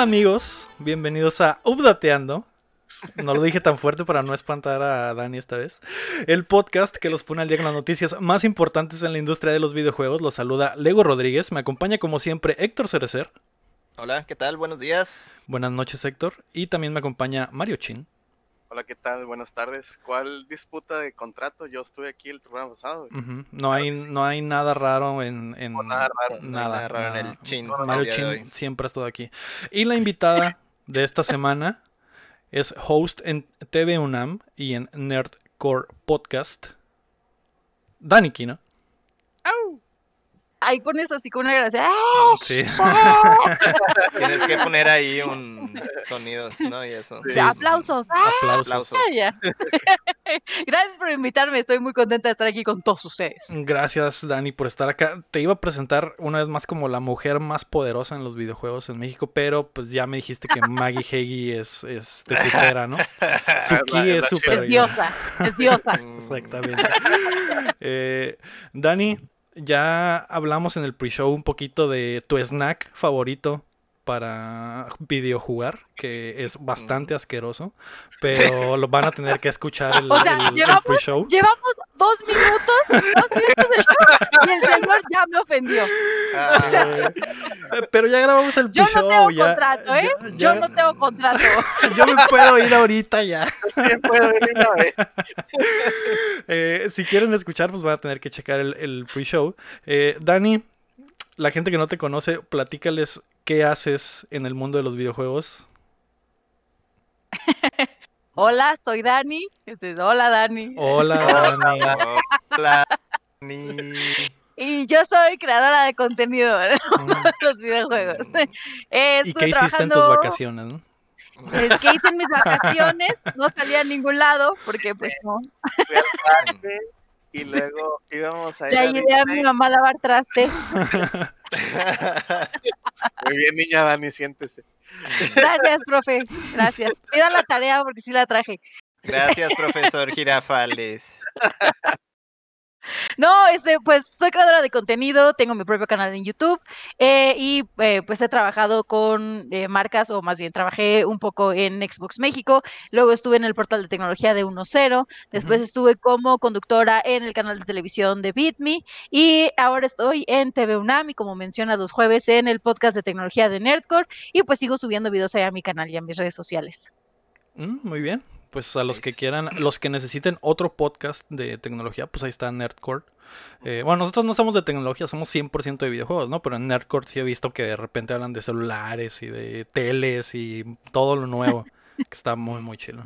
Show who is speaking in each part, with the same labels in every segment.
Speaker 1: ¿Qué tal amigos? Bienvenidos a Updateando. No lo dije tan fuerte para no espantar a Dani esta vez. El podcast que los pone al día con las noticias más importantes en la industria de los videojuegos. Los saluda Lego Rodríguez. Me acompaña como siempre Héctor Cerecer.
Speaker 2: Hola, ¿qué tal? Buenos días.
Speaker 1: Buenas noches Héctor. Y también me acompaña Mario Chin.
Speaker 3: Hola, ¿qué tal? Buenas tardes. ¿Cuál disputa de contrato? Yo estuve aquí el programa pasado.
Speaker 1: No, hay, no hay nada raro en... en-
Speaker 3: No, nada raro.
Speaker 2: No nada raro en el chin.
Speaker 3: No,
Speaker 1: Mario
Speaker 2: el
Speaker 1: Chin siempre ha estado aquí. Y la invitada de esta semana es host en TV UNAM y en Nerdcore Podcast, Dani Kino.
Speaker 4: Ahí pones así con una gracia. ¡Ah!
Speaker 1: Sí.
Speaker 2: Tienes que poner ahí un sonidos, ¿no? Y eso.
Speaker 4: Sí, aplausos. ¡Ah!
Speaker 1: Aplausos.
Speaker 4: Ya. Gracias por invitarme. Estoy muy contenta de estar aquí con todos ustedes.
Speaker 1: Gracias, Dani, por estar acá. Te iba a presentar una vez más como la mujer más poderosa en los videojuegos en México, pero pues ya me dijiste que Maggie Heggie es, es te supera, ¿no? Su
Speaker 3: Es la- es
Speaker 1: es
Speaker 3: la
Speaker 1: superior.
Speaker 4: Es diosa. Es diosa.
Speaker 1: Exactamente. Eh, Dani, ya hablamos en el pre-show un poquito de tu snack favorito para videojugar, que es bastante asqueroso, pero lo van a tener que escuchar el,
Speaker 4: O sea,
Speaker 1: el- el
Speaker 4: llevamos-
Speaker 1: pre-show.
Speaker 4: Llevamos dos minutos, dos minutos de show y el señor ya me ofendió.
Speaker 2: ah,
Speaker 1: Eh, pero ya grabamos el
Speaker 4: Yo
Speaker 1: pre-show.
Speaker 4: no tengo
Speaker 1: ya-
Speaker 4: contrato, ¿eh?
Speaker 1: ya-
Speaker 4: Yo
Speaker 1: ya-
Speaker 4: no tengo contrato.
Speaker 1: yo me puedo ir ahorita ya.
Speaker 3: Sí, puedo ir una vez.
Speaker 1: Eh, si quieren escuchar, pues van a tener que checar el, el pre-show. Eh, Dani, la gente que no te conoce, platícales qué haces en el mundo de los videojuegos.
Speaker 4: Hola, soy Dani. Este, Hola, Dani.
Speaker 1: Hola, Dani.
Speaker 2: hola, ni-
Speaker 4: Y yo soy creadora de contenido de
Speaker 1: Mm,
Speaker 4: los videojuegos. Eh,
Speaker 1: ¿Y qué hiciste en tus vacaciones? no?
Speaker 4: Es que hice en mis vacaciones, no salí a ningún lado porque pues no.
Speaker 3: Fui al parque y luego íbamos a ir
Speaker 4: Le
Speaker 3: a
Speaker 4: ayudé a mi
Speaker 3: Disney.
Speaker 4: mamá a lavar trastes.
Speaker 3: Muy bien, niña Dani, siéntese.
Speaker 4: Gracias, profe. Gracias. Pida la tarea porque sí la traje.
Speaker 2: Gracias, profesor Girafales.
Speaker 4: No, este, pues soy creadora de contenido, tengo mi propio canal en YouTube eh, y eh, pues he trabajado con eh, marcas, o más bien trabajé un poco en Xbox México, luego estuve en el portal de tecnología de 1.0, después estuve como conductora en el canal de televisión de BitMe y ahora estoy en TV UNAM y como menciona los jueves en el podcast de tecnología de Nerdcore y pues sigo subiendo videos ahí a mi canal y a mis redes sociales.
Speaker 1: Mm, muy bien. Pues a los que quieran, los que necesiten otro podcast de tecnología, pues ahí está Nerdcore. Eh, bueno, nosotros no somos de tecnología, somos 100% de videojuegos, ¿no? Pero en Nerdcore sí he visto que de repente hablan de celulares y de teles y todo lo nuevo, que está muy, muy chido.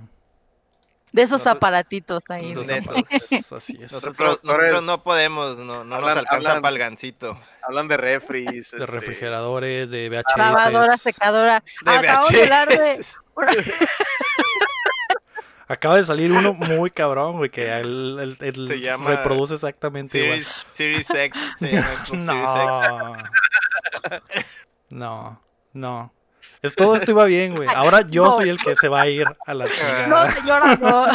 Speaker 4: De esos aparatitos ahí.
Speaker 2: De
Speaker 4: ¿no?
Speaker 2: esos.
Speaker 1: aparatos, Así es.
Speaker 2: Nosotros, no podemos, no, no nos alcanza
Speaker 3: hablan-
Speaker 2: para el gancito.
Speaker 3: Hablan de refris.
Speaker 1: De
Speaker 3: este,
Speaker 1: refrigeradores, de VHS.
Speaker 4: Lavadora, secadora.
Speaker 2: De
Speaker 4: Acabamos de hablar de.
Speaker 1: Acaba de salir uno muy cabrón, güey, que el, el- el
Speaker 2: Se llama
Speaker 1: reproduce exactamente igual.
Speaker 2: Series, Series X. Se llama Xbox Series X.
Speaker 1: No. No, no. Todo esto iba bien, güey. Ahora yo
Speaker 4: No.
Speaker 1: soy el que se va a ir a la
Speaker 4: No,
Speaker 1: chingada.
Speaker 4: señora, no.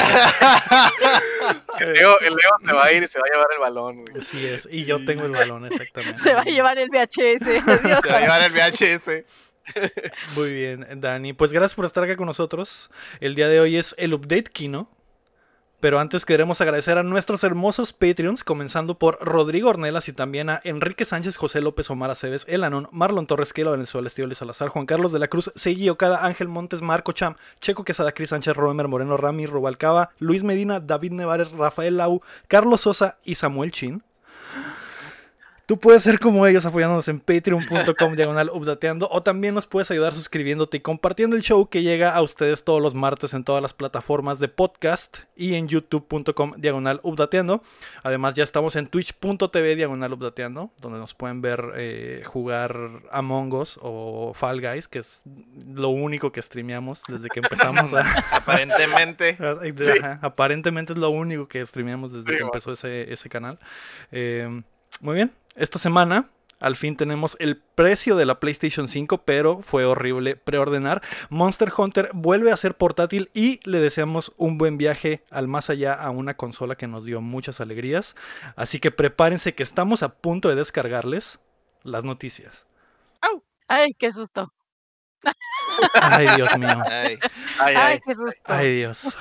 Speaker 3: El Leo, el Leo se va a ir y se va a llevar el balón, güey.
Speaker 1: Así es. Y yo tengo el balón, exactamente.
Speaker 4: Se va a llevar el VHS. Adiós.
Speaker 2: Se va a llevar el VHS.
Speaker 1: Muy bien, Dani. Pues gracias por estar acá con nosotros. El día de hoy es el Update Kino. Pero antes queremos agradecer a nuestros hermosos Patreons, comenzando por Rodrigo Ornelas y también a Enrique Sánchez, José López, Omar Aceves, El Anón, Marlon Torres, Kelo Venezuela, Estíbal Salazar, Juan Carlos de la Cruz, Segui Ocada, Ángel Montes, Marco Cham, Checo Quesada, Cris Sánchez, Roemer Moreno, Rami, Rubalcaba, Luis Medina, David Nevares, Rafael Lau, Carlos Sosa y Samuel Chin. Tú puedes ser como ellos apoyándonos en patreon.com diagonal updateando o también nos puedes ayudar suscribiéndote y compartiendo el show que llega a ustedes todos los martes en todas las plataformas de podcast y en youtube.com diagonal updateando. Además ya estamos en twitch.tv diagonal updateando donde nos pueden ver eh, jugar Among Us o Fall Guys que es lo único que streameamos desde que empezamos a...
Speaker 2: Aparentemente.
Speaker 1: Ajá, Aparentemente es lo único que streameamos desde
Speaker 3: Sí,
Speaker 1: que empezó ese, ese canal. Eh, muy bien, esta semana al fin tenemos el precio de la PlayStation 5, pero fue horrible preordenar. Monster Hunter vuelve a ser portátil y le deseamos un buen viaje al más allá a una consola que nos dio muchas alegrías. Así que prepárense que estamos a punto de descargarles las noticias.
Speaker 4: Ay, qué susto.
Speaker 1: Ay, Dios mío.
Speaker 2: Ay,
Speaker 3: Ay,
Speaker 4: Ay,
Speaker 3: ay.
Speaker 4: qué susto.
Speaker 1: Ay, Dios.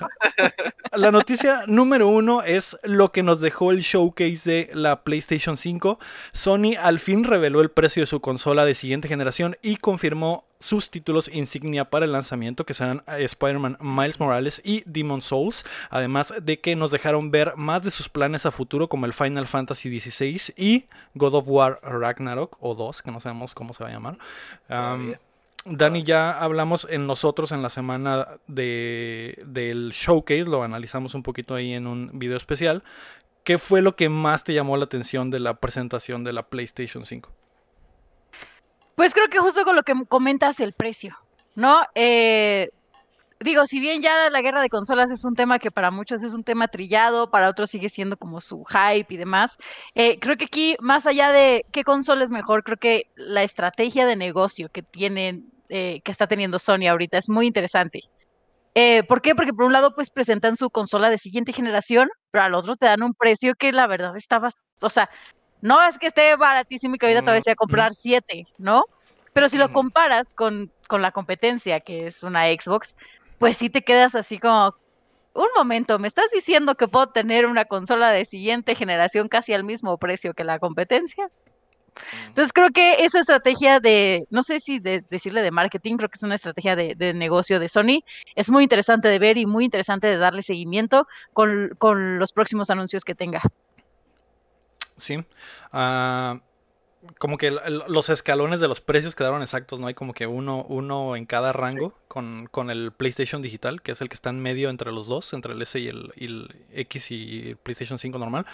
Speaker 1: La noticia número uno es lo que nos dejó el showcase de la PlayStation 5. Sony al fin reveló el precio de su consola de siguiente generación y confirmó sus títulos insignia para el lanzamiento, que serán eh, Spider-Man Miles Morales y Demon Souls. Además de que nos dejaron ver más de sus planes a futuro, como el Final Fantasy XVI y God of War Ragnarok, o 2, que no sabemos cómo se va a llamar. Um. Dani, ya hablamos en nosotros en la semana de, del showcase, lo analizamos un poquito ahí en un video especial. ¿Qué fue lo que más te llamó la atención de la presentación de la PlayStation 5?
Speaker 4: Pues creo que justo con lo que comentas el precio, ¿no? Eh, digo, si bien ya la guerra de consolas es un tema que para muchos es un tema trillado, para otros sigue siendo como su hype y demás, eh, creo que aquí, más allá de qué consola es mejor, creo que la estrategia de negocio que tienen, eh, que está teniendo Sony ahorita es muy interesante. Eh, ¿Por qué? Porque por un lado, pues presentan su consola de siguiente generación, pero al otro te dan un precio que la verdad estaba, o sea, no es que esté baratísimo y que ahorita te
Speaker 2: Ujú,
Speaker 4: vayas a comprar siete, ¿no? Pero si lo
Speaker 2: Ujú.
Speaker 4: comparas con, con la competencia, que es una Xbox, pues sí te quedas así como, un momento, ¿me estás diciendo que puedo tener una consola de siguiente generación casi al mismo precio que la competencia? Entonces creo que esa estrategia de, no sé si de, decirle de marketing, creo que es una estrategia de, de negocio de Sony, es muy interesante de ver y muy interesante de darle seguimiento con, con los próximos anuncios que tenga.
Speaker 1: Sí. Ah, como que los escalones de los precios quedaron exactos, ¿no? Hay como que uno, uno en cada rango con, con el PlayStation digital, que es el que está en medio entre los dos, entre el S y el, y el X y el PlayStation 5 normal.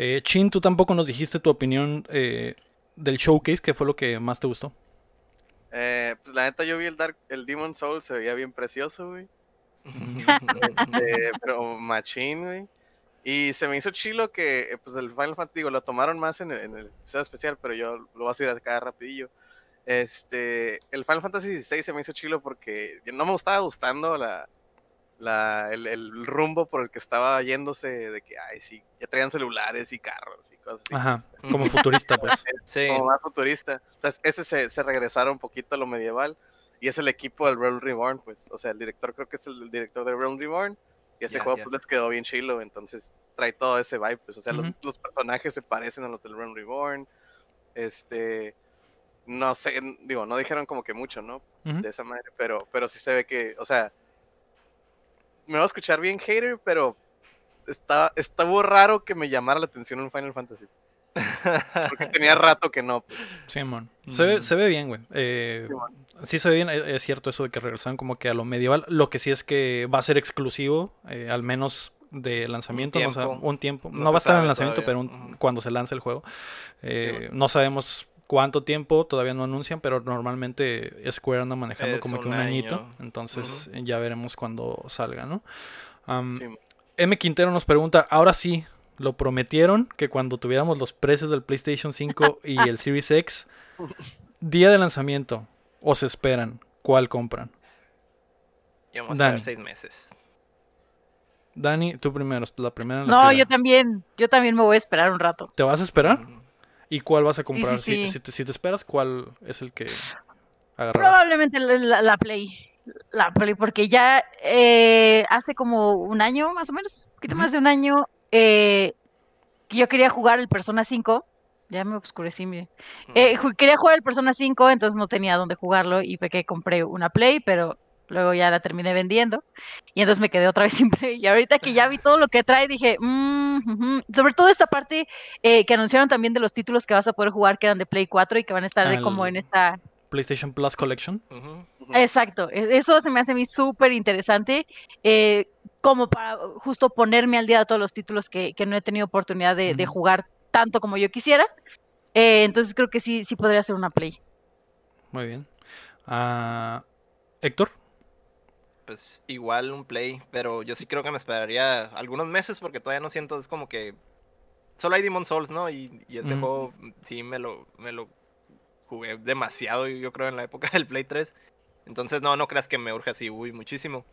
Speaker 1: Eh, Chin, tú tampoco nos dijiste tu opinión eh, del showcase, ¿qué fue lo que más te gustó?
Speaker 3: Eh, pues la neta yo vi el Dark, el Demon Soul, se veía bien precioso, güey. Este, pero machín, güey. Y se me hizo chilo que, eh, pues, el Final Fantasy, digo, lo tomaron más en el, en el episodio especial, pero yo lo voy a decir acá rapidillo. Este, el Final Fantasy XVI se me hizo chilo porque no me estaba gustando la, la, el, el rumbo por el que estaba yéndose, de que, ay, sí, ya traían celulares y carros y cosas así.
Speaker 1: Ajá,
Speaker 3: pues,
Speaker 1: como futurista, pues.
Speaker 2: Sí,
Speaker 3: como más futurista. Entonces, ese se, se regresaron un poquito a lo medieval. Y es el equipo del Realm Reborn, pues. O sea, el director creo que es el director de Realm Reborn. Y ese juego pues les quedó bien chilo. Entonces trae todo ese vibe, pues. O sea, los- los, personajes se parecen a los del Realm Reborn. Este. No sé, digo, no dijeron como que mucho, ¿no? De esa manera. Pero, pero sí se ve que, o sea. Me va a escuchar bien hater, pero. Está, estuvo raro que me llamara la atención un Final Fantasy. Porque tenía rato que no. pues.
Speaker 1: Sí, mon. Se ve,
Speaker 2: Mm.
Speaker 1: se ve bien, güey. Eh,
Speaker 3: Sí,
Speaker 1: se ve bien, eh, es cierto eso de que regresaron como que a lo medieval. Lo que sí es que va a ser exclusivo, eh, al menos de lanzamiento, no sa-
Speaker 2: tiempo.
Speaker 1: un tiempo. No,
Speaker 2: No
Speaker 1: va a estar en lanzamiento, pero un- cuando se lance el juego. Eh,
Speaker 3: bueno.
Speaker 1: No sabemos cuánto tiempo, todavía no anuncian, pero normalmente Square anda manejando
Speaker 2: Es
Speaker 1: como que
Speaker 2: un
Speaker 1: un añito.
Speaker 2: año.
Speaker 1: Entonces ya veremos cuando salga, ¿no?
Speaker 3: Sí.
Speaker 1: M. Quintero nos pregunta, ahora sí, lo prometieron que cuando tuviéramos los precios del PlayStation 5 y el Series X, día de lanzamiento, o se esperan, ¿cuál compran?
Speaker 2: ya vamos a
Speaker 1: Dani.
Speaker 2: esperar seis meses.
Speaker 1: Dani, tú primero, la primera en la
Speaker 4: No,
Speaker 1: fila.
Speaker 4: yo también, yo también me voy a esperar un rato.
Speaker 1: ¿Te vas a esperar? ¿Y cuál vas a comprar?
Speaker 4: sí,
Speaker 1: Si-
Speaker 4: sí.
Speaker 1: Si, te, si te esperas, ¿cuál es el que agarrarás?
Speaker 4: Probablemente la, la- la Play. La Play, porque ya eh, hace como un año, más o menos, un poquito
Speaker 1: Ujú.
Speaker 4: más de un año, eh, yo quería jugar el Persona 5. Ya me oscurecí, mire. Eh, quería jugar el Persona 5, entonces no tenía dónde jugarlo y fue que compré una Play, pero luego ya la terminé vendiendo y entonces me quedé otra vez sin Play. Y ahorita que ya vi todo lo que trae, dije, "Mm, ujú". sobre todo esta parte eh, que anunciaron también de los títulos que vas a poder jugar que eran de Play 4 y que van a estar de como en esta
Speaker 1: PlayStation Plus Collection.
Speaker 4: Exacto, e- eso se me hace a mí súper interesante, eh, como para justo ponerme al día de todos los títulos que, que no he tenido oportunidad de, de jugar tanto como yo quisiera. Eh, entonces creo que sí, sí podría ser una play.
Speaker 1: Muy bien. Ah, Héctor,
Speaker 2: Pues igual un play, pero yo sí creo que me esperaría algunos meses porque todavía no siento, es como que solo hay Demon Souls, ¿no? Y, y ese juego mm, sí me lo, me lo jugué demasiado, yo creo, en la época del Play 3. Entonces no, no creas que me urge así, uy, muchísimo.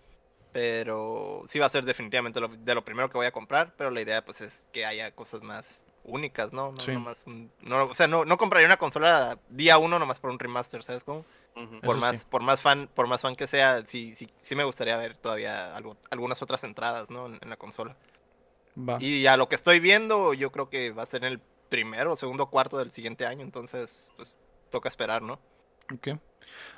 Speaker 2: Pero sí va a ser definitivamente lo- de lo primero que voy a comprar, pero la idea pues es que haya cosas más únicas, ¿no? No,
Speaker 1: Sí.
Speaker 2: nomás un- no, o sea, no, no compraría una consola día uno nomás por un remaster, ¿sabes cómo? Por más,
Speaker 1: sí.
Speaker 2: por más fan, por más fan que sea, sí, sí, sí me gustaría ver todavía algo, algunas otras entradas, ¿no? En, en la consola.
Speaker 1: Va.
Speaker 2: Y a lo que estoy viendo, yo creo que va a ser en el primero o segundo cuarto del siguiente año, entonces, pues, toca esperar, ¿no?
Speaker 1: Ok.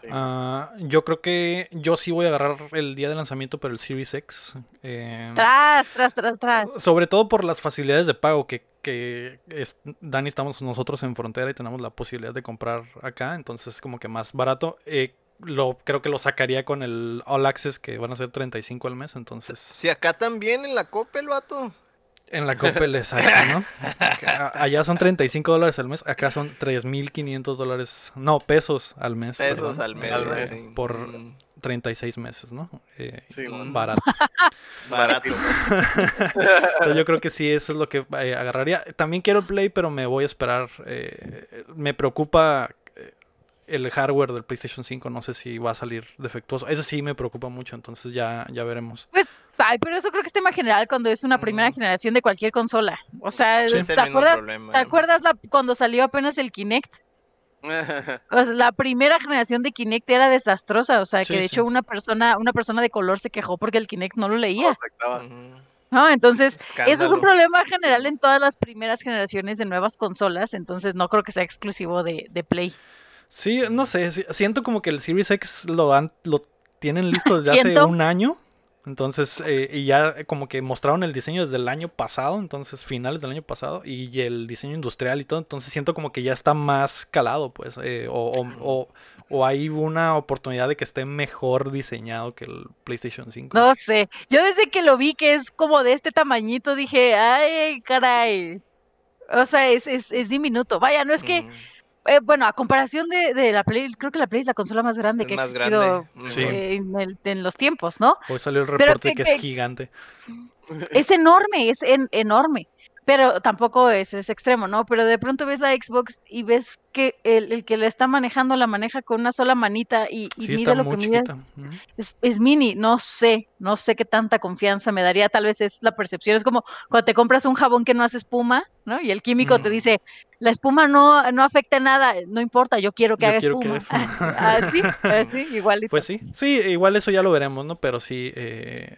Speaker 3: Sí.
Speaker 1: Ah, yo creo que yo sí voy a agarrar el día de lanzamiento, pero el Series X. eh,
Speaker 4: Tras, tras, tras, tras.
Speaker 1: sobre todo por las facilidades de pago que, que es- Dani estamos nosotros en frontera y tenemos la posibilidad de comprar acá, entonces es como que más barato. Eh, lo, creo que lo sacaría con el All Access que van a ser 35 al mes, entonces
Speaker 2: Si acá también en la copa el vato.
Speaker 1: En la Coppel saca, ¿no? Allá son 35 dólares al mes, acá son 3.500 dólares, no, pesos al mes.
Speaker 2: Pesos
Speaker 1: perdón,
Speaker 2: al mes.
Speaker 3: Al mes.
Speaker 2: sí.
Speaker 1: Por
Speaker 2: Mm,
Speaker 1: 36 meses, ¿no? Eh,
Speaker 3: Sí,
Speaker 2: man.
Speaker 1: barato.
Speaker 2: barato.
Speaker 1: Entonces, yo creo que sí, eso es lo que eh, agarraría. También quiero el Play, pero me voy a esperar. eh, me preocupa eh, el hardware del PlayStation 5. No sé si va a salir defectuoso. Ese sí me preocupa mucho, entonces ya, ya veremos.
Speaker 4: Ay, pero eso creo que es tema general cuando es una primera
Speaker 2: Mm.
Speaker 4: generación de cualquier consola. O sea,
Speaker 1: Sí.
Speaker 4: ¿te acuerdas,
Speaker 2: problema.
Speaker 4: ¿te acuerdas la, cuando salió apenas el Kinect? O sea, la primera generación de Kinect era desastrosa, o sea,
Speaker 1: Sí,
Speaker 4: que de
Speaker 1: sí.
Speaker 4: hecho una persona, una persona de color se quejó porque el Kinect no lo leía.
Speaker 2: Ujú.
Speaker 4: ¿no? Entonces, eso es un problema general en todas las primeras generaciones de nuevas consolas, entonces no creo que sea exclusivo de, de Play.
Speaker 1: Sí, no sé. si- Siento como que el Series X lo, han, lo tienen listo desde hace un año. Entonces, eh, y ya como que mostraron el diseño desde el año pasado, entonces finales del año pasado, y el diseño industrial y todo, entonces siento como que ya está más calado, pues, eh, o, o- o- o hay una oportunidad de que esté mejor diseñado que el PlayStation 5.
Speaker 4: No sé, yo desde que lo vi que es como de este tamañito dije, ay, caray. O sea, es, es, es diminuto. Vaya, no es que. Eh, bueno, a comparación de, de la Play, creo que la Play es la consola más grande
Speaker 2: Es
Speaker 4: que ha
Speaker 2: más
Speaker 4: existido
Speaker 2: grande. Ujú.
Speaker 1: Sí.
Speaker 4: eh, en, el- en los tiempos, ¿no?
Speaker 1: Hoy salió el reporte
Speaker 4: que-
Speaker 1: que,
Speaker 4: que-
Speaker 1: es gigante.
Speaker 4: Es enorme, es en- enorme. Pero tampoco es, es extremo, ¿no? Pero de pronto ves la Xbox y ves que el, el que la está manejando la maneja con una sola manita y, y
Speaker 1: Sí,
Speaker 4: mide lo que mide. Es, es mini, no sé, no sé qué tanta confianza me daría, tal vez es la percepción, es como cuando te compras un jabón que no hace espuma, ¿no? Y el químico te
Speaker 1: Mm.
Speaker 4: dice, la espuma no, no afecta nada, no importa, yo quiero que
Speaker 1: Yo
Speaker 4: haga
Speaker 1: quiero que
Speaker 4: espuma.
Speaker 1: haga espuma.
Speaker 4: Así, así, igualito.
Speaker 1: Pues sí, sí, igual eso ya lo veremos, ¿no? Pero sí, eh,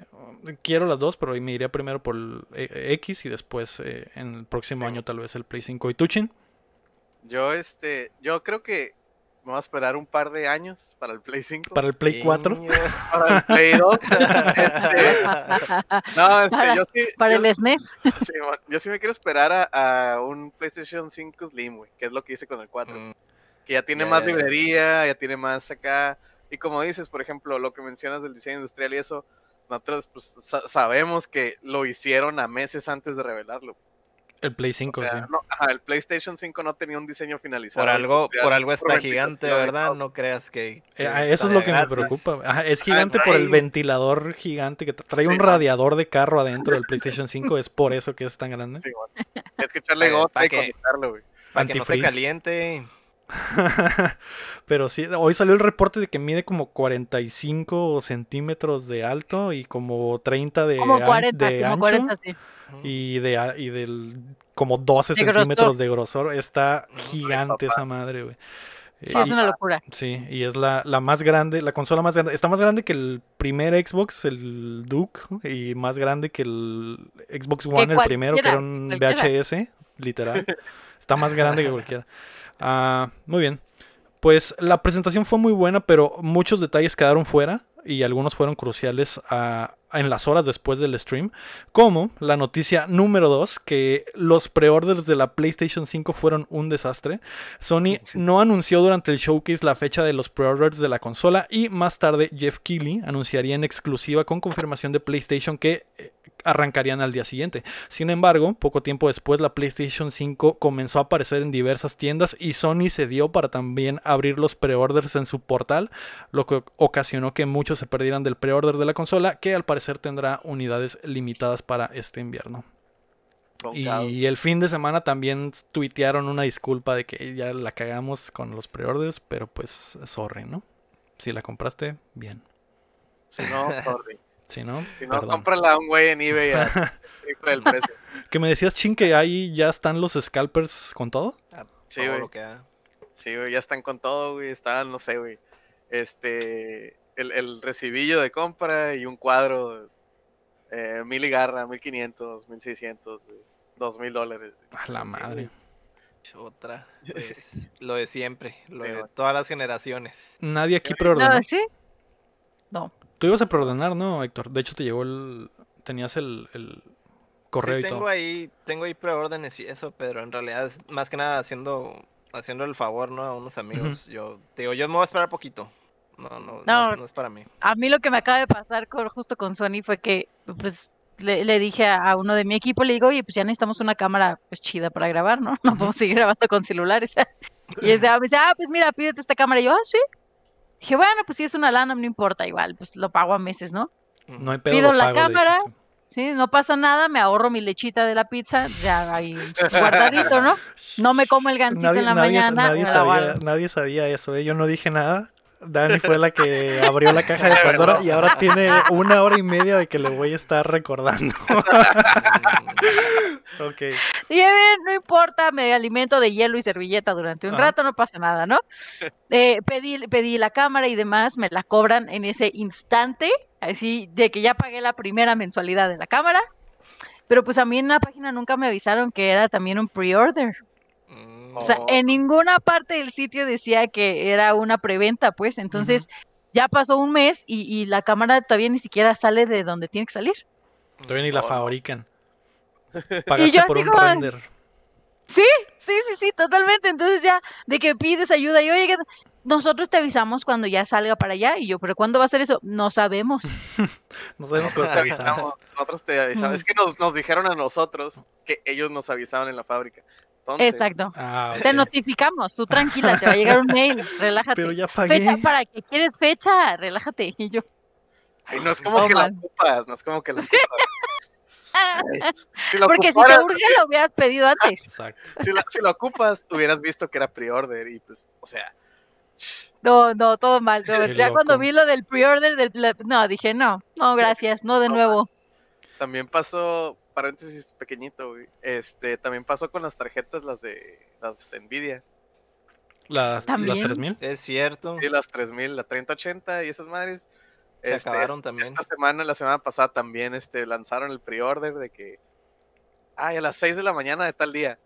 Speaker 1: quiero las dos, pero me iría primero por el eh, X y después eh, en el próximo
Speaker 3: Sí.
Speaker 1: año tal vez el Play 5. ¿Y tú, Chin?
Speaker 3: Yo, este, yo creo que me voy a esperar un par de años para el Play 5.
Speaker 1: Para el Play 4.
Speaker 2: Niño.
Speaker 3: para el Play 2. Este, no, este,
Speaker 4: Para-
Speaker 3: yo sí.
Speaker 4: Para
Speaker 3: yo,
Speaker 4: el SNES.
Speaker 3: sí, bueno, yo sí me quiero esperar a, a un PlayStation 5 Slim, güey, que es lo que hice con el 4.
Speaker 2: Mm,
Speaker 3: que ya tiene más librería, ya tiene más acá. Y como dices, por ejemplo, lo que mencionas del diseño industrial y eso, nosotros pues, sa- sabemos que lo hicieron a meses antes de revelarlo.
Speaker 1: El Play 5,
Speaker 3: O sea,
Speaker 1: sí.
Speaker 3: no, ajá, el PlayStation 5 no tenía un diseño finalizado.
Speaker 2: Por algo, por algo está
Speaker 3: por
Speaker 2: gigante, ¿verdad? No creas que.
Speaker 1: Eh,
Speaker 2: que
Speaker 1: ah, eso es lo que me preocupa. Ajá, es gigante por el ventilador gigante que tra- trae
Speaker 3: Sí,
Speaker 1: un radiador de carro adentro del PlayStation 5. Es por eso que es tan grande.
Speaker 3: Sí, bueno. Es que echarle gota y
Speaker 2: que-
Speaker 3: conectarlo, güey.
Speaker 2: Para que no se caliente.
Speaker 1: Pero sí, hoy salió el reporte de que mide como 45 centímetros de alto y como 30 de,
Speaker 4: Como
Speaker 1: an-
Speaker 4: 40,
Speaker 1: de
Speaker 4: como
Speaker 1: ancho
Speaker 4: 40, sí.
Speaker 1: y de y del como 12
Speaker 4: De grosor.
Speaker 1: centímetros de grosor. Está gigante esa madre, güey.
Speaker 4: Sí,
Speaker 1: Eh,
Speaker 4: es
Speaker 1: y-
Speaker 4: una locura.
Speaker 1: Sí, y es la, la más grande, la consola más grande. Está más grande que el primer Xbox, el Duke, y más grande que el Xbox One, el primero, que era un. VHS, literal. Está más grande que cualquiera. Ah, muy bien. Pues la presentación fue muy buena, pero muchos detalles quedaron fuera y algunos fueron cruciales ah, en las horas después del stream, como la noticia número 2, que los preorders de la PlayStation 5 fueron un desastre. Sony no anunció durante el showcase la fecha de los preorders de la consola y más tarde Jeff Keighley anunciaría en exclusiva con confirmación de PlayStation que eh, arrancarían al día siguiente. Sin embargo, poco tiempo después la PlayStation 5 comenzó a aparecer en diversas tiendas y Sony se dio para también abrir los preorders en su portal, lo que ocasionó que muchos se perdieran del preorder de la consola, que al parecer tendrá unidades limitadas para este invierno. Y el fin de semana también tuitearon una disculpa de que ya la cagamos con los preorders, pero pues sorry, ¿no? Si la compraste, bien.
Speaker 3: Si no, sorry.
Speaker 1: Si no,
Speaker 3: Si no,
Speaker 1: perdón.
Speaker 3: cómprala a un güey en eBay a triple el precio.
Speaker 1: Que me decías, Chin, que ahí ya están los scalpers con todo.
Speaker 2: A
Speaker 3: Sí, güey. Sí, güey, ya están con todo, güey. Estaban, no sé, güey. Este, el, el recibillo de compra y un cuadro, eh, mil y garra, mil quinientos, mil seiscientos, dos mil dólares.
Speaker 1: A la madre.
Speaker 2: Otra. Pues, lo de siempre. Lo
Speaker 3: Sí,
Speaker 2: de todas las generaciones.
Speaker 1: Nadie aquí preordenó.
Speaker 4: No, ¿sí? No.
Speaker 1: Tú ibas a preordenar, ¿no, Héctor? De hecho, te llegó el. Tenías el, el correo
Speaker 2: Sí,
Speaker 1: y
Speaker 2: tengo
Speaker 1: todo.
Speaker 2: ahí, tengo ahí preórdenes y eso, pero en realidad es más que nada haciendo, haciendo el favor, ¿no? A unos amigos. Yo, te digo, yo me voy a esperar poquito. No, no, no,
Speaker 4: No.
Speaker 2: es- no es para mí.
Speaker 4: A mí lo que me acaba de pasar con, justo con Sony fue que, pues, le, le dije a, a uno de mi equipo, le digo, oye, pues ya necesitamos una cámara, pues, chida para grabar, ¿no? No podemos seguir grabando con celulares. y es de, ah, me dice, ah, pues mira, pídete esta cámara. Y yo, ah, sí. Dije, bueno, pues si es una lana, no importa, igual, pues lo pago a meses, ¿no?
Speaker 1: No hay pedo,
Speaker 4: Pido
Speaker 1: lo
Speaker 4: la
Speaker 1: pago,
Speaker 4: cámara. Sí, no pasa nada, me ahorro mi lechita de la pizza, ya ahí guardadito, ¿no? No me como el gancito
Speaker 1: Nadie,
Speaker 4: en la
Speaker 1: nadie-
Speaker 4: mañana,
Speaker 1: nadie sabía, nadie sabía eso, ¿eh? Yo no dije nada. Dani fue la que abrió la caja de Pandora y ahora tiene una hora y media de que le voy a estar recordando. ok.
Speaker 4: No importa, me alimento de hielo y servilleta durante un
Speaker 1: Ajá.
Speaker 4: rato, no pasa nada, ¿no? Eh, pedí, pedí la cámara y demás, me la cobran en ese instante, así de que ya pagué la primera mensualidad de la cámara, pero pues a mí en la página nunca me avisaron que era también un pre-order. O sea, en ninguna parte del sitio decía que era una preventa, pues, entonces ya pasó un mes y, y la cámara todavía ni siquiera sale de donde tiene que salir.
Speaker 1: Todavía ni la
Speaker 3: no.
Speaker 1: fabrican. Pagaste
Speaker 4: yo
Speaker 1: por
Speaker 4: así
Speaker 1: un
Speaker 4: como-
Speaker 1: render.
Speaker 4: Sí, sí, sí, totalmente. Entonces ya de que pides ayuda y oye, que nosotros te avisamos cuando ya salga para allá y yo, pero ¿cuándo va a ser eso? No sabemos.
Speaker 1: No sabemos qué
Speaker 3: Te
Speaker 1: avisamos.
Speaker 3: avisamos, nosotros te avisamos.
Speaker 4: Mm.
Speaker 3: Es que nos, nos dijeron a nosotros que ellos nos avisaban en la fábrica. Entonces,
Speaker 4: Exacto.
Speaker 1: Ah,
Speaker 4: Te notificamos, tú tranquila, te va a llegar un mail, relájate.
Speaker 1: Pero ya pagué.
Speaker 4: Fecha, ¿para qué quieres fecha? Relájate. Y yo,
Speaker 3: ay, no es como que la
Speaker 4: man.
Speaker 3: ocupas, no es como que la ocupas. Si lo
Speaker 4: porque si te urge lo hubieras pedido antes.
Speaker 1: Exacto.
Speaker 3: si lo, si lo ocupas, hubieras visto que era pre-order y pues, o sea,
Speaker 4: No, no, todo mal. todo Ya cuando vi lo del pre-order, del, la- no, dije, no, no, gracias, no de
Speaker 3: No
Speaker 4: nuevo.
Speaker 3: también pasó, paréntesis pequeñito, güey, este, también pasó con las tarjetas, las de las Nvidia,
Speaker 1: Las, las
Speaker 4: También.
Speaker 1: 3000.
Speaker 2: Es cierto.
Speaker 3: y las 3000, la 3080 y esas madres.
Speaker 2: Se
Speaker 3: Este,
Speaker 2: acabaron también.
Speaker 3: Esta semana, la semana pasada también, este, lanzaron el pre-order de que, ay, a las 6 de la mañana de tal día,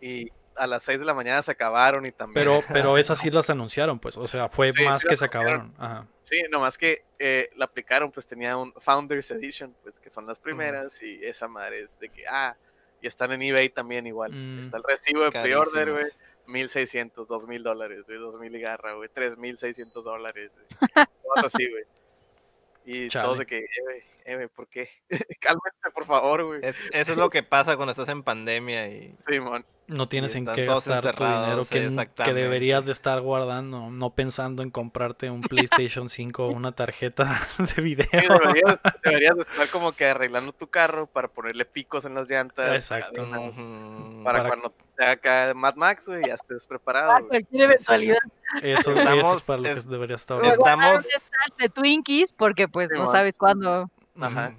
Speaker 3: y a las 6 de la mañana se acabaron y también.
Speaker 1: Pero, pero esas sí las anunciaron, pues. O sea, fue
Speaker 3: Sí,
Speaker 1: más
Speaker 3: sí
Speaker 1: que se acabaron. Ajá.
Speaker 3: Sí, nomás que eh, la aplicaron, pues tenía un Founders Edition, pues que son las primeras, y esa madre es de que, ah, y están en eBay también igual.
Speaker 1: Mm.
Speaker 3: Está el recibo de pre-order, güey,
Speaker 2: Carísimos.
Speaker 3: 1600, 2000 dólares, güey, 2000 y garra, güey, 3600 dólares, güey. Cosas así, güey. Y
Speaker 1: Chale.
Speaker 3: todos de que, eh, güey, eh, güey, ¿por qué? Cálmense, por favor, güey.
Speaker 2: Es- eso es lo que pasa cuando estás en pandemia y
Speaker 3: Simón.
Speaker 1: No tienes en qué gastar tu dinero que, que deberías de estar guardando, no pensando en comprarte un PlayStation 5 o una tarjeta de video.
Speaker 3: Sí, deberías, deberías de estar como que arreglando tu carro para ponerle picos en las llantas.
Speaker 1: Exacto.
Speaker 3: cada-
Speaker 2: Ujú.
Speaker 3: Para,
Speaker 1: Para-
Speaker 3: cuando te haga Mad Max, güey, ya estés preparado.
Speaker 4: Ah, cualquier eventualidad.
Speaker 1: Eso, eso es
Speaker 2: Estamos-
Speaker 1: para lo que
Speaker 2: es-
Speaker 1: deberías estar
Speaker 2: estamos-
Speaker 4: de Twinkies porque pues no sabes cuándo.
Speaker 3: Ajá.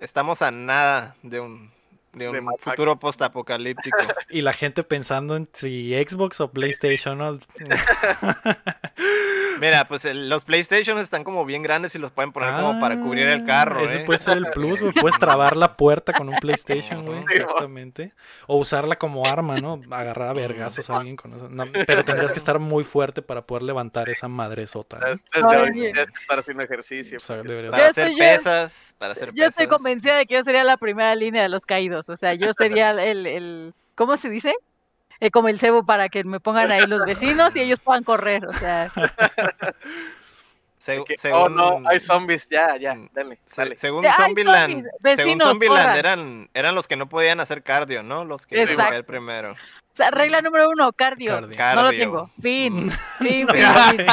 Speaker 2: Estamos a nada de un, de un futuro postapocalíptico.
Speaker 1: Y la gente pensando en si Xbox o PlayStation. ¿no?
Speaker 2: Mira, pues el- los PlayStation están como bien grandes y los pueden poner como para cubrir el carro,
Speaker 1: Ah, Ese
Speaker 2: ¿eh?
Speaker 1: puede ser el plus, güey. Puedes trabar la puerta con un PlayStation, güey. Exactamente. O usarla como arma, ¿no? Agarrar a vergazos a alguien con eso. No, pero tendrías que estar muy fuerte para poder levantar esa
Speaker 4: bien.
Speaker 3: tienes que estar haciendo ejercicio.
Speaker 1: O sea,
Speaker 2: Para hacer pesas, para hacer
Speaker 4: Yo estoy convencida de que yo sería la primera línea de los caídos. O sea, yo sería el, el ¿cómo se dice? Eh, como el cebo para que me pongan ahí los vecinos y ellos puedan correr. O sea,
Speaker 2: Segu-
Speaker 3: que,
Speaker 2: según,
Speaker 3: oh no, hay zombies, ya, ya, dale, dale.
Speaker 2: según Zombieland,
Speaker 4: zombies,
Speaker 2: según Zombieland eran, eran los que no podían hacer cardio, ¿no? Los que iban a caer primero.
Speaker 4: O sea, regla número uno, cardio.
Speaker 1: Cardio.
Speaker 4: No lo tengo. Fin.
Speaker 1: Mm.
Speaker 4: Fin, fin, fin, fin.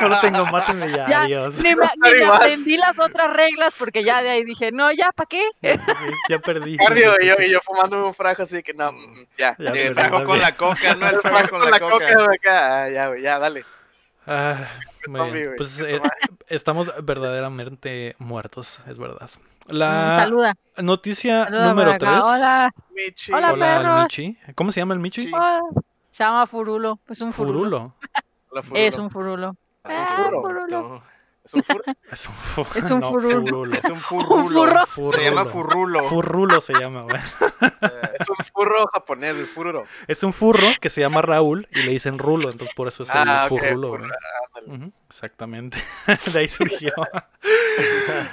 Speaker 1: no lo tengo, mátenme ya,
Speaker 4: Ya,
Speaker 1: adiós.
Speaker 4: Ni me, ni me aprendí las otras reglas porque ya de ahí dije, no, ya, ¿para qué?
Speaker 1: Ya perdí.
Speaker 3: Cardio, y yo, y yo fumando un frajo así que no, mm, mm, ya.
Speaker 1: Ya,
Speaker 3: eh,
Speaker 2: El frajo
Speaker 1: está
Speaker 2: con la coca, ¿no? El frajo
Speaker 3: frajo
Speaker 2: con la coca.
Speaker 3: acá, ah, ya, ya, dale.
Speaker 1: Ah, muy bien. Pues eh. Estamos verdaderamente muertos, es verdad.
Speaker 4: Mm,
Speaker 1: La
Speaker 4: saluda.
Speaker 1: noticia
Speaker 4: saluda
Speaker 1: número
Speaker 4: por acá.
Speaker 1: 3.
Speaker 4: Hola.
Speaker 3: Michi.
Speaker 4: Hola,
Speaker 1: Hola. Michi. ¿Cómo se llama el Michi?
Speaker 2: Sí.
Speaker 4: Se llama Furulo. Es un furulo.
Speaker 1: Furulo.
Speaker 3: Hola, Furulo.
Speaker 4: Es un furulo.
Speaker 3: Es un
Speaker 4: Ah,
Speaker 3: furro.
Speaker 4: furulo.
Speaker 2: No,
Speaker 3: Es un furro.
Speaker 1: Es un, fu-
Speaker 4: Es un
Speaker 1: no,
Speaker 4: furulo.
Speaker 1: furulo.
Speaker 2: Es un
Speaker 4: Un furro.
Speaker 2: Se llama
Speaker 1: Furrulo.
Speaker 2: furrulo.
Speaker 1: Se llama, güey.
Speaker 3: Es un furro japonés, es furro.
Speaker 1: Es un furro que se llama Raúl y le dicen rulo, entonces por eso es el
Speaker 3: Ah,
Speaker 1: furrulo, exactamente. De ahí surgió.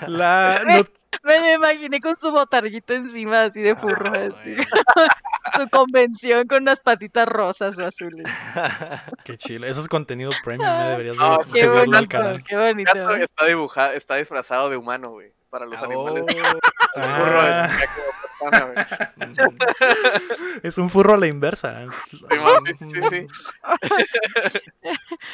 Speaker 1: La not-
Speaker 4: Me lo imaginé con su botarguita encima, así de furro.
Speaker 2: Ah,
Speaker 4: así.
Speaker 2: güey.
Speaker 4: Su convención con unas patitas rosas o azules.
Speaker 1: Qué chilo. Eso es contenido premium, ¿eh? deberías de
Speaker 3: Ah,
Speaker 4: Qué
Speaker 1: seguirlo al
Speaker 4: bonito,
Speaker 1: canal.
Speaker 4: qué bonito.
Speaker 3: Gato está dibujado, está disfrazado de humano, güey. Para los animales.
Speaker 2: Oh.
Speaker 3: El furro
Speaker 1: Ah.
Speaker 3: es persona,
Speaker 1: un furro a la inversa.
Speaker 3: Sí, sí.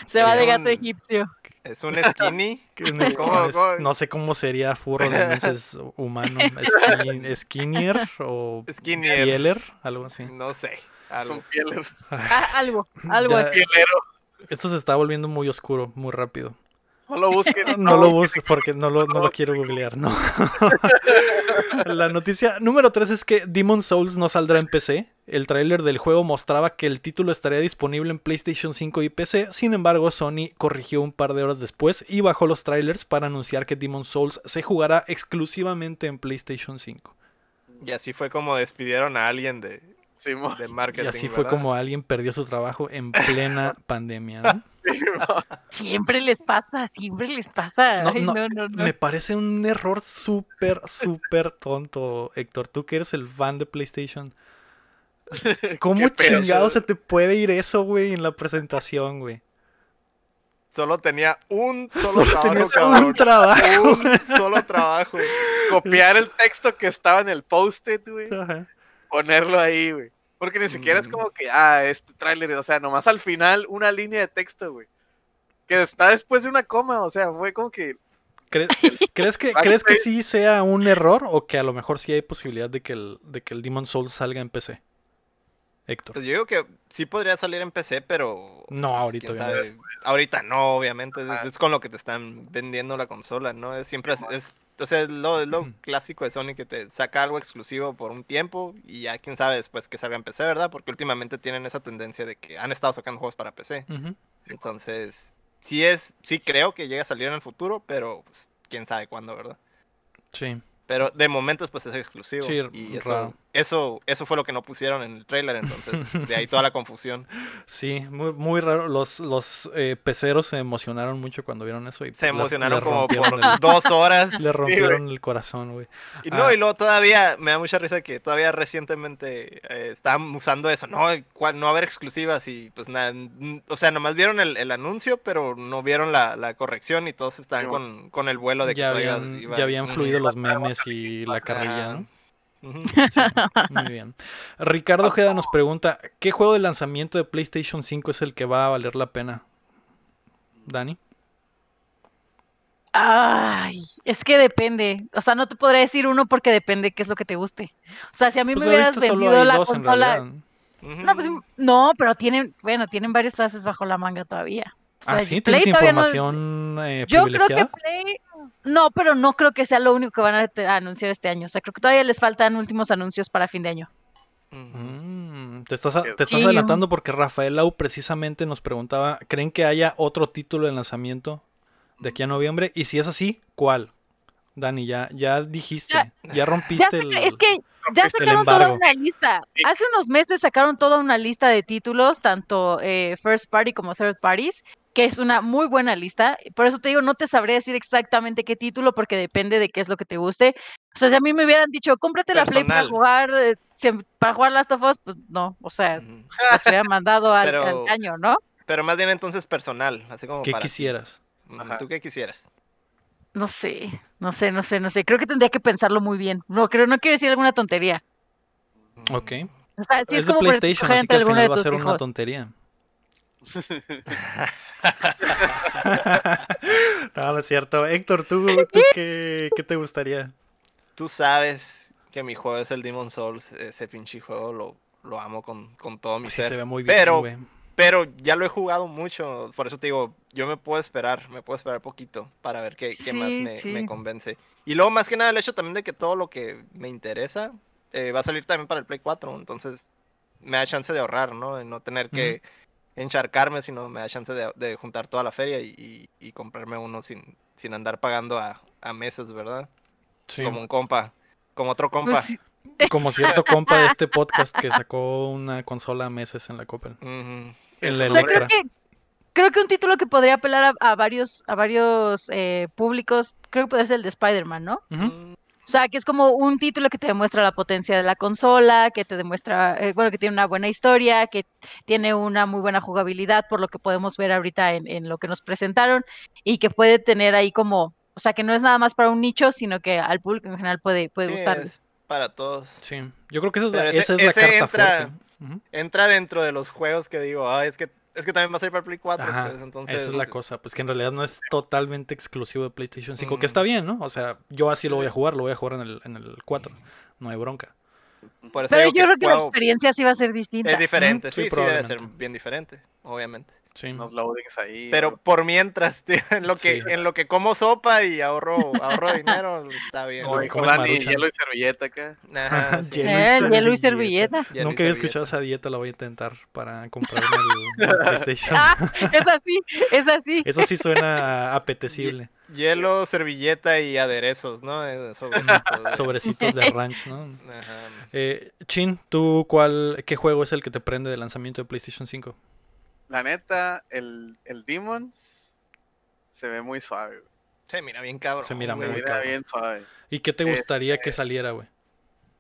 Speaker 4: Se va de gato
Speaker 2: un-
Speaker 4: egipcio.
Speaker 2: Es un skinny.
Speaker 1: No, es-
Speaker 2: ¿Cómo,
Speaker 1: es-
Speaker 2: cómo?
Speaker 1: no sé cómo sería furro de entonces humano. Skin- skinnier o
Speaker 2: Skinny.
Speaker 1: pieler, algo así.
Speaker 2: No sé.
Speaker 3: Es
Speaker 2: Algo.
Speaker 3: un pieler.
Speaker 4: Ah, algo, algo
Speaker 1: Ya-
Speaker 4: así.
Speaker 1: Esto se está volviendo muy oscuro, muy rápido.
Speaker 3: No lo busquen.
Speaker 1: No lo busques porque no lo, no lo quiero googlear, no. La noticia número 3 es que Demon Souls no saldrá en PC. El tráiler del juego mostraba que el título estaría disponible en PlayStation 5 y PC. Sin embargo, Sony corrigió un par de horas después y bajó los trailers para anunciar que Demon Souls se jugará exclusivamente en PlayStation 5.
Speaker 2: Y así fue como despidieron a alguien de,
Speaker 3: Simón.
Speaker 2: de marketing.
Speaker 1: Y así fue
Speaker 2: ¿verdad?
Speaker 1: como alguien perdió su trabajo en plena pandemia. ¿no?
Speaker 4: Siempre les pasa, siempre les pasa.
Speaker 1: No,
Speaker 4: Ay,
Speaker 1: no,
Speaker 4: no, no, no.
Speaker 1: Me parece un error súper, súper tonto, Héctor. Tú que eres el fan de PlayStation. ¿Cómo
Speaker 3: pedo.
Speaker 1: chingado se te puede ir eso, güey, en la presentación, güey?
Speaker 2: Solo tenía un solo,
Speaker 1: Solo
Speaker 2: trabajo, cabrón.
Speaker 1: un trabajo.
Speaker 2: Un solo trabajo.
Speaker 3: Copiar el texto que estaba en el post-it, güey.
Speaker 1: Ajá.
Speaker 3: Ponerlo ahí, güey. Porque ni siquiera es
Speaker 2: Mm.
Speaker 3: como que, ah, este tráiler, o sea, nomás al final una línea de texto, güey. Que está después de una coma, o sea, fue como que
Speaker 1: ¿Crees, ¿crees que. ¿Crees que sí sea un error o que a lo mejor sí hay posibilidad de que el, de que el Demon Souls salga en PC? Héctor.
Speaker 2: Pues yo digo que sí podría salir en PC, pero.
Speaker 1: No,
Speaker 2: pues,
Speaker 1: ahorita,
Speaker 2: sabe. Ahorita no, obviamente. Es, es con lo que te están vendiendo la consola, ¿no? Es siempre es, es- o sea, es lo, es lo clásico de Sony que te saca algo exclusivo por un tiempo y ya quién sabe después que salga en PC, ¿verdad? Porque últimamente tienen esa tendencia de que han estado sacando juegos para PC. Entonces, sí es, sí creo que llega a salir en el futuro, pero pues, quién sabe cuándo, ¿verdad?
Speaker 1: Sí.
Speaker 2: Pero de momentos pues es exclusivo.
Speaker 1: Sí,
Speaker 2: y eso,
Speaker 1: raro.
Speaker 2: Eso, eso fue lo que no pusieron en el trailer, entonces de ahí toda la confusión.
Speaker 1: Sí, muy, muy raro. Los, los eh, peceros se emocionaron mucho cuando vieron eso. Y
Speaker 2: Se
Speaker 1: le-
Speaker 2: emocionaron
Speaker 1: le
Speaker 2: como por
Speaker 1: el-
Speaker 2: dos horas.
Speaker 1: Le rompieron el corazón, güey.
Speaker 2: Y no,
Speaker 1: Ah.
Speaker 2: y luego todavía me da mucha risa que todavía recientemente eh, estaban usando eso, no, cual- no haber exclusivas y pues nada, o sea, nomás vieron el, el anuncio, pero no vieron la, la corrección y todos estaban
Speaker 3: Sí,
Speaker 2: con, con el vuelo de que
Speaker 1: Ya
Speaker 2: todavía
Speaker 1: habían,
Speaker 2: iba-
Speaker 1: ya habían fluido los memes y la carrilla, Muy bien. Ricardo Ojeda nos pregunta, ¿qué juego de lanzamiento de PlayStation 5 es el que va a valer la pena? Dani.
Speaker 4: Ay, es que depende. O sea, no te podría decir uno porque depende qué es lo que te guste. O sea, si a mí
Speaker 1: Pues
Speaker 4: me hubieras vendido la consola. No, pues no, pero tienen, bueno, tienen varios clases bajo la manga todavía. O sea,
Speaker 1: Ah, sí,
Speaker 4: Play
Speaker 1: ¿tienes
Speaker 4: todavía no-
Speaker 1: información eh,
Speaker 4: Yo creo que? Play. No, pero no creo que sea lo único que van a, anunciar este año. O sea, creo que todavía les faltan últimos anuncios para fin de año.
Speaker 1: Mm, te estás, te estás
Speaker 4: Sí.
Speaker 1: adelantando porque Rafael Lau precisamente nos preguntaba, ¿creen que haya otro título de lanzamiento de aquí a noviembre? Y si es así, ¿cuál? Dani, ya, ya dijiste, ya,
Speaker 4: Ya
Speaker 1: rompiste
Speaker 4: saca-
Speaker 1: el...
Speaker 4: Es que ya sacaron toda una lista. Hace unos meses sacaron toda una lista de títulos, tanto eh, first party como third parties, que es una muy buena lista. Por eso te digo, no te sabré decir exactamente qué título, porque depende de qué es lo que te guste. O sea, si a mí me hubieran dicho, cómprate la Play para jugar, eh, para jugar Last of Us, pues no. O sea, los hubiera mandado al,
Speaker 2: Pero-
Speaker 4: al caño, ¿no?
Speaker 2: Pero más bien entonces personal, así como
Speaker 1: ¿Qué
Speaker 2: para
Speaker 1: quisieras?
Speaker 3: Ajá.
Speaker 2: ¿Tú qué quisieras?
Speaker 4: No sé, no sé, no sé, no sé. Creo que tendría que pensarlo muy bien. No, creo, no quiero decir alguna tontería.
Speaker 1: Ok.
Speaker 4: O sea, sí
Speaker 1: es,
Speaker 4: es,
Speaker 1: de
Speaker 4: como
Speaker 1: PlayStation, así que al final va a ser una tontería. no, no es cierto. Héctor, ¿tú, tú qué, qué te gustaría?
Speaker 2: Tú sabes que mi juego es el Demon Souls, ese pinche juego lo, lo amo con, con todo mi
Speaker 1: Sí
Speaker 2: ser.
Speaker 1: se ve muy bien,
Speaker 2: pero,
Speaker 1: güey.
Speaker 2: pero ya lo he jugado mucho, por eso te digo, yo me puedo esperar, me puedo esperar poquito para ver qué, qué más
Speaker 4: Sí,
Speaker 2: me,
Speaker 4: sí.
Speaker 2: me convence. Y luego, más que nada, el hecho también de que todo lo que me interesa eh, va a salir también para el Play 4, entonces me da chance de ahorrar, ¿no? De no tener que encharcarme, sino me da chance de, de juntar toda la feria y, y- y comprarme uno sin, sin andar pagando a, a meses, ¿verdad?
Speaker 1: Sí.
Speaker 2: Como un compa, como otro compa.
Speaker 4: Pues sí,
Speaker 1: Como cierto compa de este podcast que sacó una consola a meses en la Coppel.
Speaker 2: Ujú.
Speaker 1: El
Speaker 2: Eso
Speaker 4: o sea, creo que, creo que un título que podría apelar a, a varios, a varios eh, públicos, creo que podría ser el de Spider-Man, ¿no?
Speaker 2: Mm,
Speaker 4: O sea, que es como un título que te demuestra la potencia de la consola, que te demuestra, eh, bueno, que tiene una buena historia, que tiene una muy buena jugabilidad, por lo que podemos ver ahorita en, en lo que nos presentaron, y que puede tener ahí como, o sea, que no es nada más para un nicho, sino que al público en general puede, puede
Speaker 2: sí,
Speaker 4: gustarle.
Speaker 2: para todos.
Speaker 1: Sí, yo creo que esa es la,
Speaker 2: ese-
Speaker 1: esa es la carta
Speaker 2: entra-
Speaker 1: fuerte.
Speaker 2: Entra dentro de los juegos que digo, ah, es que es que también va a salir para Play 4,
Speaker 1: Ajá,
Speaker 2: pues, entonces
Speaker 1: esa es la cosa, pues que en realidad no es totalmente exclusivo de PlayStation 5, que está
Speaker 2: Mm.
Speaker 1: bien, ¿no? O sea, yo así lo voy a jugar, lo voy a jugar en el, en el 4, no hay bronca.
Speaker 2: por eso
Speaker 4: Pero yo creo que la experiencia sí va a ser distinta.
Speaker 2: es diferente,
Speaker 1: sí,
Speaker 2: sí, sí, debe ser bien diferente, obviamente.
Speaker 1: Sí.
Speaker 3: Unos loadings ahí.
Speaker 2: Pero por mientras, tío, en lo que
Speaker 1: Sí.
Speaker 2: en lo que como sopa y ahorro ahorro dinero, está bien.
Speaker 1: Maruchan.
Speaker 3: hielo y servilleta acá.
Speaker 2: Ajá, sí.
Speaker 1: Hielo y
Speaker 4: Eh, el hielo y
Speaker 1: servilleta. Nunca había escuchado esa dieta, la voy a intentar para comprarme el, el PlayStation.
Speaker 4: Ah, es así, es así.
Speaker 1: Eso sí suena apetecible.
Speaker 2: Hielo, servilleta y aderezos, ¿no? Eh, sobrecitos, ¿no?
Speaker 1: Sobrecitos de ranch, ¿no?
Speaker 2: Ajá.
Speaker 1: Eh, Chin, ¿tú cuál, qué juego es el que te prende de lanzamiento de PlayStation 5?
Speaker 3: La neta, el, el Demons se ve muy suave. güey.
Speaker 2: Se mira bien cabrón.
Speaker 1: Se mira
Speaker 3: Se
Speaker 1: muy
Speaker 3: mira
Speaker 1: cabrón.
Speaker 3: bien suave.
Speaker 1: ¿Y qué te
Speaker 3: Este-
Speaker 1: gustaría que saliera, güey?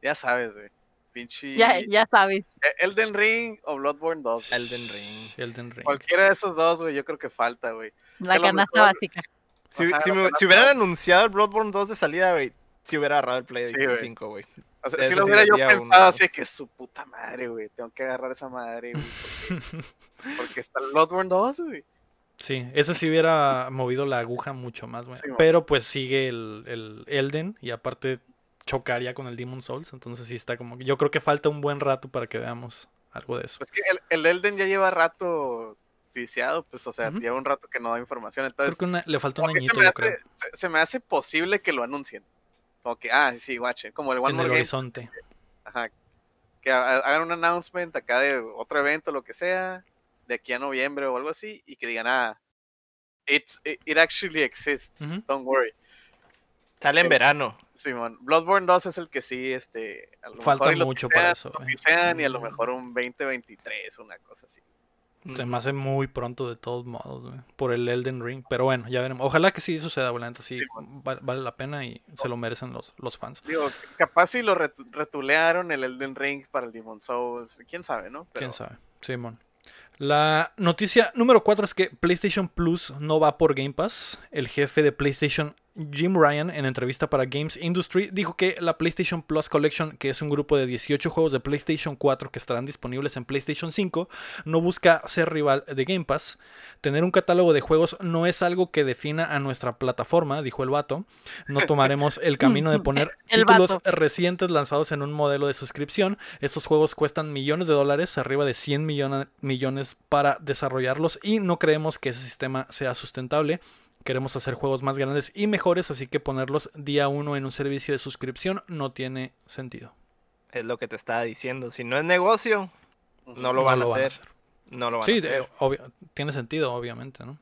Speaker 3: Ya sabes, güey. Pinche.
Speaker 4: Ya, ya sabes.
Speaker 3: E- Elden Ring o Bloodborne 2.
Speaker 2: Elden Ring.
Speaker 1: Elden Ring.
Speaker 3: Cualquiera de esos dos, güey, yo creo que falta, güey.
Speaker 4: La canasta básica.
Speaker 2: Si,
Speaker 3: Ajá,
Speaker 2: si me- hubieran anunciado el Bloodborne 2 de salida, güey, si hubiera agarrado el Play
Speaker 3: Sí, güey.
Speaker 2: 5, güey.
Speaker 3: O sea, si lo hubiera yo pensado
Speaker 2: uno,
Speaker 3: así
Speaker 2: güey.
Speaker 3: que su puta madre, güey. Tengo que agarrar esa madre, güey. Porque, porque está el Bloodborne 2, güey.
Speaker 1: Sí, ese sí hubiera movido la aguja mucho más, güey.
Speaker 3: Sí.
Speaker 1: Pero pues sigue el, el Elden y aparte chocaría con el Demon Souls. Entonces sí está como que yo creo que falta un buen rato para que veamos algo de eso.
Speaker 3: Pues que el, el Elden ya lleva rato viciado, pues, o sea, lleva un rato que no da información.
Speaker 1: Creo
Speaker 3: Entonces,
Speaker 1: que una- le falta un
Speaker 3: que
Speaker 1: añito,
Speaker 3: se, me
Speaker 1: yo creo.
Speaker 3: se, se me hace posible que lo anuncien. Como que, ah, sí, guache. Como el One
Speaker 1: En
Speaker 3: More
Speaker 1: el
Speaker 3: Game.
Speaker 1: horizonte.
Speaker 3: Ajá. Que ha- hagan un announcement acá de otro evento, lo que sea, de aquí a noviembre o algo así, y que digan, ah, it's, it, it actually exists,
Speaker 1: Ujú.
Speaker 3: don't worry.
Speaker 2: Sale en
Speaker 3: Sí.
Speaker 2: verano.
Speaker 3: Simón, Bloodborne 2 es el que sí, este, a lo
Speaker 1: Falta
Speaker 3: mejor y lo
Speaker 1: mucho
Speaker 3: pisean,
Speaker 1: para eso,
Speaker 3: lo
Speaker 1: güey.
Speaker 3: pisean, y a lo mejor un 2023, una cosa así.
Speaker 1: Se me hace muy pronto de todos modos, güey, por el Elden Ring. Pero bueno, ya veremos. Ojalá que sí suceda, güey. sí,
Speaker 3: Sí,
Speaker 1: va- vale la pena y se lo merecen los, los fans.
Speaker 3: Digo, capaz si lo retu- retulearon el Elden Ring para el Demon Souls, quién sabe, ¿no? Pero
Speaker 1: ¿Quién sabe? Simón. La noticia número 4 es que PlayStation Plus no va por Game Pass. El jefe de PlayStation, Jim Ryan, en entrevista para Games Industry, dijo que la PlayStation Plus Collection, que es un grupo de 18 juegos de PlayStation 4 que estarán disponibles en PlayStation 5, no busca ser rival de Game Pass. Tener un catálogo de juegos no es algo que defina a nuestra plataforma, dijo el vato. No tomaremos el camino de poner
Speaker 4: El
Speaker 1: títulos
Speaker 4: vato.
Speaker 1: recientes lanzados en un modelo de suscripción. Estos juegos cuestan millones de dólares, arriba de 100 millona- millones para desarrollarlos y no creemos que ese sistema sea sustentable. Queremos hacer juegos más grandes y mejores, así que ponerlos día uno en un servicio de suscripción no tiene sentido.
Speaker 2: Es lo que te estaba diciendo. Si no es negocio, no lo van,
Speaker 1: lo
Speaker 2: a, hacer. No lo van
Speaker 1: Sí,
Speaker 2: a hacer.
Speaker 1: eh, obvio- tiene sentido, obviamente, ¿no?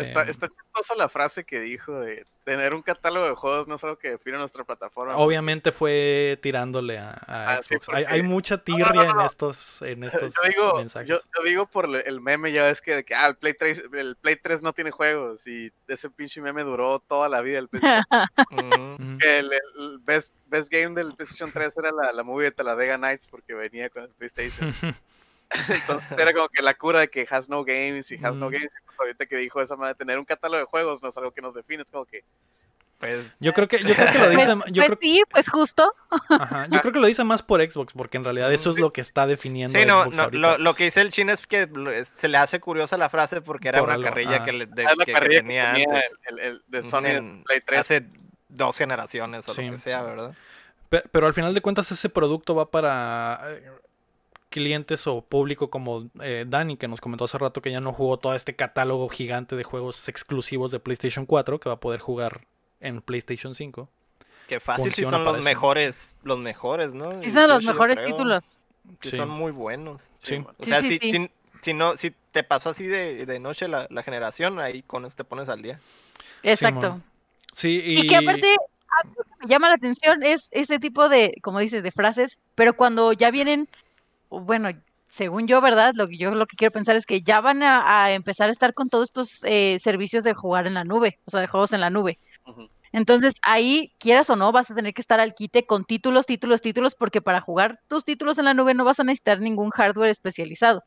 Speaker 3: Está,
Speaker 1: Eh,
Speaker 3: está chistosa la frase que dijo de tener un catálogo de juegos no es algo que define nuestra plataforma.
Speaker 1: Obviamente fue tirándole a, a
Speaker 3: Ah,
Speaker 1: Xbox. hay,
Speaker 3: porque-
Speaker 1: hay mucha
Speaker 3: no,
Speaker 1: tirria
Speaker 3: no, no.
Speaker 1: en estos, en estos
Speaker 3: yo digo,
Speaker 1: mensajes.
Speaker 3: yo, yo digo por el meme, ya ves que, de que ah, el, Play 3, el Play 3 no tiene juegos y ese pinche meme duró toda la vida. El, PlayStation. El, el best, best game del PlayStation 3 era la, la movie de Talladega Nights porque venía con el PlayStation. Entonces era como que la cura de que has no games y has no games. y pues ahorita que dijo esa madre, tener un catálogo de juegos no es algo que nos define, es como que
Speaker 2: Pues
Speaker 1: Yo creo que, yo creo que lo
Speaker 4: Pues,
Speaker 1: dice, yo
Speaker 4: pues
Speaker 1: creo,
Speaker 4: sí, pues justo.
Speaker 1: ajá, yo creo que lo dice más por Xbox, porque en realidad eso es lo que está definiendo
Speaker 2: Sí, no,
Speaker 1: Xbox
Speaker 2: no,
Speaker 1: ahorita.
Speaker 2: lo, lo que dice el chino es que se le hace curiosa la frase porque era
Speaker 1: Por
Speaker 2: una
Speaker 1: algo,
Speaker 2: carrilla
Speaker 1: ah.
Speaker 2: que, le, de-
Speaker 3: ah,
Speaker 2: que- que
Speaker 3: carrilla que
Speaker 2: tenía
Speaker 3: tenía
Speaker 2: antes,
Speaker 3: el, el- de Sony
Speaker 2: en-
Speaker 3: Play 3.
Speaker 2: hace dos generaciones o
Speaker 1: Sí.
Speaker 2: lo que sea, ¿verdad?
Speaker 1: Pe- Pero al final de cuentas ese producto va para... clientes o público como eh, Dani, que nos comentó hace rato que ya no jugó todo este catálogo gigante de juegos exclusivos de PlayStation 4, que va a poder jugar en PlayStation 5.
Speaker 2: Que fácil si son los
Speaker 1: eso.
Speaker 2: mejores, los mejores, ¿no?
Speaker 4: Sí, son los
Speaker 2: 18 yo
Speaker 4: mejores títulos.
Speaker 2: que
Speaker 1: Sí.
Speaker 2: son muy buenos.
Speaker 1: Sí.
Speaker 2: O sea,
Speaker 4: sí,
Speaker 2: si,
Speaker 4: sí.
Speaker 2: si- si no, si te pasó así de, de noche la, la generación, ahí con eso te pones al día.
Speaker 4: Exacto.
Speaker 1: Sí, y,
Speaker 4: Y que aparte, algo que me llama la atención es este tipo de, como dices, de frases, pero cuando ya vienen, bueno, según yo, ¿verdad? Lo que yo lo que quiero pensar es que ya van a, a empezar a estar con todos estos eh, servicios de jugar en la nube, o sea, de juegos en la nube. Entonces, ahí, quieras o no, vas a tener que estar al quite con títulos, títulos, títulos, porque para jugar tus títulos en la nube no vas a necesitar ningún hardware especializado.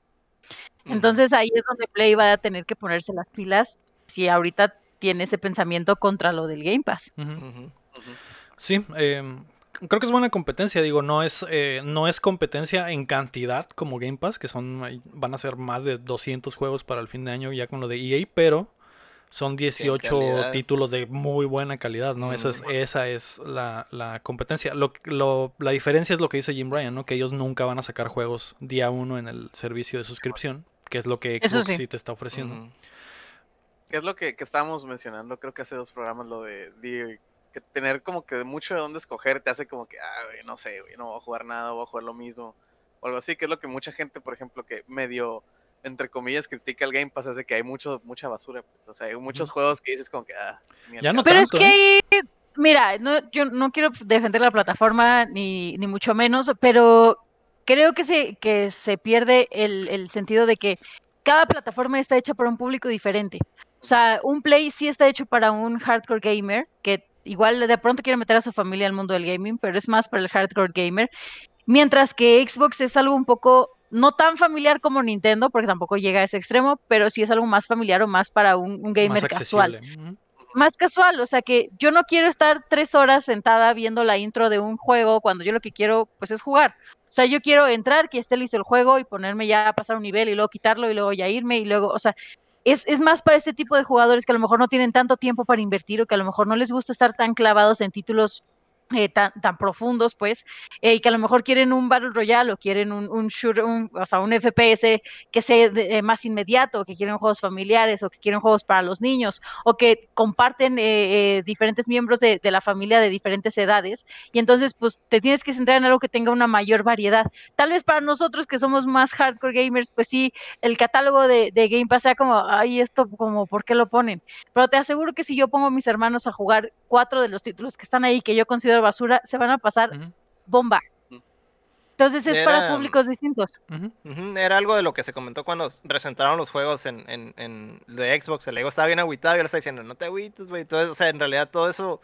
Speaker 4: Entonces, ahí es donde Play va a tener que ponerse las pilas si ahorita tiene ese pensamiento contra lo del Game Pass.
Speaker 1: Sí, eh, creo que es buena competencia. Digo, no es, eh, no es competencia en cantidad como Game Pass, que son van a ser más de 200 juegos para el fin de año ya con lo de EA, pero son 18
Speaker 2: calidad.
Speaker 1: títulos de muy buena calidad, ¿no? Esa es,
Speaker 2: Mm.
Speaker 1: esa es la, la competencia. Lo, lo- la diferencia es lo que dice Jim Ryan, ¿no? Que ellos nunca van a sacar juegos día uno en el servicio de suscripción, que es lo que Xbox
Speaker 4: sí.
Speaker 1: sí te está ofreciendo.
Speaker 3: Que es lo que, que estábamos mencionando, creo que hace dos programas, lo de, de que tener como que mucho de dónde escoger te hace como que, ah, güey, no sé, güey, no voy a jugar nada, voy a jugar lo mismo, o algo así, que es lo que mucha gente, por ejemplo, que medio, entre comillas, critica el Game Pass, es de que hay mucho, mucha basura, pues, o sea, hay muchos juegos que dices como que, ah,
Speaker 1: Ya no.
Speaker 4: Pero es que, mira, no, yo no quiero defender la plataforma ni, ni mucho menos, pero creo que se, que se pierde el, el sentido de que cada plataforma está hecha para un público diferente. O sea, un Play sí está hecho para un hardcore gamer, que igual de pronto quiere meter a su familia al mundo del gaming, pero es más para el hardcore gamer. Mientras que Xbox es algo un poco, no tan familiar como Nintendo, porque tampoco llega a ese extremo, pero sí es algo más familiar o más para un, un gamer casual
Speaker 1: accesible.
Speaker 4: Más casual, o sea que yo no quiero estar tres horas sentada viendo la intro de un juego cuando yo lo que quiero pues es jugar. O sea, yo quiero entrar, que esté listo el juego y ponerme ya a pasar un nivel y luego quitarlo y luego ya irme y luego, o sea, es, es más para este tipo de jugadores que a lo mejor no tienen tanto tiempo para invertir o que a lo mejor no les gusta estar tan clavados en títulos eh, tan, tan profundos, pues, eh, y que a lo mejor quieren un Battle Royale o quieren un, un o sea, un FPS que sea eh, más inmediato, que quieren juegos familiares o que quieren juegos para los niños o que comparten eh, diferentes miembros de, de la familia de diferentes edades y entonces pues te tienes que centrar en algo que tenga una mayor variedad. Tal vez para nosotros que somos más hardcore gamers, pues sí, el catálogo de, de Game Pass sea como, ay, esto como, ¿por qué lo ponen? Pero te aseguro que si yo pongo a mis hermanos a jugar cuatro de los títulos que están ahí que yo considero basura, se van a pasar bomba. Entonces es para
Speaker 2: Era-
Speaker 4: públicos distintos.
Speaker 2: Era algo de lo que se comentó cuando presentaron los juegos en, en, en de Xbox. El Ego estaba bien agüitado y él está diciendo, no te agüites, güey. Todo eso- O sea, en realidad todo eso,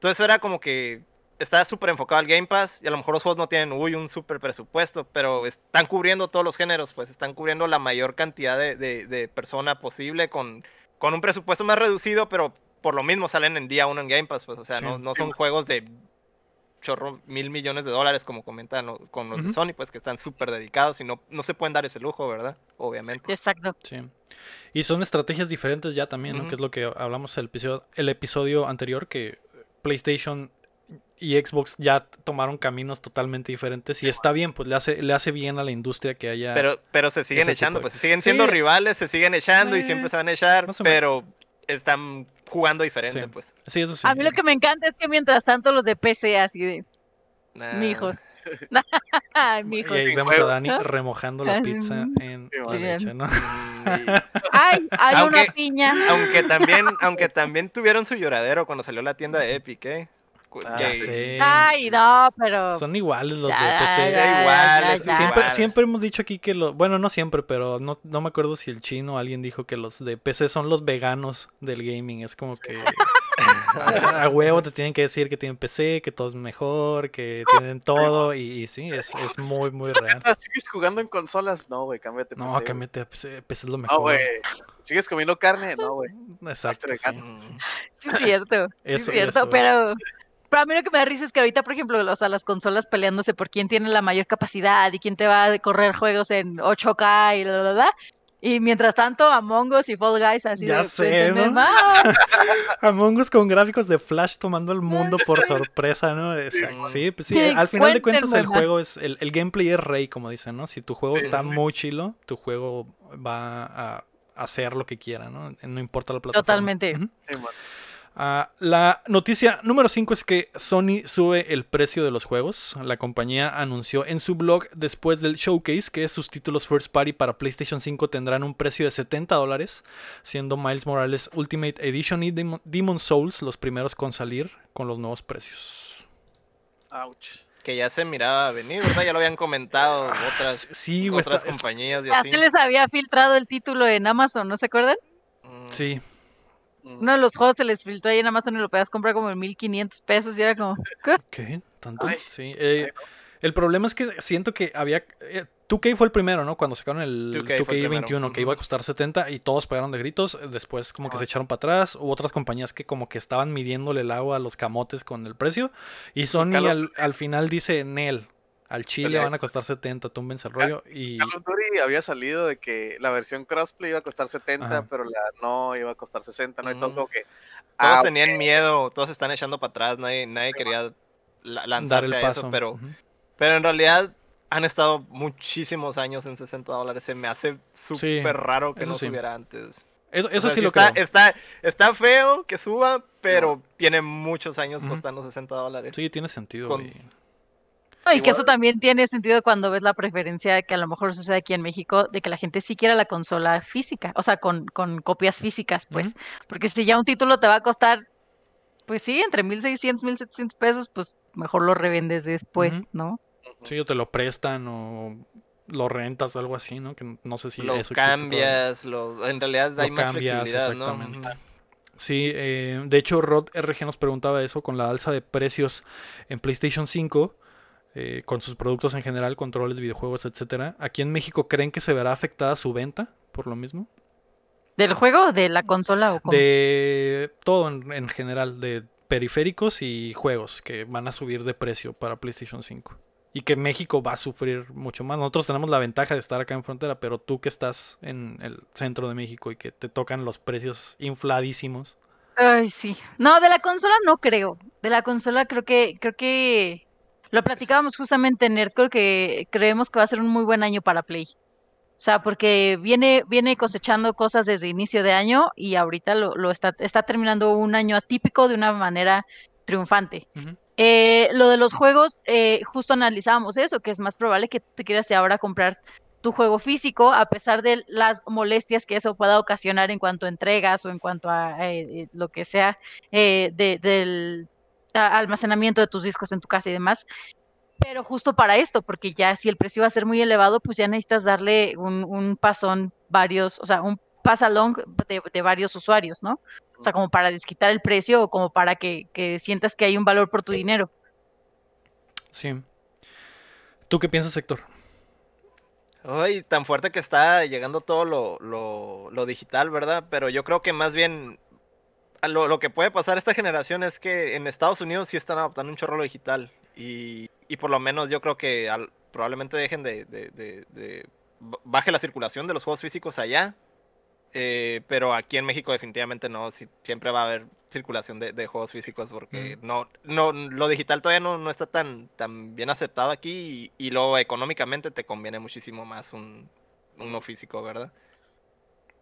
Speaker 2: todo eso era como que está súper enfocado al Game Pass y a lo mejor los juegos no tienen, uy, un súper presupuesto, pero están cubriendo todos los géneros, pues están cubriendo la mayor cantidad de, de, de persona posible con, con un presupuesto más reducido, pero por lo mismo salen en día uno en Game Pass, pues, o sea,
Speaker 1: Sí.
Speaker 2: no, no son juegos de chorro mil millones de dólares como comentan lo- con los de. Sony, pues que están súper dedicados y no, no se pueden dar ese lujo, ¿verdad? Obviamente.
Speaker 4: Exacto.
Speaker 1: Sí. Y son estrategias diferentes ya también, ¿no? Que es lo que hablamos el episodio, el episodio anterior, que PlayStation y Xbox ya tomaron caminos totalmente diferentes. Y está bien, pues le hace, le hace bien a la industria que haya.
Speaker 2: Pero, pero se siguen echando,
Speaker 1: de-
Speaker 2: pues se siguen siendo
Speaker 1: Sí.
Speaker 2: rivales, se siguen echando y siempre se van a echar, pero están jugando diferente,
Speaker 1: Sí.
Speaker 2: pues.
Speaker 1: Sí, eso sí.
Speaker 4: A mí lo que me encanta es que mientras tanto los de PC así de,
Speaker 2: Nah.
Speaker 4: mijos. Ay,
Speaker 1: Y
Speaker 4: mijos.
Speaker 1: ahí
Speaker 3: Sí,
Speaker 1: vemos a. Dani remojando la pizza en
Speaker 3: Sí,
Speaker 1: la leche, ¿no?
Speaker 2: Y-
Speaker 4: Ay, hay
Speaker 2: Aunque-
Speaker 4: una piña.
Speaker 2: aunque también, aunque también tuvieron su lloradero cuando salió la tienda de Epic, ¿eh?
Speaker 3: Ah,
Speaker 2: que-
Speaker 1: sí.
Speaker 4: Ay, no, pero.
Speaker 1: Son iguales los de PC.
Speaker 2: ya, ya, iguales,
Speaker 4: ya.
Speaker 1: Siempre,
Speaker 2: igual.
Speaker 1: siempre hemos dicho aquí que los, bueno, no siempre, pero no, no me acuerdo si el chino o alguien dijo que los de PC son los veganos del gaming. Es como que a, a huevo te tienen que decir que tienen PC, que todo es mejor, que tienen todo y, y sí, es, es muy, muy real.
Speaker 3: ¿Sigues jugando en consolas? No, güey, cámbiate.
Speaker 1: No,
Speaker 3: PC,
Speaker 1: cámbiate a PC, PC es lo mejor.
Speaker 3: No, güey. ¿Sigues comiendo carne? No, güey.
Speaker 1: Exacto, sí.
Speaker 4: Sí, es cierto. sí es
Speaker 1: Eso-
Speaker 4: cierto,
Speaker 1: eso
Speaker 4: pero. Pero a mí lo que me da risa es que ahorita, por ejemplo, o sea, las consolas peleándose por quién tiene la mayor capacidad y quién te va a correr juegos en 8K y bla, bla, bla. Y mientras tanto, Among Us y Fall Guys así
Speaker 1: Ya
Speaker 4: de,
Speaker 1: sé,
Speaker 4: de-
Speaker 1: ¿no? Among Us con gráficos de Flash tomando el mundo por sorpresa, ¿no? Exacto. Sí, pues sí, al final de cuentas el juego es, el, el gameplay es rey, como dicen, ¿no? Si tu juego
Speaker 3: Sí,
Speaker 1: está
Speaker 3: sí.
Speaker 1: muy chilo, tu juego va a hacer lo que quiera, ¿no? No importa la plataforma.
Speaker 4: Totalmente.
Speaker 3: Sí.
Speaker 1: Ah, la noticia número 5 es que Sony sube el precio de los juegos. La compañía anunció en su blog después del showcase que sus títulos first party para PlayStation 5 tendrán un precio de 70 dólares, siendo Miles Morales Ultimate Edition y Demon, Demon Souls los primeros con salir con los nuevos precios.
Speaker 3: Ouch.
Speaker 2: Que ya se miraba venir, ¿verdad? Ya lo habían comentado otras,
Speaker 1: Ah, sí,
Speaker 2: otras
Speaker 1: está-
Speaker 2: compañías y
Speaker 4: Ya
Speaker 2: así.
Speaker 4: se les había filtrado el título en Amazon, ¿no se acuerdan?
Speaker 2: Mm,
Speaker 1: Sí.
Speaker 4: Uno de los juegos se les filtró ahí en Amazon y lo podías comprar como en 1500 pesos y era como, ¿qué?
Speaker 1: ¿qué? ¿Tanto?
Speaker 3: Ay.
Speaker 1: Sí. eh, el problema es que siento que había... eh, 2K fue el primero, ¿no? Cuando sacaron el
Speaker 2: 2K fue el
Speaker 1: 2K21,
Speaker 2: primero.
Speaker 1: que iba a costar 70 y todos pegaron de gritos. Después como que se echaron para atrás. Hubo otras compañías que como que estaban midiéndole el agua a los camotes con el precio. Y Sony al, al final dice, Nel, al chile
Speaker 3: le-
Speaker 1: van a costar 70, túmbense el rollo. Y
Speaker 3: Call of Duty había salido de que la versión crossplay iba a costar 70,
Speaker 1: Ajá.
Speaker 3: pero la no iba a costar 60, ¿no? Y todo
Speaker 2: Mm.
Speaker 3: como que.
Speaker 2: Todos
Speaker 3: ah,
Speaker 2: tenían miedo, todos están echando para atrás, nadie, nadie quería la-
Speaker 1: dar
Speaker 2: lanzarse
Speaker 1: el
Speaker 2: a
Speaker 1: paso.
Speaker 2: eso, pero, pero en realidad han estado muchísimos años en 60 dólares. Se me hace súper raro que no
Speaker 1: sí.
Speaker 2: subiera antes.
Speaker 1: Eso,
Speaker 2: O
Speaker 1: eso
Speaker 2: sea,
Speaker 1: sí lo
Speaker 2: está,
Speaker 1: creo.
Speaker 2: está, está feo que suba, pero tiene muchos años costando 60 dólares.
Speaker 1: Sí, tiene sentido.
Speaker 2: con-
Speaker 1: güey.
Speaker 4: No, y que eso también tiene sentido cuando ves la preferencia que a lo mejor sucede aquí en México, de que la gente sí quiera la consola física, o sea, con, con copias físicas, pues. Porque si ya un título te va a costar, pues sí, entre 1600, 1700 pesos, pues mejor lo revendes después. ¿no?
Speaker 1: Sí, o te lo prestan o lo rentas o algo así, ¿no? Que no sé si
Speaker 2: lo
Speaker 1: eso
Speaker 2: cambias, lo, en realidad
Speaker 1: Lo
Speaker 2: hay más
Speaker 1: cambias,
Speaker 2: flexibilidad, ¿no?
Speaker 1: exactamente.
Speaker 2: Ujú.
Speaker 1: Sí, eh, de hecho Rod RG nos preguntaba eso con la alza de precios en PlayStation 5, eh, con sus productos en general, controles, videojuegos, etcétera. Aquí en México creen que se verá afectada su venta por lo mismo.
Speaker 4: ¿Del juego de la consola o cómo?
Speaker 1: De todo en, en general, de periféricos y juegos que van a subir de precio para PlayStation 5. Y que México va a sufrir mucho más. Nosotros tenemos la ventaja de estar acá en frontera, pero tú que estás en el centro de México y que te tocan los precios infladísimos.
Speaker 4: Ay, sí. No, de la consola no creo. De la consola creo que, creo que lo platicábamos justamente en Nerd, creo que creemos que va a ser un muy buen año para Play. O sea, porque viene, viene cosechando cosas desde inicio de año y ahorita lo, lo está, está terminando un año atípico de una manera triunfante. Eh, lo de los juegos, eh, justo analizábamos eso, que es más probable que te quieras de ahora comprar tu juego físico, a pesar de las molestias que eso pueda ocasionar en cuanto a entregas o en cuanto a eh, eh, lo que sea de- del almacenamiento de tus discos en tu casa y demás. Pero justo para esto, porque ya si el precio va a ser muy elevado, pues ya necesitas darle un, un pasón varios, o sea, un pasalong de, de varios usuarios, ¿no? O sea, como para desquitar el precio o como para que, que sientas que hay un valor por tu dinero.
Speaker 1: Sí. ¿Tú qué piensas, Héctor?
Speaker 2: Ay, tan fuerte que está llegando todo lo, lo, lo digital, ¿verdad? Pero yo creo que más bien lo, lo que puede pasar esta generación es que en Estados Unidos sí están adoptando un chorro lo digital. Y, y por lo menos yo creo que al- probablemente dejen de, de- de- baje la circulación de los juegos físicos allá. Eh, pero aquí en México definitivamente no, sí- siempre va a haber circulación de, de juegos físicos porque no, no, lo digital todavía no, no está tan, tan bien aceptado aquí y, y luego económicamente te conviene muchísimo más un, uno físico, ¿verdad?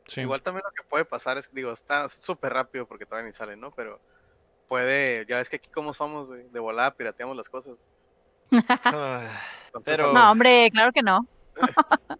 Speaker 1: Sí.
Speaker 3: Igual también lo que puede pasar es que, digo, está súper rápido porque todavía ni sale, ¿no? Pero puede, ya ves que aquí como somos, güey, de volada pirateamos las cosas. Entonces,
Speaker 2: Pero-
Speaker 4: No, hombre, claro que no.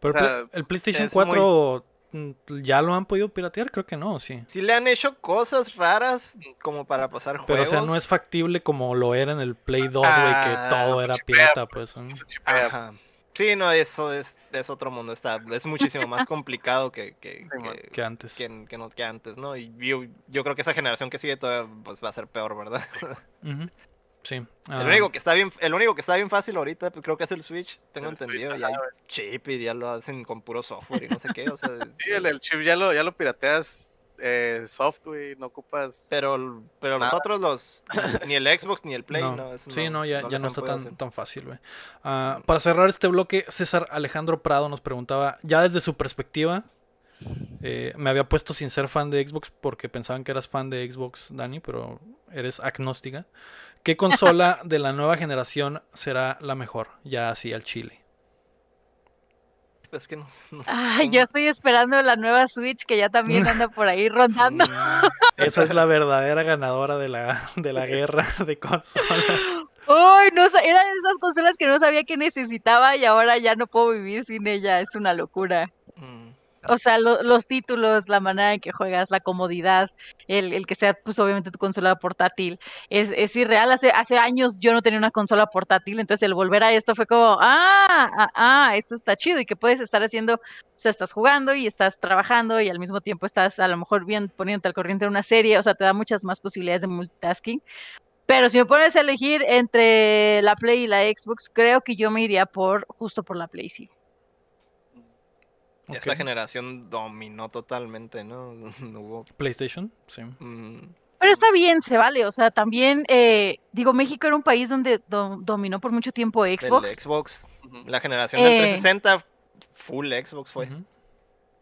Speaker 1: Pero
Speaker 3: o sea,
Speaker 1: el Play- el PlayStation
Speaker 2: es muy-
Speaker 1: 4 mm, ya lo han podido piratear, creo que no, sí.
Speaker 2: Sí le han hecho cosas raras como para pasar
Speaker 1: Pero
Speaker 2: juegos.
Speaker 1: o sea, no es factible como lo era en el Play 2, güey, que
Speaker 2: Ah,
Speaker 1: todo era pirata, pues.
Speaker 3: chipea,
Speaker 2: Ajá. Sí, no, eso es, es otro mundo. Está, es muchísimo más complicado que, que,
Speaker 3: Sí,
Speaker 2: que-
Speaker 1: Que antes.
Speaker 2: que- que no- que antes, ¿no? Y yo, yo creo que esa generación que sigue todavía pues, va a ser peor, ¿verdad?
Speaker 1: Sí.
Speaker 2: El
Speaker 1: Ah,
Speaker 2: único que está bien, el único que está bien fácil ahorita, pues creo que es el Switch, tengo
Speaker 3: El
Speaker 2: entendido, y
Speaker 3: ajá,
Speaker 2: hay chip y ya lo hacen con puro software y no sé qué, o sea,
Speaker 3: Sí, el, el chip ya lo, ya lo pirateas eh, software, no ocupas.
Speaker 2: Pero, pero los
Speaker 3: Nada.
Speaker 2: otros, los, ni el Xbox ni el Play, no.
Speaker 1: No, sí, no, ya, ya
Speaker 2: les
Speaker 1: no está tan,
Speaker 2: hacer.
Speaker 1: tan fácil, güey. Ah, para cerrar este bloque, César Alejandro Prado nos preguntaba, ya desde su perspectiva, eh, me había puesto sin ser fan de Xbox porque pensaban que eras fan de Xbox, Dani, pero eres agnóstica. ¿Qué consola de la nueva generación será la mejor? Ya así al chile.
Speaker 2: Pues que no, no-
Speaker 4: Ay, yo estoy esperando la nueva Switch que ya también anda por ahí rondando.
Speaker 1: Esa es la verdadera ganadora de la, de la guerra de consolas.
Speaker 4: Uy, no, era de esas consolas que no sabía que necesitaba y ahora ya no puedo vivir sin ella. Es una locura.
Speaker 2: Mm.
Speaker 4: O sea, lo- los títulos, la manera en que juegas, la comodidad, el, el que sea, pues obviamente tu consola portátil, es, es irreal. Hace, hace años yo no tenía una consola portátil, entonces el volver a esto fue como, ah, ah, ah, esto está chido y que puedes estar haciendo, o sea, estás jugando y estás trabajando y al mismo tiempo estás a lo mejor bien poniéndote al corriente de una serie, o sea, te da muchas más posibilidades de multitasking. Pero si me pones a elegir entre la Play y la Xbox, creo que yo me iría por, justo por la Play, sí.
Speaker 2: Ya Esta generación dominó totalmente, ¿no? No hubo.
Speaker 1: PlayStation, sí.
Speaker 2: mm,
Speaker 4: Pero está bien, se vale. O sea, también, eh, digo, México era un país donde do- dominó por mucho tiempo
Speaker 2: del
Speaker 4: Xbox.
Speaker 2: Xbox.
Speaker 3: Ujú.
Speaker 2: La generación del
Speaker 4: Eh.
Speaker 2: 360, full Xbox fue.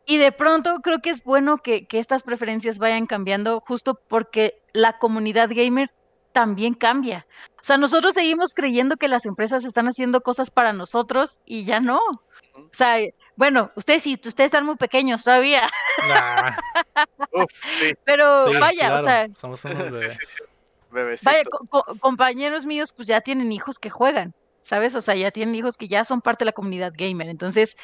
Speaker 4: Y de pronto creo que es bueno que, que estas preferencias vayan cambiando justo porque la comunidad gamer también cambia. O sea, nosotros seguimos creyendo que las empresas están haciendo cosas para nosotros y ya no. O sea, bueno, ustedes sí, ustedes están muy pequeños todavía,
Speaker 1: Nah,
Speaker 3: Uf, sí,
Speaker 4: pero
Speaker 1: sí,
Speaker 4: vaya, o sea,
Speaker 1: somos unos
Speaker 3: sí,
Speaker 1: bebés.
Speaker 3: sí, sí. Bebecito.
Speaker 4: Vaya, co- co- compañeros míos, pues ya tienen hijos que juegan, ¿sabes? O sea, ya tienen hijos que ya son parte de la comunidad gamer. Entonces,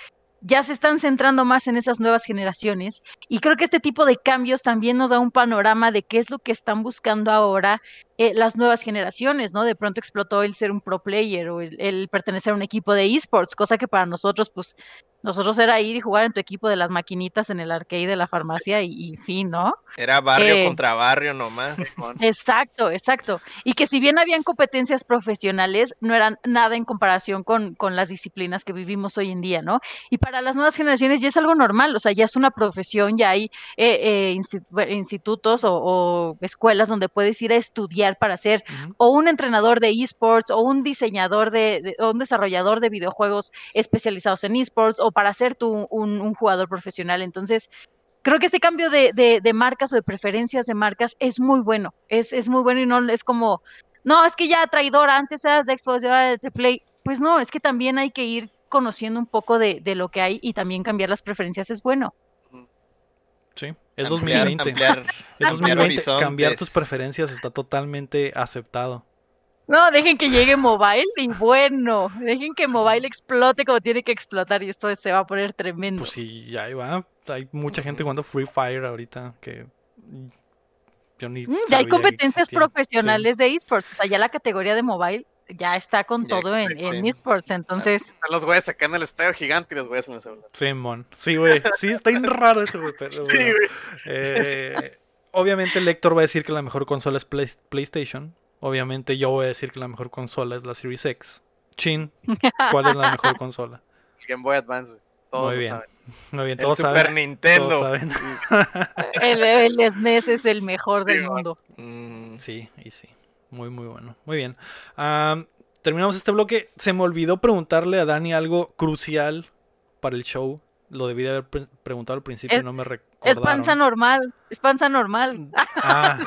Speaker 4: ya se están centrando más en esas nuevas generaciones. Y creo que este tipo de cambios también nos da un panorama de qué es lo que están buscando ahora eh, las nuevas generaciones, ¿no? De pronto explotó el ser un pro player o el, el pertenecer a un equipo de esports, cosa que para nosotros, pues, nosotros era ir y jugar en tu equipo de las maquinitas en el arcade de la farmacia y, y fin, ¿no?
Speaker 2: Era barrio
Speaker 4: Eh.
Speaker 2: contra barrio nomás.
Speaker 4: Exacto, exacto. Y que si bien habían competencias profesionales, no eran nada en comparación con, con las disciplinas que vivimos hoy en día, ¿no? Y para las nuevas generaciones ya es algo normal, o sea, ya es una profesión, ya hay eh, eh, institutos o, o escuelas donde puedes ir a estudiar para ser o un entrenador de esports o un diseñador de, de- o un desarrollador de videojuegos especializados en esports o para ser tú un, un jugador profesional. Entonces, creo que este cambio de, de- de marcas o de preferencias de marcas es muy bueno. Es, es muy bueno y no es como, no, es que ya traidora, antes era de ahora de Play. Pues no, es que también hay que ir conociendo un poco de, de lo que hay y también cambiar las preferencias es bueno.
Speaker 1: Sí, es
Speaker 2: Ampliar-
Speaker 1: 2020.
Speaker 2: ampliar-
Speaker 1: Es
Speaker 2: ampliar
Speaker 1: 2020. Cambiar tus preferencias está totalmente aceptado.
Speaker 4: No, dejen que llegue mobile y bueno, dejen que mobile explote como tiene que explotar y esto se va a poner tremendo.
Speaker 1: Pues sí, ya ahí va. Hay mucha gente jugando Free Fire ahorita que yo ni
Speaker 4: Mm, ya hay competencias.
Speaker 1: Sí.
Speaker 4: profesionales de esports, o sea, ya la categoría de mobile ya está con
Speaker 2: Ya
Speaker 4: todo en, en esports, entonces
Speaker 3: Están los güeyes acá en el estadio gigante y los güeyes en el celular.
Speaker 1: Simón. Sí, güey. Sí, está bien raro eso, güey. Pero,
Speaker 3: Sí,
Speaker 1: bueno.
Speaker 3: güey.
Speaker 1: Eh, obviamente el Héctor va a decir que la mejor consola es Play- PlayStation. Obviamente yo voy a decir que la mejor consola es la Series X. Chin, ¿cuál es la mejor consola?
Speaker 3: El Game Boy Advance. güey. Todos
Speaker 1: Muy
Speaker 3: lo
Speaker 1: bien.
Speaker 3: saben.
Speaker 1: Muy bien,
Speaker 2: El
Speaker 1: todos
Speaker 2: Super
Speaker 1: saben.
Speaker 2: Nintendo.
Speaker 1: Todos saben.
Speaker 4: el, el SNES es el mejor
Speaker 3: Sí,
Speaker 4: del
Speaker 3: man.
Speaker 4: mundo.
Speaker 2: Mm,
Speaker 1: Sí, y sí. Muy, muy bueno. Muy bien. Am, terminamos este bloque. Se me olvidó preguntarle a Dani algo crucial para el show. Lo debí de haber pre- preguntado al principio y
Speaker 4: Es-
Speaker 1: no me
Speaker 4: Es
Speaker 1: recordaron.
Speaker 4: panza normal, es panza normal.
Speaker 1: Ah,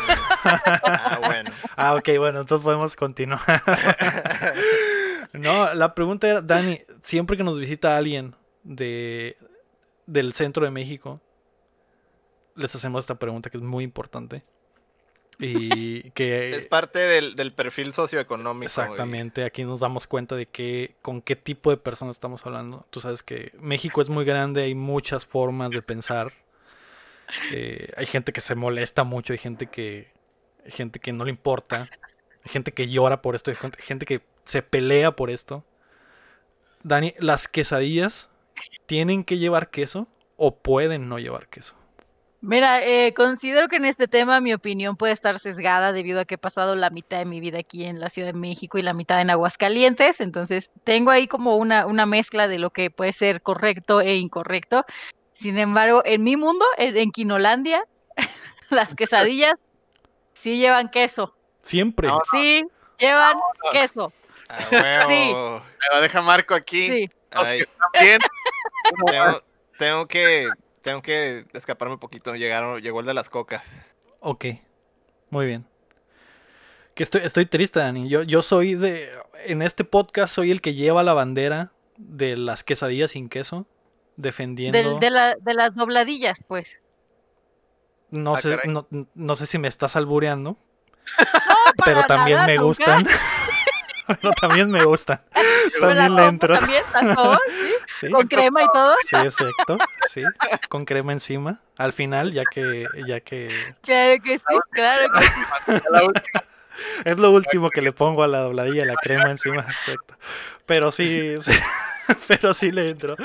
Speaker 2: ah, bueno.
Speaker 1: ah, ok, bueno, entonces podemos continuar. No, la pregunta era, Dani, siempre que nos visita alguien de, del centro de México, les hacemos esta pregunta que es muy importante. Y que
Speaker 2: Es parte del, del perfil socioeconómico.
Speaker 1: exactamente aquí nos damos cuenta de que con qué tipo de personas estamos hablando. Tú sabes que México es muy grande, hay muchas formas de pensar. Eh, hay gente que se molesta mucho, hay gente que hay gente que no le importa, hay gente que llora por esto, hay gente, gente que se pelea por esto. Dani, ¿las quesadillas tienen que llevar queso o pueden no llevar queso?
Speaker 4: Mira, eh, considero que en este tema mi opinión puede estar sesgada debido a que he pasado la mitad de mi vida aquí en la Ciudad de México y la mitad en Aguascalientes, entonces tengo ahí como una, una mezcla de lo que puede ser correcto e incorrecto. Sin embargo, en mi mundo, en, en Quinolandia, las quesadillas sí llevan queso.
Speaker 1: Siempre.
Speaker 3: No,
Speaker 4: Sí, llevan queso.
Speaker 2: Huevo.
Speaker 3: Ahí va, deja Marco aquí.
Speaker 4: Sí.
Speaker 3: Los
Speaker 2: Ay,
Speaker 3: que están bien.
Speaker 2: tengo, tengo que tengo que escaparme un poquito. Llegaron, llegó el de las cocas.
Speaker 1: Ok. Muy bien. Que estoy, estoy triste, Dani. Yo, yo soy de. En este podcast soy el que lleva la bandera de las quesadillas sin queso. Defendiendo.
Speaker 4: Del- de, la- de las dobladillas, pues.
Speaker 1: no,
Speaker 3: Ah,
Speaker 1: sé, no, no sé si me estás albureando.
Speaker 4: No,
Speaker 1: Pero también me gustan. pero también me gustan. También le entro.
Speaker 4: También, sí,
Speaker 1: Sí,
Speaker 4: con crema y todo.
Speaker 1: sí, exacto. Sí. Con crema encima. Al final, ya que. Ya que.
Speaker 4: Claro que sí, claro que sí.
Speaker 1: Es lo último que le pongo a la dobladilla, la crema encima, exacto. Pero sí, sí, pero sí le entro.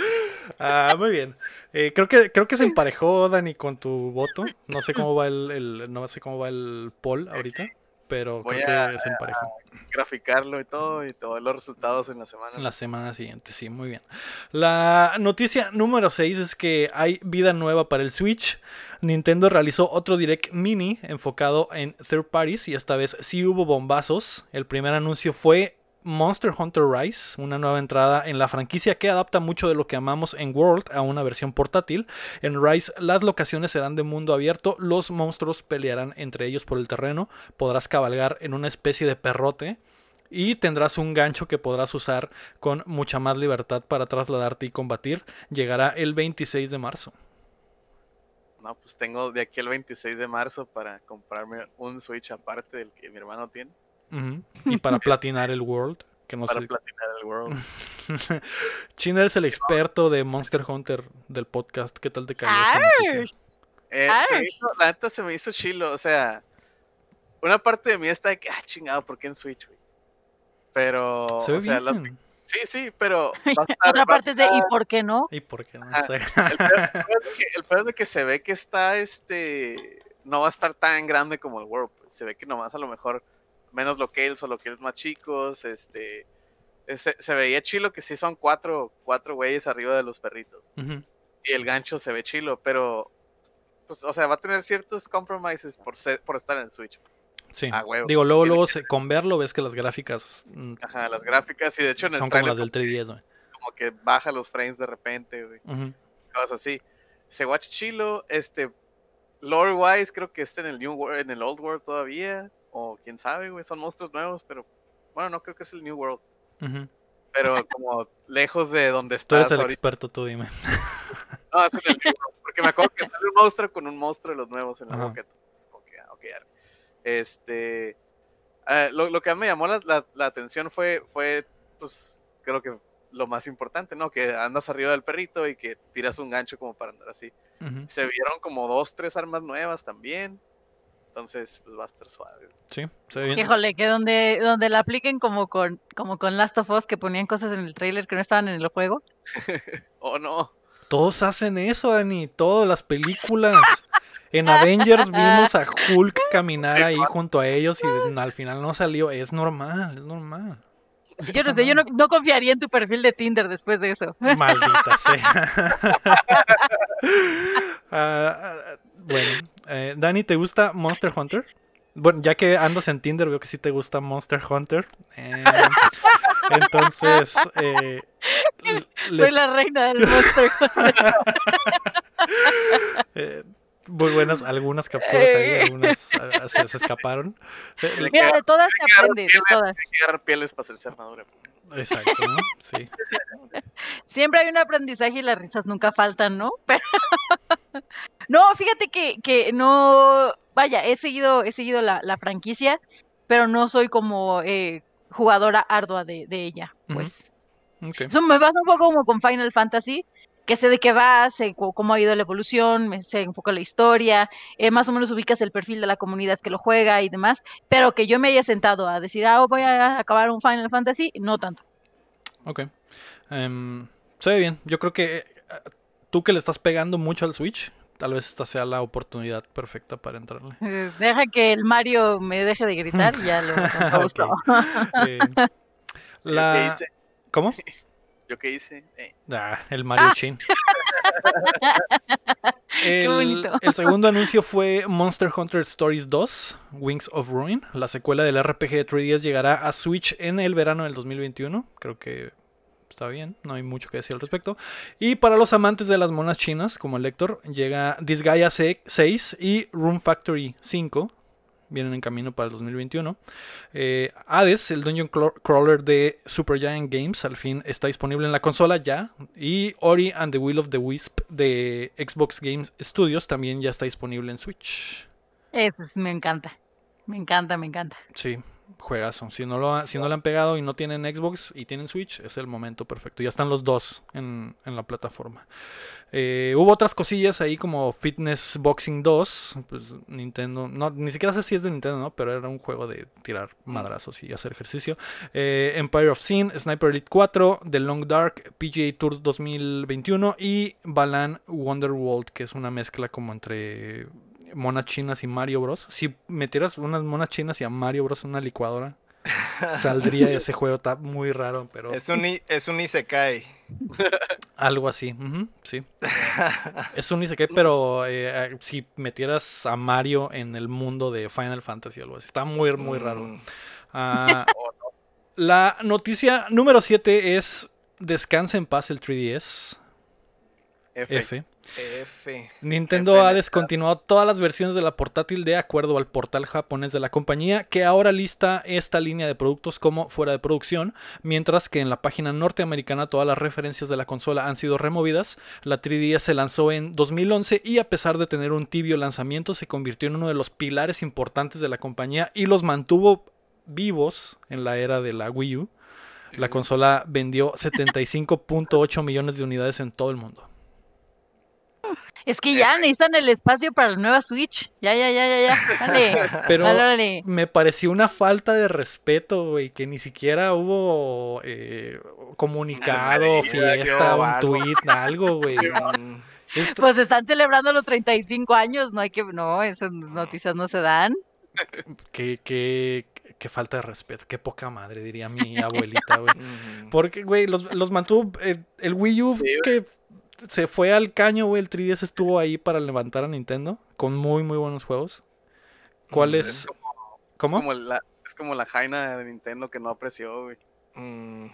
Speaker 1: Ah, muy bien. Eh, creo que creo que se emparejó Dani con tu voto. No sé cómo va el, el- no sé cómo va el poll ahorita, pero
Speaker 3: Voy
Speaker 1: creo
Speaker 3: a-
Speaker 1: que se emparejó
Speaker 3: Graficarlo y todo, y todos los resultados en la semana.
Speaker 1: en la semana siguiente. Sí, muy bien. La noticia número 6 es que hay vida nueva para el Switch. Nintendo realizó otro Direct Mini enfocado en third parties y esta vez sí hubo bombazos. El primer anuncio fue Monster Hunter Rise, una nueva entrada en la franquicia que adapta mucho de lo que amamos en World a una versión portátil. En Rise las locaciones serán de mundo abierto, los monstruos pelearán entre ellos por el terreno, podrás cabalgar en una especie de perrote y tendrás un gancho que podrás usar con mucha más libertad para trasladarte y combatir. Llegará el 26 de marzo.
Speaker 3: No, pues tengo de aquí el 26 de marzo para comprarme un Switch aparte del que mi hermano tiene,
Speaker 1: Y para platinar el World, que no
Speaker 3: para
Speaker 1: sé.
Speaker 3: platinar el World.
Speaker 1: Chiner es el experto de Monster Hunter del podcast. ¿Qué tal te cayó esta?
Speaker 3: Eh, se me hizo- la neta se me hizo chilo, o sea, una parte de mí está de que, ah, chingado, ¿por qué en Switch, güey? Pero,
Speaker 1: Se ve
Speaker 3: o sea, sí, sí, pero estar-
Speaker 4: Otra parte es de ¿y
Speaker 3: estar-
Speaker 4: por qué no?
Speaker 1: ¿Y por qué no?
Speaker 3: Ah? El peor, el peor es de que, el peor es de que se ve que está, este, no va a estar tan grande como el World, pues. se ve que nomás a lo mejor menos locales o locales más chicos, este, se, se veía chilo que sí son cuatro, cuatro güeyes arriba de los perritos. Y el gancho se ve chilo, pero pues, o sea, va a tener ciertos compromises por ser, por estar en Switch.
Speaker 1: Sí.
Speaker 3: Ah, huevo.
Speaker 1: Digo, luego, luego se- con verlo ves que las gráficas mm,
Speaker 3: Ajá, las gráficas y de hecho en el
Speaker 1: son como las del 3DS, güey.
Speaker 3: como que baja los frames de repente, güey, cosas así. Se watch chilo, este lore wise creo que está en el New World, en el Old World todavía o quién sabe, güey, son monstruos nuevos, pero bueno, no creo que es el New World, pero como lejos de donde
Speaker 1: Tú
Speaker 3: estás
Speaker 1: eres el
Speaker 3: ahorita.
Speaker 1: experto, tú dime.
Speaker 3: No, es en el New World, porque me acuerdo que sale un monstruo con un monstruo de los nuevos en la boqueta. Ah, ok, arre. Este, ah, lo, lo que me llamó la, la- la atención fue, fue, pues, creo que lo más importante, ¿no? Que andas arriba del perrito y que tiras un gancho como para andar así. Se vieron como dos, tres armas nuevas también. Entonces, pues va a estar suave.
Speaker 1: Sí, se ve bien.
Speaker 4: Híjole, que donde, donde la apliquen como con, como con Last of Us, que ponían cosas en el trailer que no estaban en el juego.
Speaker 3: Oh, no.
Speaker 1: Todos hacen eso, Dani. Todas las películas. En Avengers vimos a Hulk caminar ahí junto a ellos y al final no salió. Es normal, es normal.
Speaker 4: Yo no sé, yo no, no confiaría en tu perfil de Tinder después de eso.
Speaker 1: Maldita sea. Ah, ah, bueno, eh, Dani, ¿te gusta Monster Hunter? Bueno, ya que andas en Tinder, veo que sí te gusta Monster Hunter. Eh, entonces, eh, le-
Speaker 4: Soy la reina del Monster Hunter.
Speaker 1: Muy buenas, algunas capturas ahí,
Speaker 4: Eh.
Speaker 1: algunas ah, se, se escaparon.
Speaker 4: Mira, de todas se aprende, de todas.
Speaker 3: Hay que agarrar pieles para hacerse armadura.
Speaker 1: Exacto, ¿no? Sí.
Speaker 4: Siempre hay un aprendizaje y las risas nunca faltan, ¿no? Pero... no, fíjate que, que no, vaya, he seguido, he seguido la, la franquicia, pero no soy como eh, jugadora ardua de, de ella, pues. Eso me pasa un poco como con Final Fantasy, que sé de qué va, sé cómo ha ido la evolución, me sé un poco la historia, eh, más o menos ubicas el perfil de la comunidad que lo juega y demás, pero que yo me haya sentado a decir, ah, voy a acabar un Final Fantasy, no tanto.
Speaker 1: Ok. Em, se ve bien. Yo creo que eh, tú que le estás pegando mucho al Switch, tal vez esta sea la oportunidad perfecta para entrarle.
Speaker 4: Eh, Deja que el Mario me deje de gritar y ya lo, lo busco.
Speaker 1: Eh. ¿Cómo?
Speaker 3: ¿Yo qué hice? Eh,
Speaker 1: Ah, el Mario Chin.
Speaker 4: Qué
Speaker 1: El,
Speaker 4: bonito.
Speaker 1: el segundo anuncio fue Monster Hunter Stories 2, Wings of Ruin. La secuela del RPG de 3DS llegará a Switch en el verano del 2021. Creo que está bien, no hay mucho que decir al respecto. Y para los amantes de las monas chinas, como el Lector, llega Disgaea 6 y Room Factory 5. Vienen en camino para el 2021. Eh, Hades, el dungeon crawler de Supergiant Games, al fin está disponible en la consola ya. Y Ori and the Will of the Wisp de Xbox Games Studios también ya está disponible en Switch.
Speaker 4: Eso es- me encanta. Me encanta, me encanta.
Speaker 1: Sí, juegazo. Si no lo, ha- si no le han pegado y no tienen Xbox y tienen Switch, es el momento perfecto. Ya están los dos en, en la plataforma. Eh, hubo otras cosillas ahí como Fitness Boxing 2. Pues Nintendo, no, ni siquiera sé si es de Nintendo, ¿no? Pero era un juego de tirar madrazos y hacer ejercicio. Eh, Empire of Sin, Sniper Elite 4, The Long Dark, PGA Tour 2021 y Balan Wonderworld, que es una mezcla como entre monas chinas y Mario Bros. Si metieras unas monas chinas y a Mario Bros en una licuadora, saldría ese juego. Está muy raro, pero
Speaker 2: Es un, es un Isekai.
Speaker 1: algo así. sí. Es un Isekai, pero eh, eh, si metieras a Mario en el mundo de Final Fantasy o algo así. Está muy, muy raro.
Speaker 2: Mm,
Speaker 1: Ah, la noticia número 7 es Descansa en paz el 3DS.
Speaker 3: F.
Speaker 1: F.
Speaker 2: F.
Speaker 1: Nintendo
Speaker 3: F
Speaker 1: ha descontinuado todas las versiones de la portátil de acuerdo al portal japonés de la compañía, que ahora lista esta línea de productos como fuera de producción, mientras que en la página norteamericana todas las referencias de la consola han sido removidas. La 3DS se lanzó en 2011 y a pesar de tener un tibio lanzamiento se convirtió en uno de los pilares importantes de la compañía y los mantuvo vivos en la era de la Wii U. La consola vendió 75.8 millones de unidades en todo el mundo.
Speaker 4: Es que ya necesitan el espacio para la nueva Switch. Ya, ya, ya, ya, ya. Dale.
Speaker 1: Pero
Speaker 4: Dale, dale.
Speaker 1: me pareció una falta de respeto, güey, que ni siquiera hubo eh, comunicado, fiesta, un
Speaker 2: algo.
Speaker 1: tweet, algo, güey. Esto-
Speaker 4: Pues están celebrando los 35 años. No hay que. No, esas noticias no se dan.
Speaker 1: qué, qué- qué falta de respeto, qué poca madre, diría mi abuelita, güey. Porque, güey, los, los mantuvo. eh, el Wii U
Speaker 3: Sí,
Speaker 1: que se fue al caño, güey. El 3DS estuvo ahí para levantar a Nintendo con muy, muy buenos juegos. ¿Cuál
Speaker 3: Es
Speaker 1: es?
Speaker 3: como,
Speaker 1: ¿Cómo?
Speaker 3: Es como, la, es como la Jaina de Nintendo que no apreció, güey.
Speaker 2: Mm,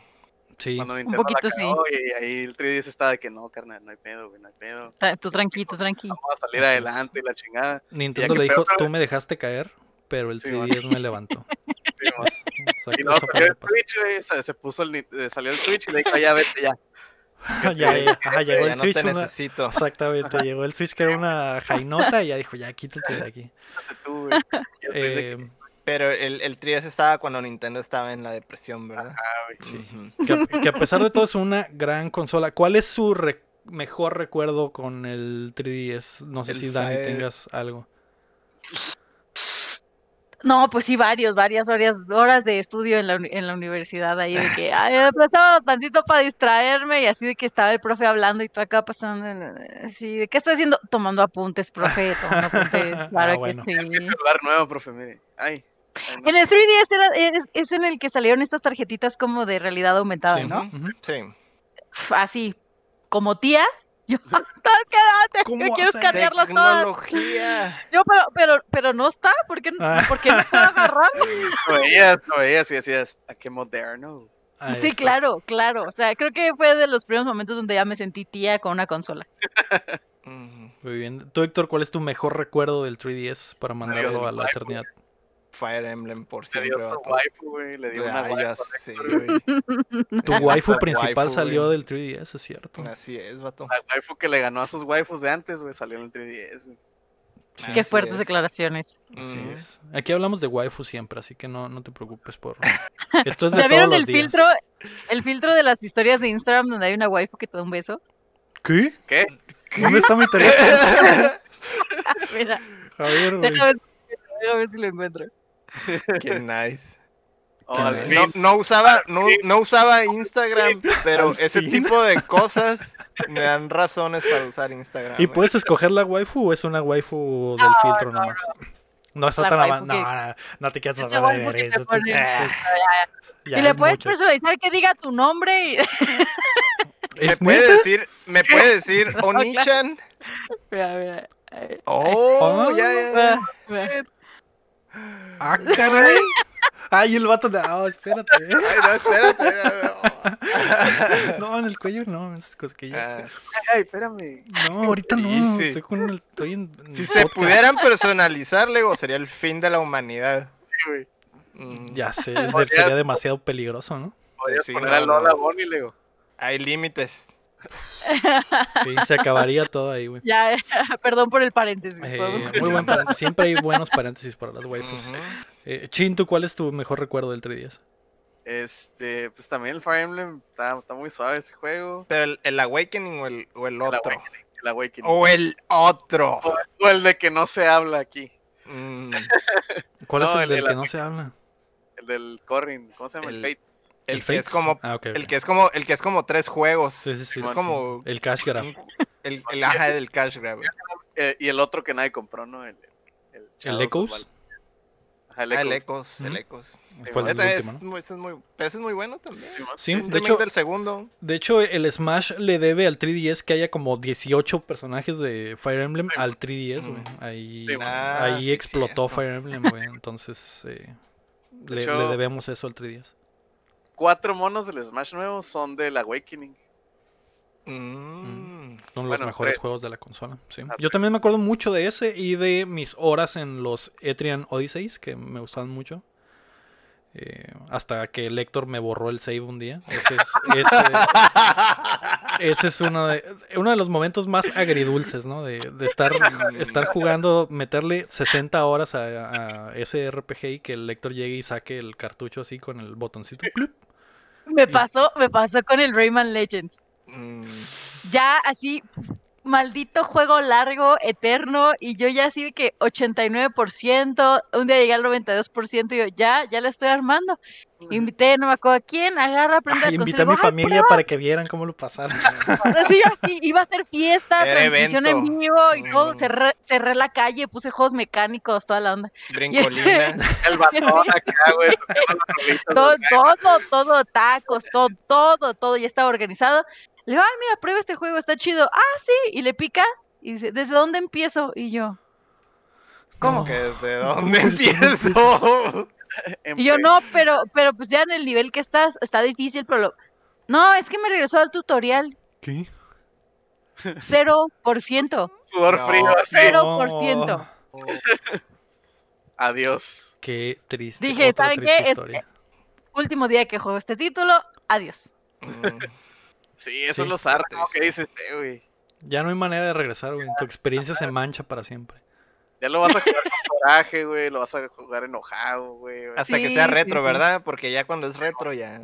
Speaker 1: Sí.
Speaker 3: Cuando Nintendo
Speaker 4: poquito
Speaker 3: la cagó, y ahí el 3DS está de que no, carnal, no hay pedo, güey, no hay pedo.
Speaker 4: Tú tranqui, tú tranqui.
Speaker 3: Vamos a salir adelante y la chingada.
Speaker 1: Nintendo le dijo,
Speaker 3: peor,
Speaker 1: tú me dejaste caer, pero el
Speaker 3: Sí,
Speaker 1: 3DS me levantó.
Speaker 3: Sí.
Speaker 1: Exacto,
Speaker 3: y luego
Speaker 1: fue
Speaker 3: salió el. Switch, güey, se, se puso el, eh, salió el Switch y le dijo, ya vete ya.
Speaker 1: ya, ya, ajá, llegó
Speaker 2: ya
Speaker 1: el
Speaker 2: no
Speaker 1: Switch.
Speaker 2: te
Speaker 1: una-
Speaker 2: necesito.
Speaker 1: Exactamente, llegó el Switch que era una jainota y ya dijo, ya quítate de aquí.
Speaker 3: Tú, que,
Speaker 1: Eh,
Speaker 2: Pero el, el 3DS estaba cuando Nintendo estaba en la depresión, ¿verdad?
Speaker 1: que, a, que a pesar de todo es una gran consola. ¿Cuál es su re- mejor recuerdo con el 3DS? No sé
Speaker 2: El
Speaker 1: si Dani tengas algo.
Speaker 4: No, pues sí, varios, varias horas, horas de estudio en la, en la universidad ahí de que, ay, me prestaba tantito para distraerme y así de que estaba el profe hablando y tú acá pasando, en- así, ¿de qué estás haciendo? Tomando apuntes, profe, tomando apuntes,
Speaker 1: Ah,
Speaker 4: claro
Speaker 1: bueno.
Speaker 4: que sí.
Speaker 3: Mi celular nuevo, profe, mire. Ay. ay, no.
Speaker 4: En el 3DS era- es, es en el que salieron estas tarjetitas como de realidad aumentada,
Speaker 1: Sí,
Speaker 4: ¿no?
Speaker 2: Sí.
Speaker 4: Así, como tía, yo, "Todas quédate,
Speaker 1: ¿Cómo
Speaker 4: yo quiero escanearlas todas. Yo, pero, pero, pero no está, ¿por qué,
Speaker 1: Ah.
Speaker 4: ¿por qué no puedo agarrar?
Speaker 3: Lo veías, lo veías y decías, ¿a qué moderno?
Speaker 1: Ah,
Speaker 4: Sí, claro, claro. O sea, creo que fue de los primeros momentos donde ya me sentí tía con una consola.
Speaker 1: Muy bien. Tú, Héctor, ¿cuál es tu mejor recuerdo del 3DS para mandarlo
Speaker 3: Adiós,
Speaker 1: a la eternidad?
Speaker 2: Fire Emblem por
Speaker 3: Le dio
Speaker 2: siempre.
Speaker 3: su waifu, güey. Le dio una
Speaker 2: Ay, ya
Speaker 3: waifu.
Speaker 2: sé, güey.
Speaker 1: Tu waifu principal
Speaker 2: waifu,
Speaker 1: salió del 3DS, es cierto.
Speaker 2: Así es, vato.
Speaker 3: La waifu que le ganó a sus waifus de antes, güey, salió en el 3DS. güey.
Speaker 1: Sí,
Speaker 4: Qué fuertes
Speaker 2: es.
Speaker 4: declaraciones.
Speaker 1: Así
Speaker 2: Ujú.
Speaker 1: es. Aquí hablamos de waifu siempre, así que no, no te preocupes por... Esto es de
Speaker 4: ¿Ya vieron
Speaker 1: todos
Speaker 4: el
Speaker 1: los días.
Speaker 4: filtro, el filtro de las historias de Instagram donde hay una waifu que te da un beso?
Speaker 1: ¿Qué?
Speaker 3: ¿Qué?
Speaker 1: ¿Dónde está mi teléfono?
Speaker 4: Mira,
Speaker 1: A ver, güey.
Speaker 4: déjame, déjame ver si lo encuentro.
Speaker 2: Qué nice.
Speaker 3: Oh,
Speaker 1: Qué nice.
Speaker 2: No, no usaba, no, no usaba Instagram, pero ese tipo de cosas me dan razones para usar Instagram.
Speaker 1: ¿Y
Speaker 2: eh.
Speaker 1: puedes escoger la waifu o es una waifu del filtro nomás? No está
Speaker 4: La
Speaker 1: tan
Speaker 4: que-
Speaker 1: No, no, no te quieras
Speaker 4: Esa
Speaker 1: tratar de
Speaker 4: waifu
Speaker 1: ver
Speaker 4: te
Speaker 1: eso. Eh, ya
Speaker 4: y le
Speaker 1: es
Speaker 4: puedes
Speaker 1: mucho.
Speaker 4: personalizar que diga tu nombre y
Speaker 2: ¿Me
Speaker 1: ¿Es
Speaker 2: puede decir, me puede decir Onichan?
Speaker 4: Mira, mira. eh,
Speaker 2: Oh,
Speaker 1: Ah.
Speaker 2: ya, ya, ya.
Speaker 4: mira, mira.
Speaker 1: Ah, caray. Ay, el vato de. Ah, espérate.
Speaker 2: Ay, no, espérate.
Speaker 1: No, en el cuello no, esas cosquillas.
Speaker 2: Ah,
Speaker 3: Ay, espérame.
Speaker 1: No, ahorita no.
Speaker 2: Easy.
Speaker 1: Estoy con el. Estoy en. en
Speaker 2: si se pudieran personalizar, Lego, sería el fin de la humanidad.
Speaker 3: Sí, güey.
Speaker 2: Mm,
Speaker 1: Ya sé, sería demasiado peligroso, ¿no?
Speaker 3: Podías
Speaker 2: Sí,
Speaker 3: poner
Speaker 2: no,
Speaker 3: a Lola
Speaker 2: no.
Speaker 3: Bonnie, le digo.
Speaker 2: Hay límites.
Speaker 1: Sí, se acabaría todo ahí, güey.
Speaker 4: Ya, perdón por el paréntesis.
Speaker 1: Eh, muy buen paréntesis. Siempre hay buenos paréntesis para las waifus.
Speaker 2: Ujú.
Speaker 1: Eh, Chin, ¿tú cuál es tu mejor recuerdo del 3DS?
Speaker 3: Este, pues también el Fire Emblem está, está muy suave ese juego.
Speaker 2: Pero el, el Awakening o el, o el
Speaker 3: El
Speaker 2: otro.
Speaker 3: Awakening. El Awakening.
Speaker 2: O el otro.
Speaker 3: O, o el de que no se habla aquí.
Speaker 2: Mm,
Speaker 1: ¿Cuál
Speaker 3: No,
Speaker 1: es el,
Speaker 3: el
Speaker 1: del
Speaker 3: de
Speaker 1: que
Speaker 3: la-
Speaker 1: no se habla?
Speaker 3: El del Corrin. ¿Cómo se llama?
Speaker 2: El-
Speaker 3: El, Fates.
Speaker 2: El, que es
Speaker 1: Fates?
Speaker 2: como
Speaker 1: Ah, ok, ok.
Speaker 2: el que es como el que es como tres juegos.
Speaker 1: Sí, sí, sí.
Speaker 2: es
Speaker 1: sí.
Speaker 2: como
Speaker 1: El Cash Grab.
Speaker 2: el, el aja del cash grab.
Speaker 3: Eh, y el otro que nadie compró, ¿no? El, el,
Speaker 1: ¿El Echoes?
Speaker 3: Ajá, el
Speaker 2: Ah, el
Speaker 3: Echoes.
Speaker 2: Ecos, el
Speaker 1: Ujú.
Speaker 2: Ecos.
Speaker 1: Fue el
Speaker 2: es,
Speaker 1: último, ¿no?
Speaker 2: muy, ese es muy, pero ese es muy bueno también.
Speaker 3: Sí.
Speaker 1: Sí,
Speaker 2: Es
Speaker 1: de hecho,
Speaker 2: del segundo.
Speaker 1: de hecho, el Smash le debe al 3DS que haya como 18 personajes de Fire Emblem al 3DS, güey.
Speaker 2: Mm.
Speaker 1: Ahí,
Speaker 3: Sí, man.
Speaker 2: Ah,
Speaker 1: ahí
Speaker 2: sí,
Speaker 1: explotó. Fire Emblem, güey. Entonces, eh,
Speaker 3: De
Speaker 1: le,
Speaker 3: hecho-
Speaker 1: le debemos eso al 3DS.
Speaker 3: Cuatro monos del Smash nuevo son del Awakening.
Speaker 2: Mm.
Speaker 1: Son los
Speaker 3: Bueno,
Speaker 1: mejores
Speaker 3: tres.
Speaker 1: juegos de la consola. Sí.
Speaker 3: Ah,
Speaker 1: Yo
Speaker 3: tres.
Speaker 1: también me acuerdo mucho de ese y de mis horas en los Etrian Odysseys, que me gustaban mucho. Eh, hasta que el Héctor me borró el save un día. Ese es, ese, ese es uno, de, uno de los momentos más agridulces, ¿no? De, de estar, estar jugando, meterle 60 horas a, a ese RPG y que el Héctor llegue y saque el cartucho así con el botoncito. ¡clup!
Speaker 4: Me pasó, me pasó con el Rayman Legends.
Speaker 2: Mm.
Speaker 4: Ya así, maldito juego largo, eterno, y yo ya así de que 89%, un día llegué al 92%, y yo ya, ya la estoy armando. Invité, no me acuerdo a quién, agarra, prende
Speaker 1: Ay,
Speaker 4: la
Speaker 1: invité a mi
Speaker 4: y digo, "Ay,
Speaker 1: familia para que vieran cómo lo pasaron.
Speaker 4: Así, así, iba a ser fiesta,
Speaker 2: Era
Speaker 4: transmisión en vivo y todo, cerré, cerré la calle, puse juegos mecánicos, toda la onda.
Speaker 2: Brincolina.
Speaker 3: El batón acá,
Speaker 4: Todo,
Speaker 3: güey.
Speaker 4: todo, todo, tacos, todo, todo, todo ya estaba organizado. Le digo, ay, mira, prueba este juego, está chido. Ah, sí, y le pica y dice, ¿desde dónde empiezo? Y yo, ¿cómo?
Speaker 2: Que ¿Desde dónde empiezo?
Speaker 4: Y yo, no, pero, pero pues ya en el nivel que estás, está difícil, pero lo... No, es que me regresó al tutorial,
Speaker 1: ¿Qué?
Speaker 4: cero por ciento.
Speaker 3: Sudor
Speaker 2: No.
Speaker 3: frío, así.
Speaker 4: Cero
Speaker 1: No.
Speaker 4: por ciento.
Speaker 3: Adiós.
Speaker 1: Qué triste.
Speaker 4: Dije, ¿saben qué? Es-
Speaker 1: historia.
Speaker 4: Último día que juego este título, adiós.
Speaker 2: Mm.
Speaker 3: Sí, eso
Speaker 1: Sí.
Speaker 3: es lo zarro que dices, eh, güey.
Speaker 1: Ya no hay manera de regresar, güey. Tu experiencia se mancha para siempre.
Speaker 3: Ya lo vas a jugar con coraje, güey. Lo vas a jugar enojado, güey.
Speaker 2: Hasta que sea retro,
Speaker 4: sí.
Speaker 2: ¿verdad? Porque ya cuando es retro ya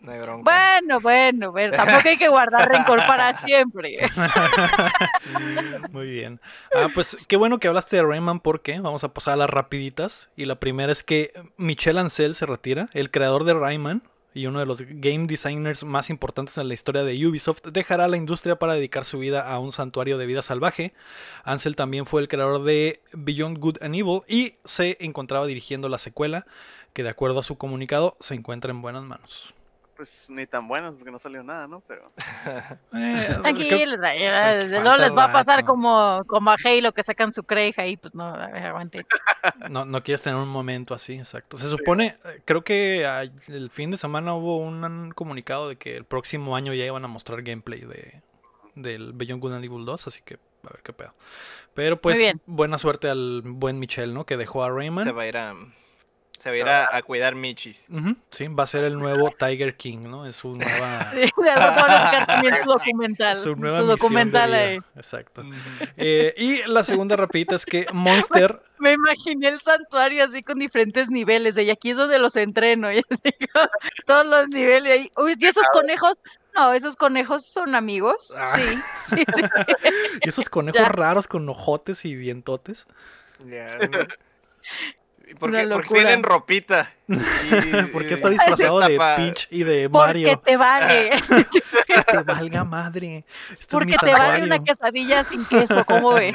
Speaker 2: no hay bronca.
Speaker 4: Bueno, bueno, bueno, tampoco hay que guardar rencor para siempre.
Speaker 1: Muy bien. Ah, pues qué bueno que hablaste de Rayman porque vamos a pasar a las rapiditas. Y la primera es que Michel Ancel se retira, el creador de Rayman y uno de los game designers más importantes en la historia de Ubisoft, dejará la industria para dedicar su vida a un santuario de vida salvaje. Ansel también fue el creador de Beyond Good and Evil y se encontraba dirigiendo la secuela, que de acuerdo a su comunicado se encuentra en buenas manos.
Speaker 3: Pues ni tan buenos porque no salió nada, ¿no? Pero.
Speaker 1: Eh,
Speaker 4: Tranquilos, luego les va a pasar
Speaker 1: rato.
Speaker 4: como, como a Halo que sacan su creja ahí, pues no, aguante.
Speaker 1: No, no quieres tener un momento así, exacto. Se supone, eh, creo que el fin de semana hubo un, un comunicado de que el próximo año ya iban a mostrar gameplay de del Beyond Good and Evil 2, así que a ver qué pedo. Pero pues buena suerte al buen Michel, ¿no? Que dejó a Rayman.
Speaker 2: Se va a ir a, se va a, ir a, a cuidar Michis.
Speaker 1: Sí, va a ser el nuevo Tiger King, ¿no? Es su nueva,
Speaker 4: Sí, también su documental.
Speaker 1: su nueva
Speaker 4: documental ahí.
Speaker 1: Exacto. Eh, y la segunda rapidita es que Monster
Speaker 4: Me imaginé el santuario así con diferentes niveles, de y aquí es donde los entreno, y así, como todos los niveles ahí. Uy, ¿y esos conejos? No, esos conejos son amigos.
Speaker 1: Ah.
Speaker 4: Sí, sí, sí.
Speaker 1: y esos conejos
Speaker 4: Ya.
Speaker 1: raros con ojotes y dientotes.
Speaker 2: Ya, ¿no? ¿Y ¿Por
Speaker 4: Una
Speaker 2: qué, por qué
Speaker 4: locura.
Speaker 2: tienen ropita? Y-
Speaker 1: Porque está disfrazado de
Speaker 2: pa-
Speaker 1: Peach y de
Speaker 4: Porque
Speaker 1: Mario.
Speaker 4: te vale.
Speaker 1: Que te valga madre. Este es
Speaker 4: Porque te vale una quesadilla sin queso, ¿cómo ve?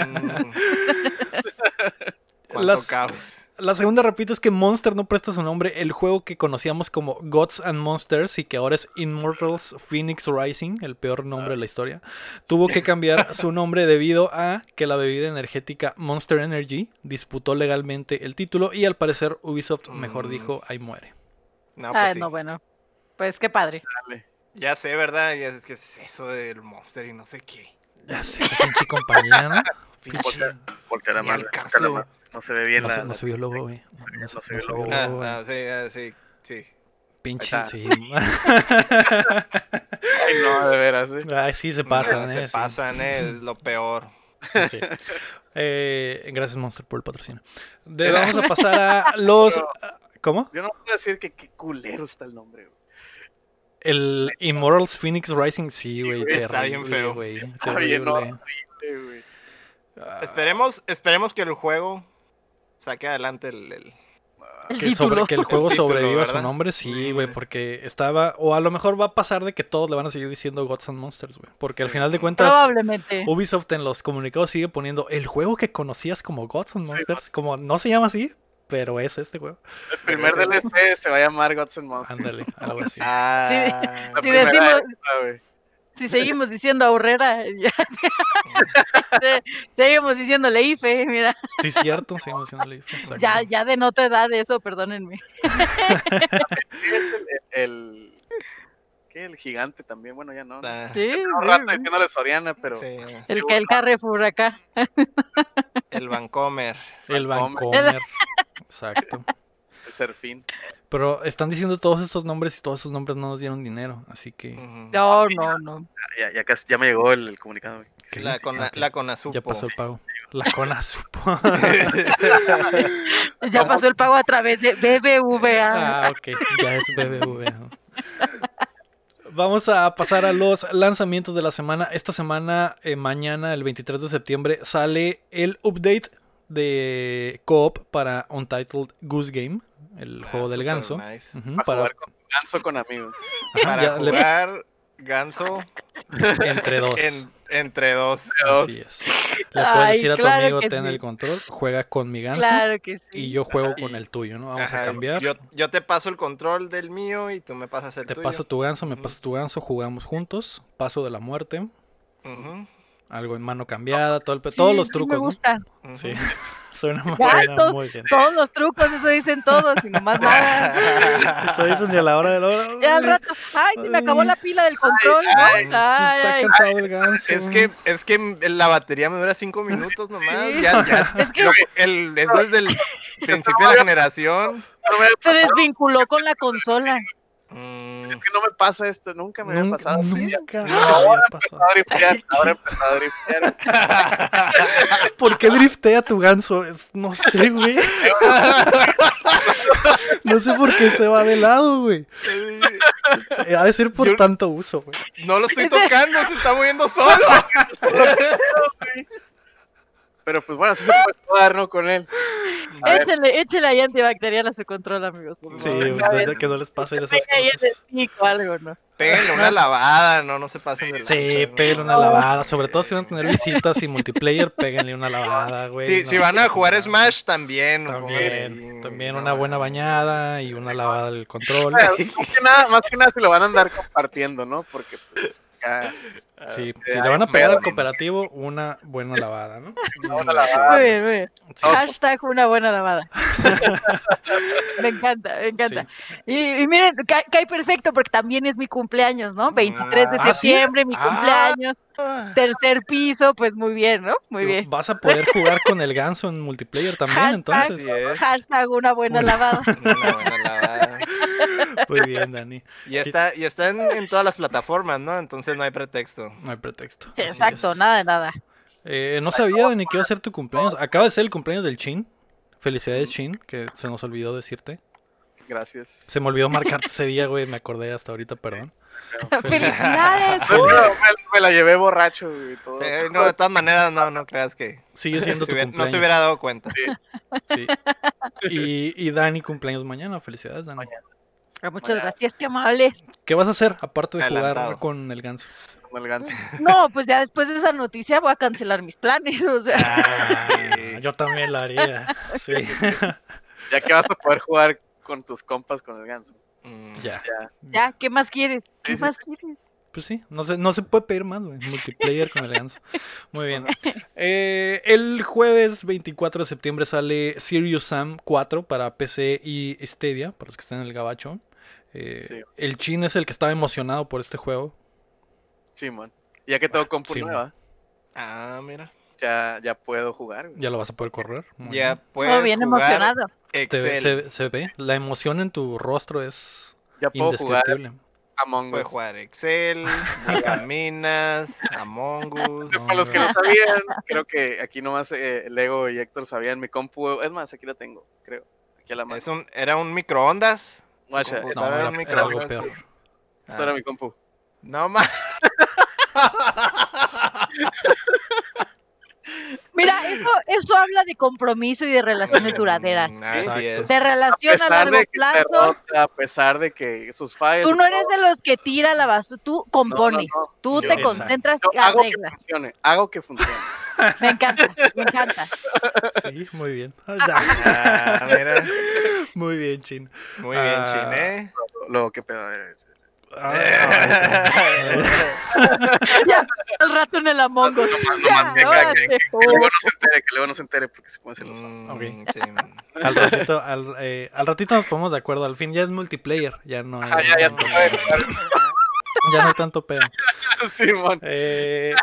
Speaker 2: Cuánto
Speaker 1: Las-
Speaker 2: caos.
Speaker 1: La segunda, repito, es que Monster no presta su nombre. El juego que conocíamos como Gods and Monsters y que ahora es Immortals Phoenix Rising, el peor nombre de la historia, tuvo que cambiar su nombre debido a que la bebida energética Monster Energy disputó legalmente el título y al parecer Ubisoft mejor
Speaker 2: Mm.
Speaker 1: dijo, ahí muere.
Speaker 2: No, pues
Speaker 4: Ah,
Speaker 2: sí.
Speaker 4: no, bueno. Pues qué padre.
Speaker 3: Dale.
Speaker 2: Ya sé, ¿verdad? Ya es que es eso del Monster y no sé qué.
Speaker 1: Ya sé, esa pinche compañía, ¿no?
Speaker 3: Porque la ma- no se ve bien
Speaker 1: No
Speaker 3: la,
Speaker 1: se, no vio el logo, güey. No,
Speaker 3: se-
Speaker 1: no
Speaker 3: no
Speaker 1: no se
Speaker 3: el logo.
Speaker 2: Ah, ah, sí, ah, sí, sí.
Speaker 1: Pinche, sí.
Speaker 3: Ay, no, de veras, ¿eh?
Speaker 1: Ay, sí, se pasan,
Speaker 2: No,
Speaker 1: eh.
Speaker 2: Se
Speaker 1: sí.
Speaker 2: pasan, eh, es lo peor.
Speaker 1: Sí. Eh, gracias, Monster, por el patrocinio. De- vamos a pasar a los.
Speaker 3: Pero-
Speaker 1: ¿Cómo?
Speaker 3: Yo no puedo decir que qué culero está el nombre, güey.
Speaker 1: El Immortals Phoenix Rising, sí, güey.
Speaker 2: está bien feo.
Speaker 1: güey.
Speaker 3: Está bien horrible, güey.
Speaker 1: Ah,
Speaker 2: Esperemos, esperemos que el juego saque adelante el, el-
Speaker 4: El
Speaker 1: que, sobre, que el juego
Speaker 2: El título,
Speaker 1: sobreviva a su nombre, sí, güey, porque estaba, o a lo mejor va a pasar de que todos le van a seguir diciendo Gods and Monsters, güey, porque al final de cuentas
Speaker 4: Probablemente.
Speaker 1: Ubisoft en los comunicados sigue poniendo el juego que conocías como Gods and
Speaker 3: Sí,
Speaker 1: Monsters, como no se llama así, pero es este juego.
Speaker 3: El primer
Speaker 2: ese es-
Speaker 3: DLC se va a llamar Gods and Monsters.
Speaker 1: Ándale, algo así.
Speaker 2: Ah,
Speaker 3: La
Speaker 4: Sí,
Speaker 3: primera
Speaker 4: decimos-. Si seguimos diciendo Aurrera, ya. Se- seguimos diciéndole IFE, mira.
Speaker 1: Sí, cierto, sí, emocional. exacto.
Speaker 4: Ya, ya denota edad eso, perdónenme.
Speaker 3: Sí, es el, el, ¿qué? el gigante también, bueno, ya no. ¿no?
Speaker 2: ah,
Speaker 4: Sí,
Speaker 3: Un rato
Speaker 4: sí.
Speaker 3: diciéndole Soriana, pero
Speaker 2: sí,
Speaker 4: El que el Carrefour acá.
Speaker 2: el Vancomer.
Speaker 1: El.
Speaker 3: Vancomer.
Speaker 1: Exacto.
Speaker 3: el Serfín.
Speaker 1: Pero están diciendo todos estos nombres y todos esos nombres no nos dieron dinero, así que...
Speaker 4: No, no, no.
Speaker 3: Ya, ya, casi- ya me llegó el, el comunicado, güey.
Speaker 1: sí,
Speaker 2: la,
Speaker 1: sí,
Speaker 2: con,
Speaker 1: ok.
Speaker 2: la Conasupo.
Speaker 1: Ya pasó el pago. La Conasupo.
Speaker 4: Ya pasó el pago a través de BBVA.
Speaker 1: Ah, ok, ya es BBV. ¿no? Vamos a pasar a los lanzamientos de la semana. Esta semana, eh, mañana, el 23 de septiembre, sale el update de co-op para Untitled Goose Game, el
Speaker 2: Ah,
Speaker 1: juego del ganso.
Speaker 2: nice.
Speaker 3: Para,
Speaker 1: para,
Speaker 3: jugar con ganso con amigos.
Speaker 1: ajá,
Speaker 2: Para
Speaker 1: le-
Speaker 2: jugar ganso
Speaker 1: entre dos.
Speaker 2: en- entre dos.
Speaker 1: Así es. Le puedes decir a tu
Speaker 4: claro
Speaker 1: amigo, ten
Speaker 4: sí.
Speaker 1: el control, juega con mi ganso
Speaker 4: Claro que sí.
Speaker 1: y yo juego con el tuyo, ¿no? Vamos
Speaker 2: Ajá,
Speaker 1: a cambiar.
Speaker 2: Yo, yo te paso el control del mío y tú me pasas el
Speaker 1: Te
Speaker 2: tuyo.
Speaker 1: paso tu ganso, me pasas tu ganso, jugamos juntos, paso de la muerte,
Speaker 2: Ujú,
Speaker 1: algo en mano cambiada, todo el pe-
Speaker 4: Sí,
Speaker 1: todos los
Speaker 4: sí
Speaker 1: trucos,
Speaker 4: Me
Speaker 1: ¿no?
Speaker 4: gusta.
Speaker 2: ujú.
Speaker 1: Sí, suena,
Speaker 4: Ya,
Speaker 1: suena
Speaker 4: todo-
Speaker 1: muy bien.
Speaker 4: Todos los trucos, eso dicen todos, y nomás nada.
Speaker 1: Eso dicen ni a la hora de la hora.
Speaker 4: Ya al rato, ay, se me acabó la pila del control, ¿no?
Speaker 3: ay,
Speaker 4: Ay,
Speaker 1: Está
Speaker 4: ay.
Speaker 1: cansado el ganso.
Speaker 2: Es que, es que la batería me dura cinco minutos nomás.
Speaker 4: Sí.
Speaker 2: Ya, ya.
Speaker 4: Es que
Speaker 2: Lo- el, eso es del principio de la generación.
Speaker 3: No me-
Speaker 4: se desvinculó con la consola.
Speaker 2: Mm,
Speaker 3: es que no me pasa esto, nunca me había pasado.
Speaker 1: nunca me
Speaker 3: Ahora
Speaker 1: había pasado.
Speaker 3: Ahora driftear, ahora empezó a driftear.
Speaker 1: ¿Por qué driftea tu ganso? No sé, güey. No sé por qué se va de lado, güey. Ha de ser por
Speaker 2: Yo-
Speaker 1: tanto uso, güey.
Speaker 2: no lo estoy tocando, se está moviendo solo.
Speaker 3: Pero pues bueno, así se puede jugar, ¿no? Con él.
Speaker 4: Échele, échele ahí antibacterial a su control, amigos. por
Speaker 1: Sí,
Speaker 4: favor.
Speaker 1: usted- que no les pasen esas
Speaker 4: Pega ahí en el
Speaker 1: cosas.
Speaker 4: pico algo, ¿no?
Speaker 2: Péguenle una lavada, no, no se pasen de
Speaker 1: Sí, pégale una lavada. Sobre todo si van a tener visitas y multiplayer, péguenle una lavada, güey.
Speaker 2: Sí,
Speaker 1: no
Speaker 2: si van a jugar. Smash, también.
Speaker 1: También, también
Speaker 2: no,
Speaker 1: una buena bañada y una lavada del control.
Speaker 3: Bueno, más, que nada, más que nada se lo van a andar compartiendo, ¿no? Porque pues acá,
Speaker 1: Sí,
Speaker 3: Ah,
Speaker 1: si le van a pegar al cooperativo, una buena lavada, ¿no?
Speaker 3: una lavada.
Speaker 4: Muy bien, muy bien.
Speaker 1: Sí,
Speaker 3: Todos-
Speaker 4: Hashtag una buena lavada. me encanta, me encanta. Y, y miren, ca- cae perfecto porque también es mi cumpleaños, ¿no? 23 de
Speaker 1: Ah, ¿sí?
Speaker 4: septiembre, mi
Speaker 2: Ah.
Speaker 4: cumpleaños.
Speaker 2: Ah,
Speaker 4: Tercer piso, pues muy bien, ¿no? Muy bien.
Speaker 1: Vas a poder jugar con el ganso en multiplayer también,
Speaker 4: Hashtag-
Speaker 1: entonces.
Speaker 4: Hashtag una buena
Speaker 1: Una-
Speaker 4: lavada.
Speaker 2: Una buena lavada.
Speaker 1: Muy bien, Dani.
Speaker 2: Y está, y está en, en todas las plataformas, ¿no? Entonces no hay pretexto.
Speaker 1: No hay pretexto.
Speaker 4: Sí, exacto,
Speaker 1: es.
Speaker 4: nada de nada.
Speaker 1: Eh, no sabía, Dani, que iba a ser tu cumpleaños. Acaba de ser el cumpleaños del Chin. Felicidades, Chin, que se nos olvidó decirte.
Speaker 3: Gracias.
Speaker 1: Se me olvidó marcarte ese día, güey. Me acordé hasta ahorita, perdón.
Speaker 4: ¡Felicidades!
Speaker 3: Me, me la llevé borracho y todo.
Speaker 2: Sí, no, de todas maneras, no, no creas que
Speaker 1: Sigue siendo tu
Speaker 2: hubiera- no
Speaker 1: cumpleaños.
Speaker 2: se hubiera dado cuenta.
Speaker 1: Sí. Y, y Dani, cumpleaños mañana. Felicidades, Dani.
Speaker 4: Ah, Muchas gracias, qué amable.
Speaker 1: ¿Qué vas a hacer aparte de jugar con el ganso?
Speaker 3: Como el ganso.
Speaker 4: No, pues ya después de esa noticia voy a cancelar mis planes, o sea.
Speaker 2: Ah, sí.
Speaker 1: Yo también lo haría. Sí.
Speaker 3: Ya que vas a poder jugar con tus compas con el ganso.
Speaker 2: Mm,
Speaker 1: Ya.
Speaker 3: Ya.
Speaker 4: Ya, ¿qué más quieres? ¿Qué
Speaker 3: Sí, sí.
Speaker 4: más quieres?
Speaker 1: Pues sí, no se, no se puede pedir más, güey. Multiplayer con el ganso. Muy bien. Eh, el jueves 24 de septiembre sale Serious Sam 4 para PC y Stadia, para los que están en el gabacho. Eh,
Speaker 3: Sí.
Speaker 1: El Chin es el que estaba emocionado por este juego.
Speaker 3: Simón. Ya que tengo compu
Speaker 1: Sí,
Speaker 3: nueva,
Speaker 2: Ah, mira.
Speaker 3: ya, ya puedo jugar. güey.
Speaker 1: Ya lo vas a poder correr. Muy
Speaker 2: Ya
Speaker 1: bien.
Speaker 2: puedes
Speaker 4: Todo bien
Speaker 2: jugar
Speaker 4: emocionado.
Speaker 2: Excel.
Speaker 1: se, se ve. La emoción en tu rostro es
Speaker 3: Ya puedo jugar
Speaker 1: indescriptible.
Speaker 3: Among
Speaker 2: Puedes
Speaker 3: Us.
Speaker 2: jugar Excel, Buscaminas, Among Us.
Speaker 3: Para los que no sabían, creo que aquí nomás eh, Lego y Héctor sabían mi compu. Es más, aquí la tengo, creo. Aquí a la mano.
Speaker 2: Es un, era un microondas.
Speaker 3: Guacha,
Speaker 1: No,
Speaker 2: computadora
Speaker 1: era, era algo peor.
Speaker 3: Esto era mi compu.
Speaker 2: No más.
Speaker 4: Mira, eso, eso habla de compromiso y de relaciones duraderas.
Speaker 2: Así
Speaker 1: Exacto.
Speaker 2: es.
Speaker 4: De relación a
Speaker 3: pesar
Speaker 4: largo plazo.
Speaker 3: rota, a pesar de que sus fallas.
Speaker 4: Tú no
Speaker 3: todo,
Speaker 4: eres de los que tira la basura, tú compones,
Speaker 3: no.
Speaker 4: tú
Speaker 3: Yo-
Speaker 4: te
Speaker 1: Exacto.
Speaker 4: concentras y
Speaker 3: hago que
Speaker 4: arreglas.
Speaker 3: funcione, hago que funcione.
Speaker 4: Me encanta, me encanta.
Speaker 1: Sí, muy bien.
Speaker 2: Ah, mira.
Speaker 1: muy bien, Chin.
Speaker 2: Muy bien,
Speaker 1: Ah.
Speaker 2: Chin, ¿eh?
Speaker 3: Luego, qué pedo.
Speaker 1: Ay,
Speaker 4: Al rato en el Among Us.
Speaker 3: Que, luego no se entere, que luego no se entere porque se pone celoso.
Speaker 2: Mm,
Speaker 1: Ok.
Speaker 2: sí.
Speaker 1: Al ratito, al, eh, al ratito nos ponemos de acuerdo. Al fin ya es multiplayer. Ya no hay,
Speaker 3: Ajá, ya, ya puede jugar.
Speaker 1: ya no hay tanto pedo.
Speaker 3: Simón.
Speaker 1: Eh,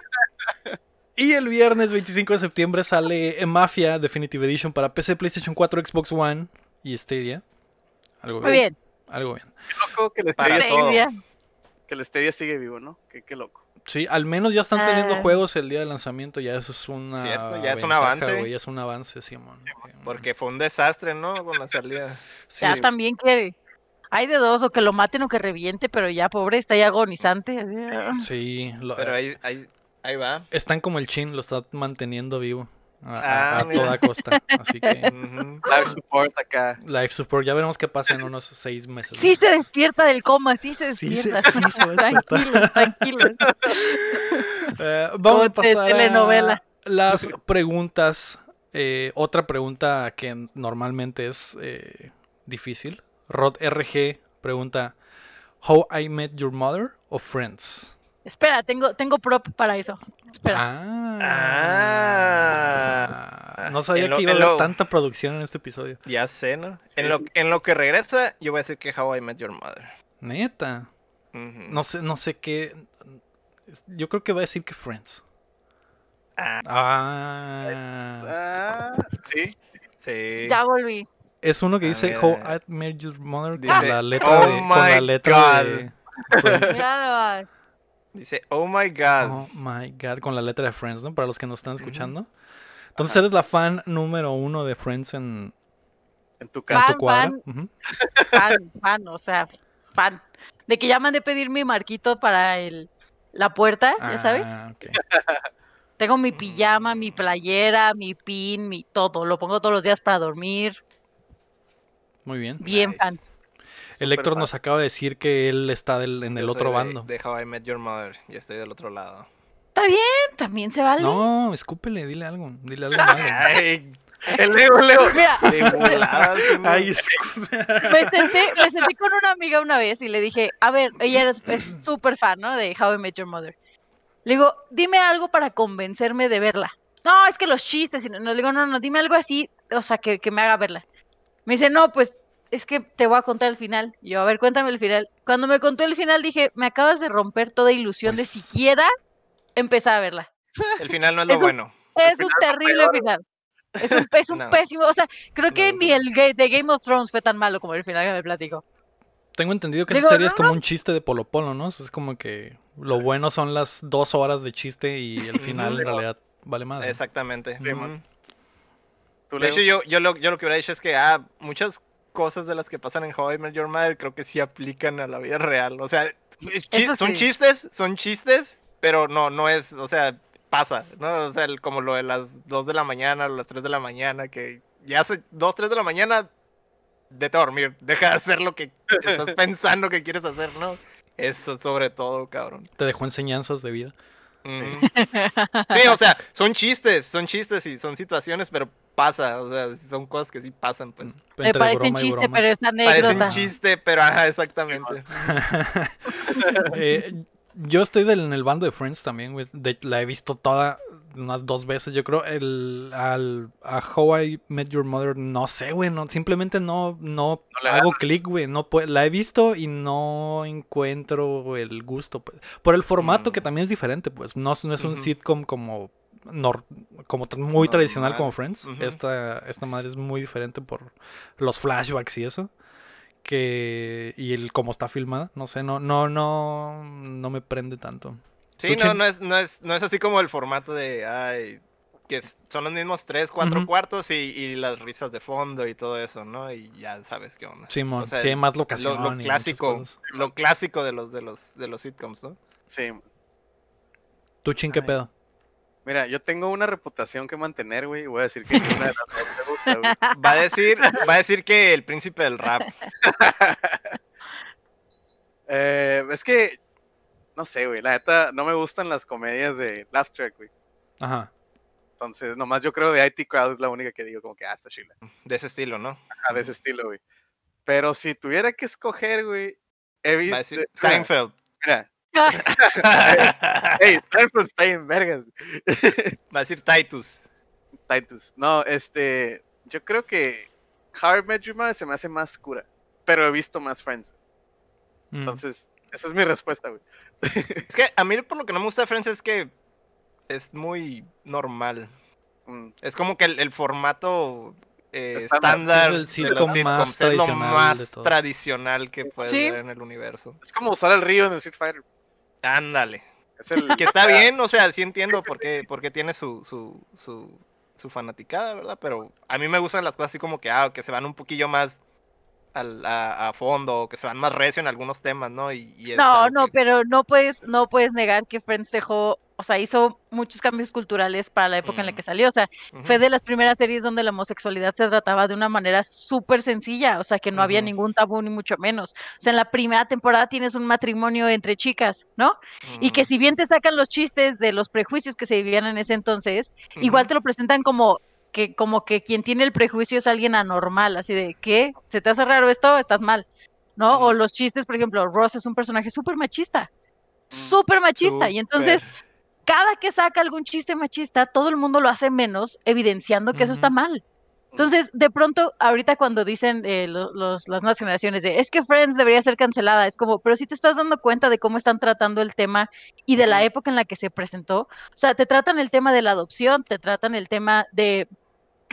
Speaker 1: y el viernes 25 de septiembre sale Mafia Definitive Edition para PC, PlayStation 4, Xbox One y Stadia. Algo
Speaker 4: Muy
Speaker 1: bien.
Speaker 4: bien.
Speaker 1: Algo bien.
Speaker 3: Qué loco que el Stadia,
Speaker 2: todo.
Speaker 3: Que el Stadia sigue vivo, ¿no? Qué, qué loco.
Speaker 1: Sí, al menos ya están teniendo
Speaker 4: Ah.
Speaker 1: juegos el día de lanzamiento. Ya eso es una.
Speaker 2: Cierto, ya es un avance.
Speaker 1: ya es un avance, Simón.
Speaker 2: Porque fue un desastre, ¿no? Con la salida.
Speaker 1: Sí,
Speaker 4: Ya también quiere. Hay de dos, o que lo maten o que reviente, pero ya pobre, está ya agonizante.
Speaker 1: Sí, lo-
Speaker 2: Pero ahí, ahí, ahí va.
Speaker 1: están como el chin, lo está manteniendo vivo. A, a-
Speaker 2: Ah,
Speaker 1: a toda costa. Así que.
Speaker 3: Live support acá.
Speaker 1: Live support, ya veremos qué pasa en unos seis meses.
Speaker 4: Sí se despierta del coma, sí se
Speaker 1: Sí se-
Speaker 4: despierta.
Speaker 1: sí se a despertar.
Speaker 4: tranquilos, tranquilos.
Speaker 1: Eh, vamos a
Speaker 4: Como te-
Speaker 1: pasar
Speaker 4: telenovela.
Speaker 1: a las preguntas. Eh, otra pregunta que normalmente es eh, difícil. Rod RG pregunta: ¿How I Met Your Mother o Friends?
Speaker 4: Espera, tengo, tengo prop para eso. Espera.
Speaker 1: Ah. No sabía
Speaker 2: lo-
Speaker 1: que iba a haber
Speaker 2: lo-
Speaker 1: tanta producción en este episodio.
Speaker 2: Ya sé, ¿no?
Speaker 3: Sí,
Speaker 2: en, lo, en lo que regresa, yo voy a decir que How I Met Your Mother.
Speaker 1: Neta. No sé, no sé qué. Yo creo que va a decir que Friends.
Speaker 2: Ah,
Speaker 1: Ah.
Speaker 3: Ah, sí.
Speaker 2: sí.
Speaker 4: Ya volví.
Speaker 1: Es uno que
Speaker 2: A
Speaker 1: dice How I Met Your Mother con la letra
Speaker 2: "Oh
Speaker 1: de. Con la
Speaker 2: my
Speaker 1: letra de. Friends.
Speaker 4: Ya lo vas.
Speaker 2: Dice, oh my god.
Speaker 1: Oh my god, con la letra de Friends, ¿no? Para los que nos están escuchando. Entonces eres la fan número uno de Friends en,
Speaker 3: En tu
Speaker 1: su
Speaker 4: Fan,
Speaker 1: cuadra.
Speaker 4: fan. Fan, fan, o sea, fan. De que ya mandé pedir mi marquito para el, la puerta, ya sabes.
Speaker 1: Ah, ok.
Speaker 4: Tengo mi pijama, mi playera, mi pin, mi todo. Lo pongo todos los días para dormir.
Speaker 1: Muy bien.
Speaker 4: Bien
Speaker 2: Nice.
Speaker 4: fan.
Speaker 1: El Héctor nos acaba de decir que él está del- en el
Speaker 2: Yo
Speaker 1: otro bando.
Speaker 2: De How I Met Your Mother. Yo estoy del otro lado.
Speaker 4: Está bien, también se vale.
Speaker 1: No, escúpele, dile algo. Dile algo malo.
Speaker 2: Ay,
Speaker 3: El Leo, Leo.
Speaker 4: Mira,
Speaker 2: de volada, sí, no.
Speaker 1: Ay,
Speaker 4: me senté, me senté con una amiga una vez y le dije, a ver, ella es es súper fan, ¿no? De How I Met Your Mother. Le digo, dime algo para convencerme de verla. No, es que los chistes, y no, no, le digo, no, no, dime algo así, o sea, que, que me haga verla. Me dice, no, pues es que te voy a contar el final. Y yo, a ver, cuéntame el final. Cuando me contó el final dije, me acabas de romper toda ilusión
Speaker 1: Pues-
Speaker 4: de siquiera empezar a verla.
Speaker 2: El final no es lo
Speaker 4: Es un-
Speaker 2: bueno.
Speaker 4: Es un terrible final. Es un, es un
Speaker 2: No.
Speaker 4: pésimo, o sea, creo que
Speaker 2: No.
Speaker 4: ni el ga- de Game of Thrones fue tan malo como el final que me platico.
Speaker 1: Tengo entendido que
Speaker 4: Digo,
Speaker 1: esa serie es
Speaker 4: no,
Speaker 1: como un chiste de Polo Polo, ¿no? Es como que lo bueno son las dos horas de chiste y el final en realidad vale más.
Speaker 2: Exactamente. De hecho, yo, yo, lo, yo lo que hubiera dicho es que ah, muchas cosas de las que pasan en How I Met Your Mother creo que sí aplican a la vida real. O sea, chi-
Speaker 4: Eso
Speaker 2: son
Speaker 4: sí.
Speaker 2: chistes, son chistes, pero no, no es, o sea, pasa, ¿no? O sea, el- como lo de las 2 de la mañana o las 3 de la mañana, que ya son 2, 3 de la mañana, vete a dormir, deja de hacer lo que estás pensando que quieres hacer, ¿no? Eso sobre todo, cabrón.
Speaker 1: Te dejó enseñanzas de vida.
Speaker 2: Ujú. Sí, o sea, son chistes, son chistes y son situaciones, pero pasa, o sea, son cosas que sí pasan, pues.
Speaker 4: Me
Speaker 1: Entre
Speaker 4: parece un chiste, pero es
Speaker 2: Parece
Speaker 4: anécdota.
Speaker 2: un chiste, pero ajá, exactamente.
Speaker 1: Eh, yo estoy del- en el bando de Friends también, güey. De- la he visto toda unas dos veces. Yo creo el al a How I Met Your Mother, no sé, güey, no, simplemente no, no, hago clic, güey. No la he visto y no encuentro el gusto, pues. Por el formato que
Speaker 2: Mm.
Speaker 1: también es diferente, pues. No, es- no es un sitcom como nor- como muy tradicional como Friends. Esta, esta madre es muy diferente por los flashbacks y eso que y el cómo está filmada, no sé, no no no no me prende tanto.
Speaker 2: Sí,
Speaker 1: ¿Tú,
Speaker 2: no, no es, no, es, no es así como el formato de, ay, que son los mismos tres, cuatro
Speaker 1: Ujú.
Speaker 2: cuartos y, y las risas de fondo y todo eso, ¿no? Y ya sabes qué onda.
Speaker 1: Simón,
Speaker 2: O sea,
Speaker 1: sí hay más
Speaker 2: Lo,
Speaker 1: locación
Speaker 2: lo
Speaker 1: muchas
Speaker 2: clásico, lo clásico de los, de los, de los sitcoms, ¿no?
Speaker 3: Sí.
Speaker 1: ¿Tú chin qué
Speaker 3: Ay.
Speaker 1: pedo?
Speaker 3: Mira, yo tengo una reputación que mantener, güey. Voy a decir que ninguna de las dos me gusta, güey.
Speaker 2: Va a decir, va a decir que el príncipe del rap.
Speaker 3: Eh, es que, no sé, güey. La neta, no me gustan las comedias de Laugh Track, güey.
Speaker 1: Ajá.
Speaker 3: Entonces, nomás yo creo de IT Crowd es la única que digo como que, ah, está chila.
Speaker 2: De ese estilo, ¿no?
Speaker 3: Ajá, de ese estilo, güey. Pero si tuviera que escoger, güey, he
Speaker 2: Va
Speaker 3: visto...
Speaker 2: a decir
Speaker 3: mira,
Speaker 2: Seinfeld.
Speaker 3: Mira, hey, Seinfeld está en vergas.
Speaker 2: Va a decir Titus.
Speaker 3: Titus. No, este, yo creo que How I Met Your Mother se me hace más cura, pero he visto más Friends.
Speaker 1: Mm.
Speaker 3: Entonces, esa es mi respuesta, güey.
Speaker 2: Es que a mí por lo que no me gusta de Friends es que es muy normal.
Speaker 3: Mm,
Speaker 2: Es como que el, el formato eh,
Speaker 3: Estándar.
Speaker 1: Es el
Speaker 2: de los
Speaker 1: sitcom más
Speaker 2: sitcoms es lo
Speaker 1: tradicional de
Speaker 2: más tradicional que puedes
Speaker 4: Sí.
Speaker 2: ver en el universo.
Speaker 3: Es como usar el río en el Street Fighter.
Speaker 2: Ándale.
Speaker 3: Es el,
Speaker 2: Que está bien, o sea, sí entiendo por qué, por qué tiene su, su, su, su fanaticada, ¿verdad? Pero a mí me gustan las cosas así como que, ah, que se van un poquillo más al- a, a fondo, o que se van más recio en algunos temas, ¿no? Y,
Speaker 4: No, no,
Speaker 2: que-
Speaker 4: pero no puedes, no puedes negar que Friends dejó, o sea, hizo muchos cambios culturales para la época en la
Speaker 2: Mm.
Speaker 4: que salió. O sea, fue de las primeras series donde la homosexualidad se trataba de una manera súper sencilla, o sea, que no había ningún tabú ni mucho menos. O sea, en la primera temporada tienes un matrimonio entre chicas, ¿no? Y que si bien te sacan los chistes de los prejuicios que se vivían en ese entonces, igual te lo presentan como que como que quien tiene el prejuicio es alguien anormal, así de, ¿qué? ¿Se te hace raro esto? Estás mal, ¿no? O los chistes, por ejemplo, Ross es un personaje súper machista, súper machista, y entonces cada que saca algún chiste machista, todo el mundo lo hace menos, evidenciando que eso está mal. Entonces, de pronto, ahorita cuando dicen eh, lo- los, las nuevas generaciones de es que Friends debería ser cancelada, es como, pero si te estás dando cuenta de cómo están tratando el tema y de la época en la que se presentó, o sea, te tratan el tema de la adopción, te tratan el tema de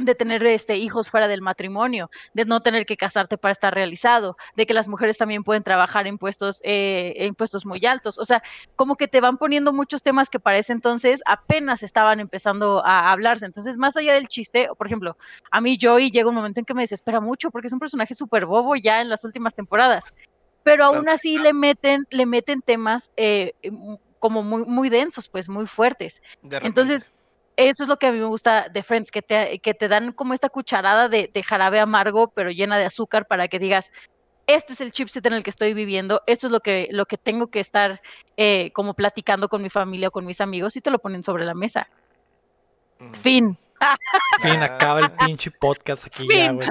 Speaker 4: de tener este hijos fuera del matrimonio, de no tener que casarte para estar realizado, de que las mujeres también pueden trabajar en puestos, eh, en puestos muy altos. O sea, como que te van poniendo muchos temas que para ese entonces apenas estaban empezando a hablarse. Entonces, más allá del chiste, por ejemplo, a mí Joey llega un momento en que me desespera mucho porque es un personaje súper bobo ya en las últimas temporadas. Pero aún así le meten, le meten temas eh, como muy, muy densos, pues muy fuertes.
Speaker 2: De
Speaker 4: Entonces. Eso es lo que a mí me gusta de Friends, que te, que te dan como esta cucharada de, de jarabe amargo, pero llena de azúcar para que digas, este es el chipset en el que estoy viviendo, esto es lo que, lo que tengo que estar eh, como platicando con mi familia o con mis amigos y te lo ponen sobre la mesa. Fin.
Speaker 1: Fin, acaba el pinche podcast aquí ya, güey.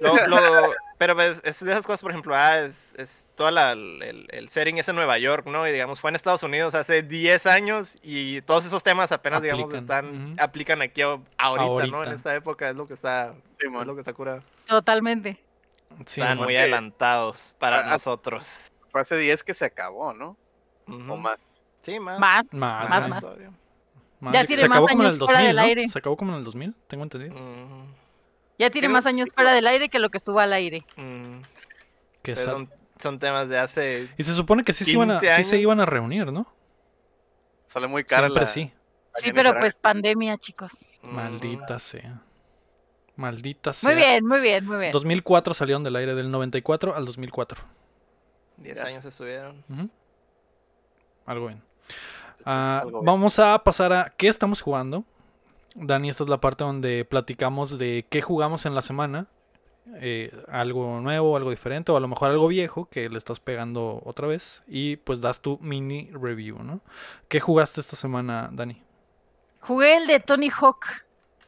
Speaker 2: Lo- lo- pero ves, es de esas cosas, por ejemplo, ah, es, es toda la, el, el setting es en Nueva York, ¿no? Y digamos, fue en Estados Unidos hace 10 años y todos esos temas apenas, digamos, están, aplican aquí ahorita, ¿no? En esta época es lo que está,
Speaker 3: Sí,
Speaker 2: es lo que está curado.
Speaker 4: Totalmente.
Speaker 1: Sí,
Speaker 2: Están muy
Speaker 3: que-
Speaker 2: adelantados para
Speaker 3: Ah, ah.
Speaker 2: nosotros.
Speaker 3: Fue hace 10 que se acabó, ¿no? O más.
Speaker 2: Sí, más.
Speaker 4: Más.
Speaker 1: más,
Speaker 4: más,
Speaker 1: más,
Speaker 4: más. Ya
Speaker 1: Se
Speaker 4: tiene más
Speaker 1: acabó como en el
Speaker 4: años fuera
Speaker 1: 2000,
Speaker 4: del
Speaker 1: ¿no?
Speaker 4: aire.
Speaker 1: Se acabó como en el 2000, tengo entendido.
Speaker 2: Ujú.
Speaker 4: Ya tiene
Speaker 3: Creo-
Speaker 4: más años fuera del aire que lo que estuvo al aire.
Speaker 2: Ujú.
Speaker 1: Que
Speaker 2: son, son temas de hace...
Speaker 1: Y se supone que sí se, iban a,
Speaker 2: 15
Speaker 1: sí se
Speaker 2: años.
Speaker 1: iban a reunir, ¿no?
Speaker 3: Sale muy cara
Speaker 1: Siempre
Speaker 3: la.
Speaker 1: sí.
Speaker 3: la
Speaker 4: Sí, pero pues pandemia, chicos.
Speaker 2: Ujú.
Speaker 1: Maldita sea. Maldita sea.
Speaker 4: Muy bien, muy bien, muy bien.
Speaker 1: 2004 salieron del aire, del 94 al 2004.
Speaker 2: 10
Speaker 3: Ya
Speaker 2: años estuvieron.
Speaker 1: Algo bien. Ah,
Speaker 3: algo bien.
Speaker 1: vamos a pasar a qué estamos jugando. Dani, esta es la parte donde platicamos de qué jugamos en la semana. Eh, algo nuevo, algo diferente, o a lo mejor algo viejo que le estás pegando otra vez. Y pues das tu mini review, ¿no? ¿Qué jugaste esta semana, Dani?
Speaker 4: Jugué el de Tony Hawk.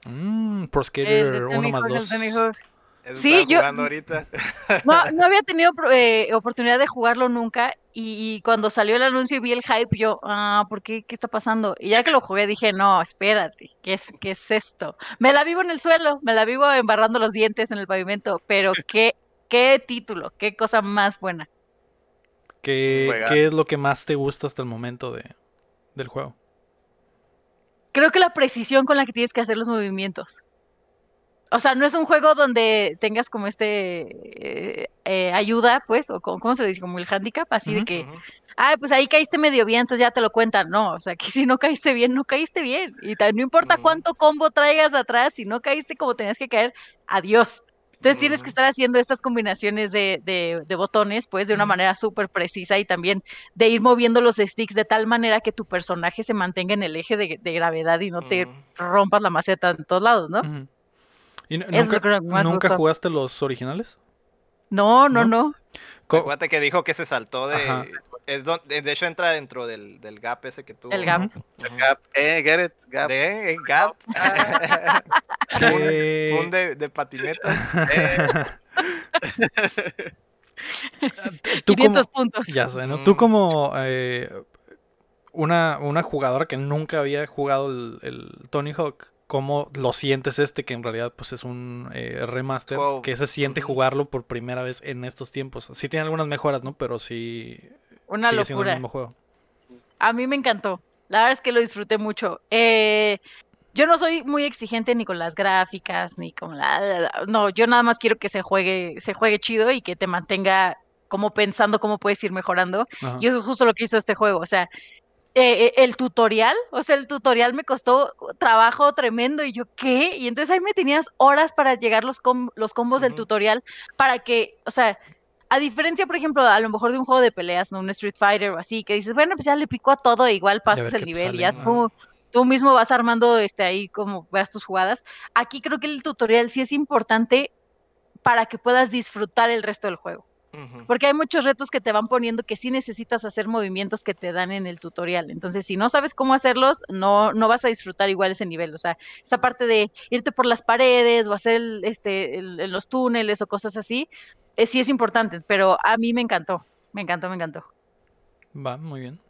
Speaker 1: Mm, Pro Skater 1
Speaker 4: Tony
Speaker 1: más
Speaker 4: Hawk, el
Speaker 1: 2.
Speaker 2: Eso
Speaker 4: Sí, yo-
Speaker 2: jugando ahorita.
Speaker 4: No, no había tenido eh, oportunidad de jugarlo nunca y, y cuando salió el anuncio y vi el hype, yo, ah, ¿por qué? ¿Qué está pasando? Y ya que lo jugué dije, no, espérate, ¿qué es, qué es esto? Me la vivo en el suelo, me la vivo embarrando los dientes en el pavimento, pero qué, qué título, qué cosa más buena.
Speaker 1: ¿Qué, qué es lo que más te gusta hasta el momento de, del juego?
Speaker 4: Creo que la precisión con la que tienes que hacer los movimientos. O sea, no es un juego donde tengas como este eh, eh, ayuda, pues, o como, ¿cómo se dice? Como el handicap, así de que ah, pues ahí caíste medio bien, entonces ya te lo cuentan. No, o sea, que si no caíste bien, no caíste bien. Y no importa cuánto combo traigas atrás, si no caíste como tenías que caer, adiós. Entonces tienes que estar haciendo estas combinaciones de, de- de botones, pues, de una manera súper precisa y también de ir moviendo los sticks de tal manera que tu personaje se mantenga en el eje de, de gravedad y no te rompas la maceta en todos lados, ¿no?
Speaker 1: ¿Y nunca,
Speaker 4: que
Speaker 1: jugaste los originales?
Speaker 4: No, no,
Speaker 1: ¿No?
Speaker 4: no.
Speaker 2: Que dijo que se saltó
Speaker 1: Ajá.
Speaker 2: de. Es donde, de hecho, entra dentro del, del gap ese que tuvo.
Speaker 4: El gap.
Speaker 2: Ujú.
Speaker 3: Gap. Eh, get it. Gap.
Speaker 2: De eh, gap.
Speaker 1: ¿Qué-
Speaker 2: Un de, de patineta.
Speaker 3: Eh,
Speaker 1: tú
Speaker 4: 500
Speaker 1: como,
Speaker 4: puntos.
Speaker 1: ya sé, ¿no? Tú
Speaker 2: Mm.
Speaker 1: como eh, una, una jugadora que nunca había jugado el, el Tony Hawk, ¿cómo lo sientes este que en realidad pues es un eh, remaster? ¿Qué se siente jugarlo por primera vez en estos tiempos? Sí tiene algunas mejoras, ¿no? Pero sí
Speaker 4: Una
Speaker 1: sigue siendo el
Speaker 4: locura.
Speaker 1: mismo juego.
Speaker 4: A mí me encantó. La verdad es que lo disfruté mucho. Eh, yo no soy muy exigente ni con las gráficas, ni con la, la- la- No, yo nada más quiero que se juegue, se juegue chido y que te mantenga como pensando cómo puedes ir mejorando.
Speaker 1: Ajá.
Speaker 4: Y eso es justo lo que hizo este juego. O sea, eh, eh, el tutorial, o sea, el tutorial me costó trabajo tremendo. Y yo, ¿qué? Y entonces ahí me tenías horas para llegar los, com- los combos del tutorial para que, o sea, a diferencia, por ejemplo, a lo mejor de un juego de peleas, ¿no? Un Street Fighter o así, que dices, bueno, pues ya le pico a todo, e igual pasas el nivel y ya
Speaker 1: ¿no?
Speaker 4: tú, tú mismo vas armando este ahí como veas tus jugadas. Aquí creo que el tutorial sí es importante para que puedas disfrutar el resto del juego. Porque hay muchos retos que te van poniendo que sí necesitas hacer movimientos que te dan en el tutorial. Entonces, si no sabes cómo hacerlos, no, no vas a disfrutar igual ese nivel. O sea, esta parte de irte por las paredes o hacer el- este, el- los túneles o cosas así, eh, sí es importante, pero a mí me encantó. Me encantó, me encantó.
Speaker 1: Va, muy bien.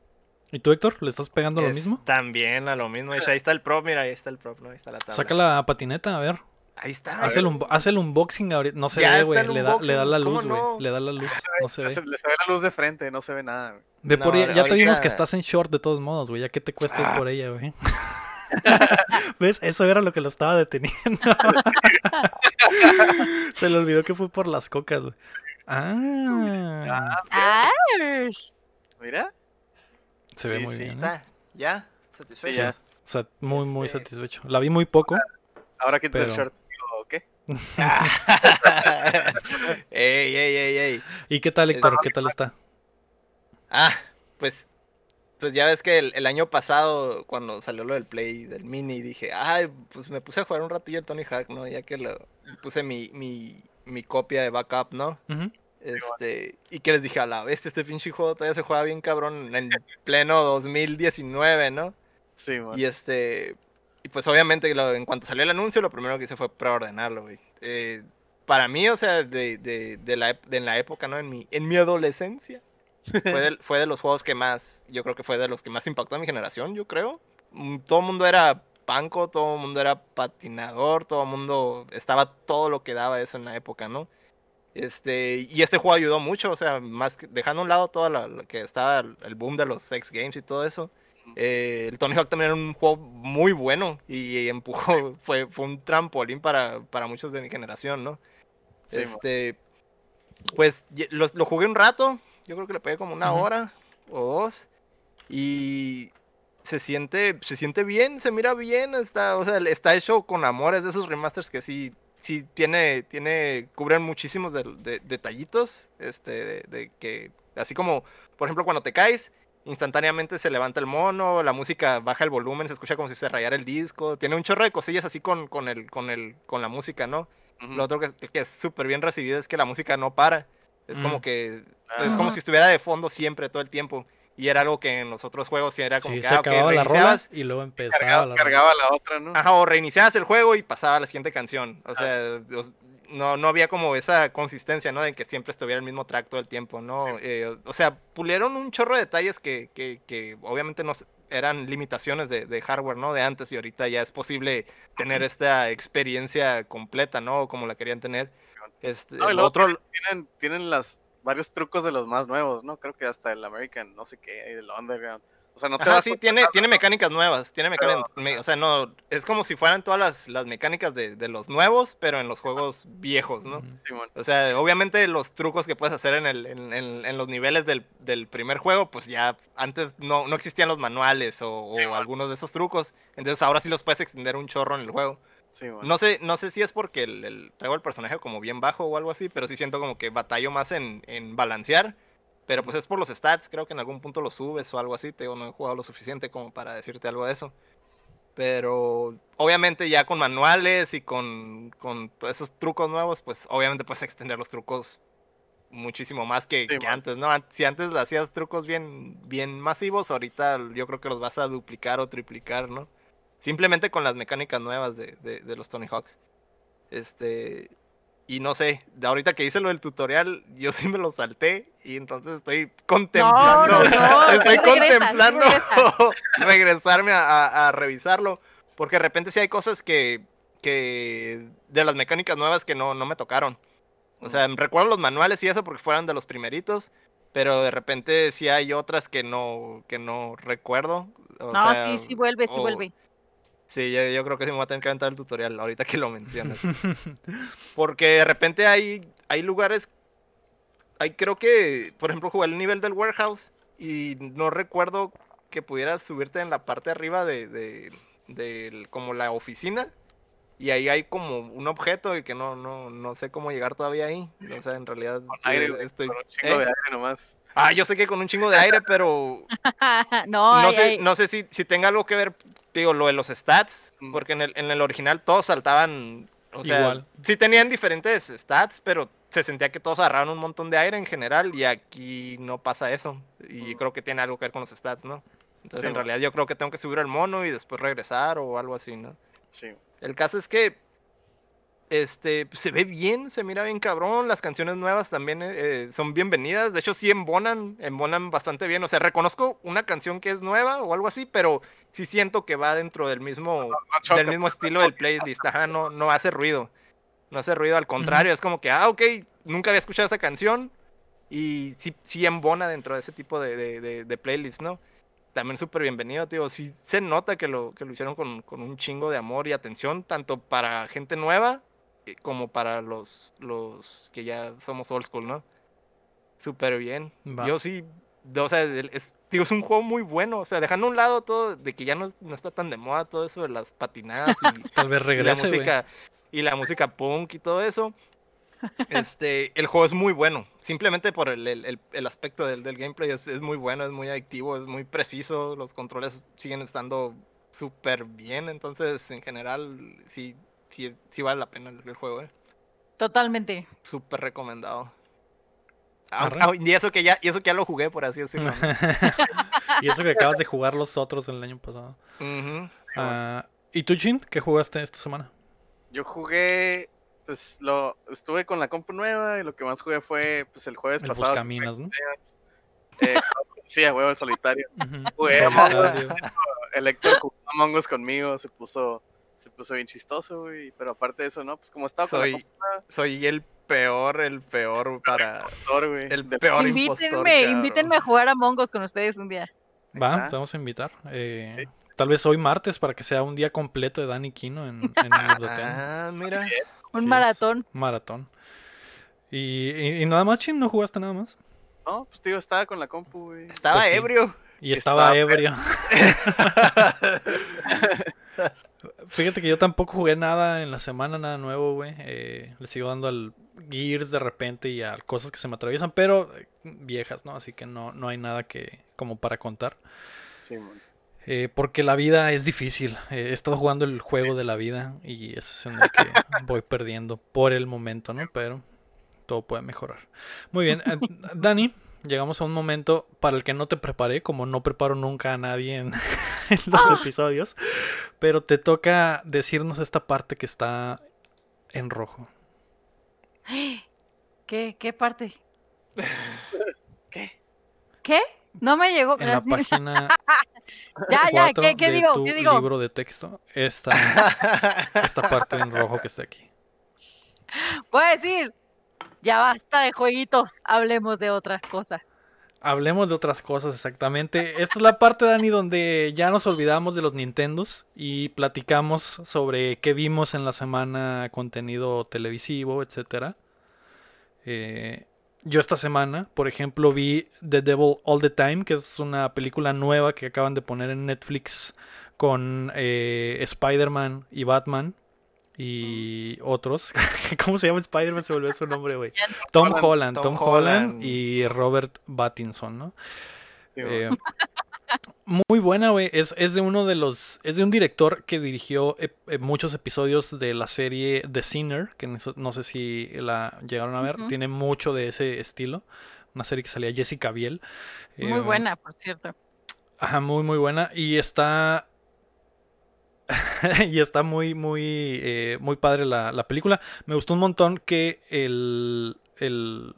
Speaker 1: ¿Y tú, Héctor? ¿Le estás pegando lo
Speaker 2: Es
Speaker 1: mismo?
Speaker 2: También a lo mismo. Ahí está el prop, mira, ahí está el prop, ¿no? Ahí está la tabla.
Speaker 1: Saca la patineta, a ver.
Speaker 2: Ahí está.
Speaker 1: Haz el, haz el unboxing ahorita. No se
Speaker 2: Ya
Speaker 1: ve, güey.
Speaker 2: el
Speaker 1: Le da, le da la luz,
Speaker 2: ¿cómo
Speaker 1: güey.
Speaker 2: no?
Speaker 1: Le da la luz. No se ve.
Speaker 3: se, le se ve la luz de frente, no se ve nada. güey.
Speaker 1: Ve por ella. Ya te vimos que estás en short de todos modos, güey. Ya que te cuesta ir
Speaker 2: Ah.
Speaker 1: por ella, güey. ¿Ves? Eso era lo que lo estaba deteniendo. Se le olvidó que fue por las cocas, güey. Ah.
Speaker 4: ¡Ah!
Speaker 3: Mira.
Speaker 1: Se ve
Speaker 3: Sí,
Speaker 1: muy
Speaker 3: sí,
Speaker 1: bien. ¿eh?
Speaker 2: Está. ¿Ya?
Speaker 3: Sí,
Speaker 2: ¿Satisfecho?
Speaker 3: ya.
Speaker 1: O sea, muy, muy
Speaker 2: Este-
Speaker 1: satisfecho. La vi muy poco.
Speaker 3: Ahora que el
Speaker 1: Pero-
Speaker 3: short.
Speaker 2: ey, ey, ey, ey.
Speaker 1: ¿Y qué tal, Héctor?
Speaker 2: Está-
Speaker 1: ¿Qué tal está?
Speaker 2: Ah, pues, pues ya ves que el, el año pasado, cuando salió lo del Play, del Mini, dije, ay, pues me puse a jugar un ratillo el Tony Hawk, ¿no? Ya que lo, puse mi, mi, mi copia de backup, ¿no? Este, y que les dije, a la vez, este pinche juego todavía se juega bien cabrón en pleno 2019, ¿no?
Speaker 3: Sí, man.
Speaker 2: Y este, y pues obviamente en cuanto salió el anuncio, lo primero que hice fue preordenarlo, güey. Eh, para mí, o sea, de, de, de la, de en la época, ¿no? En mi, en mi adolescencia, fue de, fue de los juegos que más, yo creo que fue de los que más impactó a mi generación, yo creo. Mm, Todo el mundo era panco, todo el mundo era patinador, todo el mundo, estaba todo lo que daba eso en la época, ¿no? Este, y este juego ayudó mucho, o sea, más que- dejando a un lado todo lo, que estaba el boom de los sex games y todo eso. Eh, el Tony Hawk también era un juego muy bueno y, empujó, fue, fue un trampolín para, para muchos de mi generación, ¿no?
Speaker 3: Sí, man.
Speaker 2: este, pues lo, lo jugué un rato, yo creo que le pegué como una hora o dos y se siente, se siente bien, se mira bien, está, o sea, está hecho con amor, es de esos remasters que sí, sí tiene, tiene, cubren muchísimos de- de- detallitos, este, de, de que, así como, por ejemplo, cuando te caes, instantáneamente se levanta el mono, la música baja el volumen, se escucha como si se rayara el disco, tiene un chorro de cosillas así con, con el, con el, con la música, ¿no? Lo otro que, es- que es súper bien recibido es que la música no para. Es como
Speaker 1: Mm.
Speaker 2: que.
Speaker 3: Ah.
Speaker 2: Es como
Speaker 4: Ajá.
Speaker 2: si estuviera de fondo siempre, todo el tiempo. Y era algo que en los otros juegos sí era como
Speaker 1: Sí,
Speaker 2: que
Speaker 1: se
Speaker 2: ah, ok,
Speaker 1: acababa la rola y luego empezaba
Speaker 3: Cargaba,
Speaker 1: la rola.
Speaker 3: cargaba la otra, ¿no?
Speaker 2: Ajá, o reiniciabas el juego y pasaba a la siguiente canción. O sea, os- no, no había como esa consistencia, ¿no? De que siempre estuviera el mismo track todo el tiempo, ¿no? Eh, o sea, pulieron un chorro de detalles que, que, que obviamente no eran limitaciones de, de hardware, ¿no? De antes y ahorita ya es posible tener esta experiencia completa, ¿no? Como la querían tener. Este,
Speaker 3: No, y
Speaker 2: el
Speaker 3: luego
Speaker 2: otro,
Speaker 3: Tienen, tienen las, varios trucos de los más nuevos, ¿no? Creo que hasta el American, no sé qué, el Underground. O sea, no te
Speaker 2: Ajá,
Speaker 3: vas
Speaker 2: sí,
Speaker 3: a
Speaker 2: tiene, tiene mecánicas nuevas, tiene mecánicas, me- o sea, no, es como si fueran todas las, las mecánicas de, de los nuevos, pero en los juegos viejos, ¿no? O sea, obviamente los trucos que puedes hacer en, el, en, en- en los niveles del, del primer juego, pues ya antes no, no existían los manuales o, o
Speaker 3: Sí, bueno.
Speaker 2: algunos de esos trucos, entonces ahora sí los puedes extender un chorro en el juego.
Speaker 3: Simón.
Speaker 2: No sé, no sé si es porque el, el- traigo el personaje como bien bajo o algo así, pero sí siento como que batallo más en, en balancear. Pero pues es por los stats, creo que en algún punto los subes o algo así. Te digo, no he jugado lo suficiente como para decirte algo de eso. Pero obviamente ya con manuales y con, con todos esos trucos nuevos, pues obviamente puedes extender los trucos muchísimo más que,
Speaker 3: Sí,
Speaker 2: que
Speaker 3: man.
Speaker 2: antes, ¿no? Si antes hacías trucos bien, bien masivos, ahorita yo creo que los vas a duplicar o triplicar, ¿no? Simplemente con las mecánicas nuevas de, de- de los Tony Hawks. Este. Y no sé, de ahorita que hice lo del tutorial, yo sí me lo salté y entonces estoy contemplando.
Speaker 4: no, no,
Speaker 2: estoy
Speaker 4: regresa,
Speaker 2: contemplando
Speaker 4: regresa.
Speaker 2: regresarme a, a- a revisarlo. Porque de repente sí hay cosas que. que de las mecánicas nuevas que no, no me tocaron. O sea, recuerdo los manuales y eso porque fueron de los primeritos. Pero de repente sí hay otras que no, que no recuerdo. O
Speaker 4: No,
Speaker 2: sea,
Speaker 4: sí, sí vuelve, sí
Speaker 2: o-
Speaker 4: vuelve.
Speaker 2: Sí, yo, yo creo que sí me voy a tener que aventar el tutorial ahorita que lo mencionas. Porque de repente hay, hay lugares. Hay, creo que, por ejemplo, jugué el nivel del warehouse y no recuerdo que pudieras subirte en la parte de arriba de, de, del- como la oficina. Y ahí hay como un objeto y que no, no, no sé cómo llegar todavía ahí. O sea, en realidad
Speaker 3: Con aire,
Speaker 2: eh, estoy.
Speaker 3: con un chingo
Speaker 2: ¿eh?
Speaker 3: de aire nomás.
Speaker 2: Ah, yo sé que con un chingo de aire, pero
Speaker 4: no,
Speaker 2: no
Speaker 4: ay,
Speaker 2: sé,
Speaker 4: ay.
Speaker 2: no sé si, si tenga algo que ver, digo, lo de los stats, porque en el, en el original todos saltaban, o sea,
Speaker 1: Igual.
Speaker 2: sí tenían diferentes stats, pero se sentía que todos agarraban un montón de aire en general y aquí no pasa eso. Y creo que tiene algo que ver con los stats, ¿no? Entonces
Speaker 3: Sí,
Speaker 2: en realidad yo creo que tengo que subir al mono y después regresar o algo así, ¿no?
Speaker 3: Sí.
Speaker 2: El caso es que este se ve bien, se mira bien cabrón. Las canciones nuevas también eh, eh, son bienvenidas. De hecho, sí embonan, embonan bastante bien. O sea, reconozco una canción que es nueva o algo así, pero sí siento que va dentro del mismo,
Speaker 3: No choca,
Speaker 2: del mismo
Speaker 3: pues,
Speaker 2: estilo del playlist. Ajá, no, no hace ruido. No hace ruido, al contrario, es como que, ah, ok, nunca había escuchado esa canción. Y sí, sí embona dentro de ese tipo de, de, de- de playlist, ¿no? También súper bienvenido, tío. Sí se nota que lo, que lo hicieron con, con un chingo de amor y atención, tanto para gente nueva como para los, los que ya somos old school, ¿no? Súper bien.
Speaker 1: Va.
Speaker 2: Yo sí, o sea, es, tío, es un juego muy bueno. O sea, dejando a un lado todo, de que ya no, no está tan de moda todo eso de las patinadas y,
Speaker 1: Tal vez
Speaker 2: y la
Speaker 1: regrese,
Speaker 2: y la música punk y todo eso. Este, el juego es muy bueno. Simplemente por el, el- el- el aspecto del, del gameplay es, es muy bueno, es muy adictivo, es muy preciso. Los controles siguen estando súper bien. Entonces, en general, sí, sí, sí vale la pena el, el juego, eh.
Speaker 4: Totalmente.
Speaker 2: Súper recomendado. Ah, ah, y eso que ya, y eso que ya lo jugué, por así decirlo.
Speaker 1: y eso que acabas de jugar los otros el año pasado. Ah, ¿Y tú, Chin? ¿Qué jugaste esta semana?
Speaker 3: Yo jugué, pues lo estuve con la compu nueva y lo que más jugué fue pues el jueves
Speaker 1: El
Speaker 3: pasado.
Speaker 1: Buscaminas, ¿no?
Speaker 3: fue, eh, sí, a huevo el solitario. Jugué Among Us,
Speaker 1: Solitario.
Speaker 3: el Héctor jugó Among Us conmigo, se puso, se puso bien chistoso, güey. Pero aparte de eso, ¿no? Pues como estaba con la
Speaker 2: Soy, soy el peor, el peor para.
Speaker 3: güey.
Speaker 2: El peor impostor.
Speaker 4: Invítenme,
Speaker 2: cabrón.
Speaker 4: invítenme a jugar a Mongos con ustedes un día.
Speaker 1: Va, te vamos a invitar. Eh,
Speaker 3: Sí.
Speaker 1: Tal vez hoy martes para que sea un día completo de Dani Kino en, en el hotel.
Speaker 2: Ah, mira.
Speaker 4: Un maratón.
Speaker 1: Maratón. Y, y- y nada más, Chin, ¿no jugaste nada más?
Speaker 3: No, pues digo, estaba con la compu, güey.
Speaker 2: Estaba
Speaker 1: Pues sí.
Speaker 2: ebrio.
Speaker 1: Y estaba
Speaker 3: Estaba
Speaker 1: ebrio. Fíjate que yo tampoco jugué nada en la semana, nada nuevo, güey. Eh, le sigo dando al Gears de repente y a cosas que se me atraviesan, pero eh, viejas, ¿no? Así que no, no hay nada que como para contar.
Speaker 3: Sí, man.
Speaker 1: Eh, porque la vida es difícil. Eh, he estado jugando el juego de la vida y ese es en el que voy perdiendo por el momento, ¿no? Pero todo puede mejorar. Muy bien. eh, Dani, llegamos a un momento para el que no te preparé, como no preparo nunca a nadie en, en los episodios, pero te toca decirnos esta parte que está en rojo.
Speaker 4: ¿Qué, qué parte?
Speaker 3: ¿Qué?
Speaker 4: ¿Qué? No me llegó.
Speaker 1: En la página
Speaker 4: ya, ya,
Speaker 1: 4
Speaker 4: ¿qué, qué
Speaker 1: de
Speaker 4: digo?
Speaker 1: tu
Speaker 4: ¿Qué digo?
Speaker 1: libro de texto, esta, esta parte en rojo que está aquí.
Speaker 4: Voy a decir, ya basta de jueguitos, hablemos de otras cosas.
Speaker 1: Hablemos de otras cosas exactamente. Esta es la parte, Dani, donde ya nos olvidamos de los Nintendos y platicamos sobre qué vimos en la semana, contenido televisivo, etcétera. Eh, yo esta semana, por ejemplo, vi The Devil All the Time, que es una película nueva que acaban de poner en Netflix con eh, Spider-Man y Batman y otros. ¿Cómo se llama Spider-Man? Se volvió su nombre, güey. Tom
Speaker 3: Holland.
Speaker 1: Holland,
Speaker 2: Tom
Speaker 1: Tom, Holland
Speaker 2: Holland.
Speaker 1: y Robert Pattinson, ¿no?
Speaker 3: Sí,
Speaker 1: Eh, muy buena, güey. Es, es de uno de los. Es de un director que dirigió ep- eh, muchos episodios de la serie The Sinner, que no sé- no sé si la llegaron a ver. Tiene mucho de ese estilo. Una serie que salía Jessica Biel.
Speaker 4: Muy
Speaker 1: Eh,
Speaker 4: buena, por cierto.
Speaker 1: Ajá, muy, muy buena. Y está. y está muy, muy, eh, muy padre la, la película. Me gustó un montón que el. el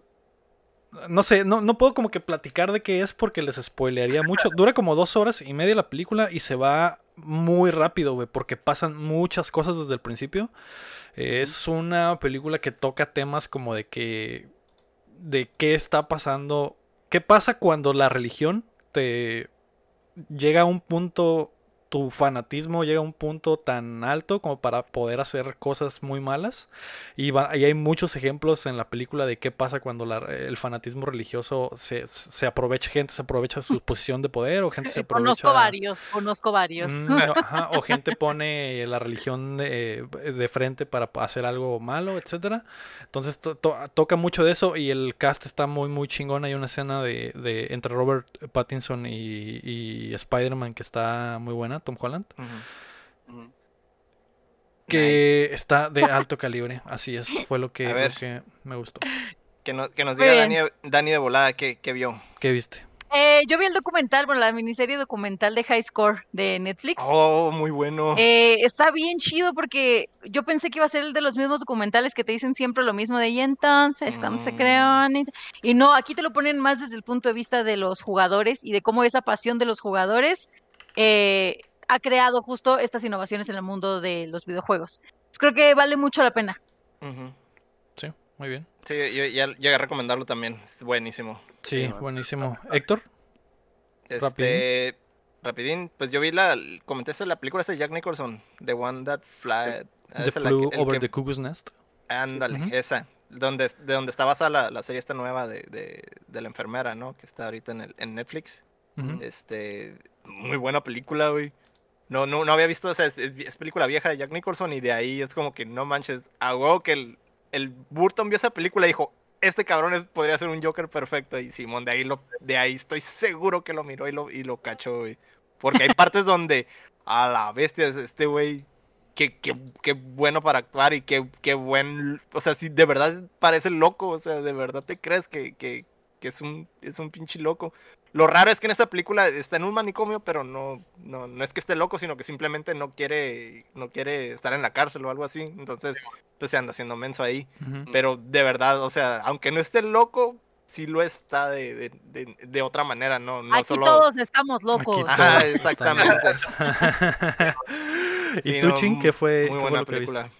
Speaker 1: no sé, no, no puedo como que platicar de qué es porque les spoilearía mucho. Dura como dos horas y media la película y se va muy rápido, güey, porque pasan muchas cosas desde el principio. Eh, es una película que toca temas como de que. de qué está pasando. ¿Qué pasa cuando la religión te llega a un punto, tu fanatismo llega a un punto tan alto como para poder hacer cosas muy malas. Y, va- y hay muchos ejemplos en la película de qué pasa cuando la- el fanatismo religioso se, se aprovecha, gente se aprovecha su posición de poder o gente se aprovecha...
Speaker 4: Conozco varios, conozco varios.
Speaker 1: Mm, no, ajá, o gente pone la religión de, de frente para hacer algo malo, etcétera. Entonces to- to- toca mucho de eso y el cast está muy muy chingón. Hay una escena de, de entre Robert Pattinson y, y Spider-Man que está muy buena, Tom Holland, que está de alto calibre. Así es, fue lo que, lo me gustó.
Speaker 2: Que, no- que nos diga. Dani, Dani de volada qué, qué vio.
Speaker 1: ¿Qué viste?
Speaker 4: Eh, yo vi el documental, bueno, la miniserie documental de High Score de Netflix.
Speaker 2: Oh, muy bueno.
Speaker 4: Eh, está bien chido porque yo pensé que iba a ser el de los mismos documentales que te dicen siempre lo mismo de y entonces, ¿cómo se
Speaker 2: Mm.
Speaker 4: creó? Y, y no, aquí te lo ponen más desde el punto de vista de los jugadores y de cómo esa pasión de los jugadores eh, ha creado justo estas innovaciones en el mundo de los videojuegos. Pues creo que vale mucho la pena.
Speaker 1: Sí, muy bien.
Speaker 2: Sí, yo ya llegué a recomendarlo también. Es buenísimo.
Speaker 1: Sí, buenísimo. Héctor,
Speaker 2: Este, rapidín, pues yo vi la, comenté esa- la película esa de Jack Nicholson, The One That Fly.
Speaker 1: The
Speaker 2: esa la
Speaker 1: Flew Over
Speaker 2: que-
Speaker 1: the Cuckoo's Nest.
Speaker 2: Ándale, esa. Donde, de donde está basada la, la serie esta nueva de, de, de la enfermera, ¿no? Que está ahorita en, el, en Netflix. Este, muy buena película, güey. No, no, no había visto, o sea, es, película vieja de Jack Nicholson y de ahí es como que no manches, a huevo que el, el Burton vio esa película y dijo, este cabrón es- podría ser un Joker perfecto y Simón, de ahí lo, de ahí estoy seguro que lo miró y lo, y lo cachó, güey. Porque hay partes donde, a la bestia, es este güey, qué, qué, qué bueno para actuar y qué, qué buen, o sea, si de verdad parece loco, o sea, de verdad te crees que, que, que es un, es un pinche loco. Lo raro es que en esta película está en un manicomio, pero no, no, no es que esté loco, sino que simplemente no quiere, no quiere estar en la cárcel o algo así. Entonces, pues se anda haciendo menso ahí.
Speaker 1: Ujú.
Speaker 2: Pero de verdad, o sea, aunque no esté loco, sí lo está de, de, de, de otra manera, no, no
Speaker 4: Aquí
Speaker 2: solo.
Speaker 4: todos estamos locos.
Speaker 1: Aquí
Speaker 2: Ajá, exactamente.
Speaker 1: ¿Y
Speaker 2: Sí,
Speaker 1: tú,
Speaker 2: no,
Speaker 1: Chin, qué fue,
Speaker 2: Muy
Speaker 1: qué
Speaker 2: buena película.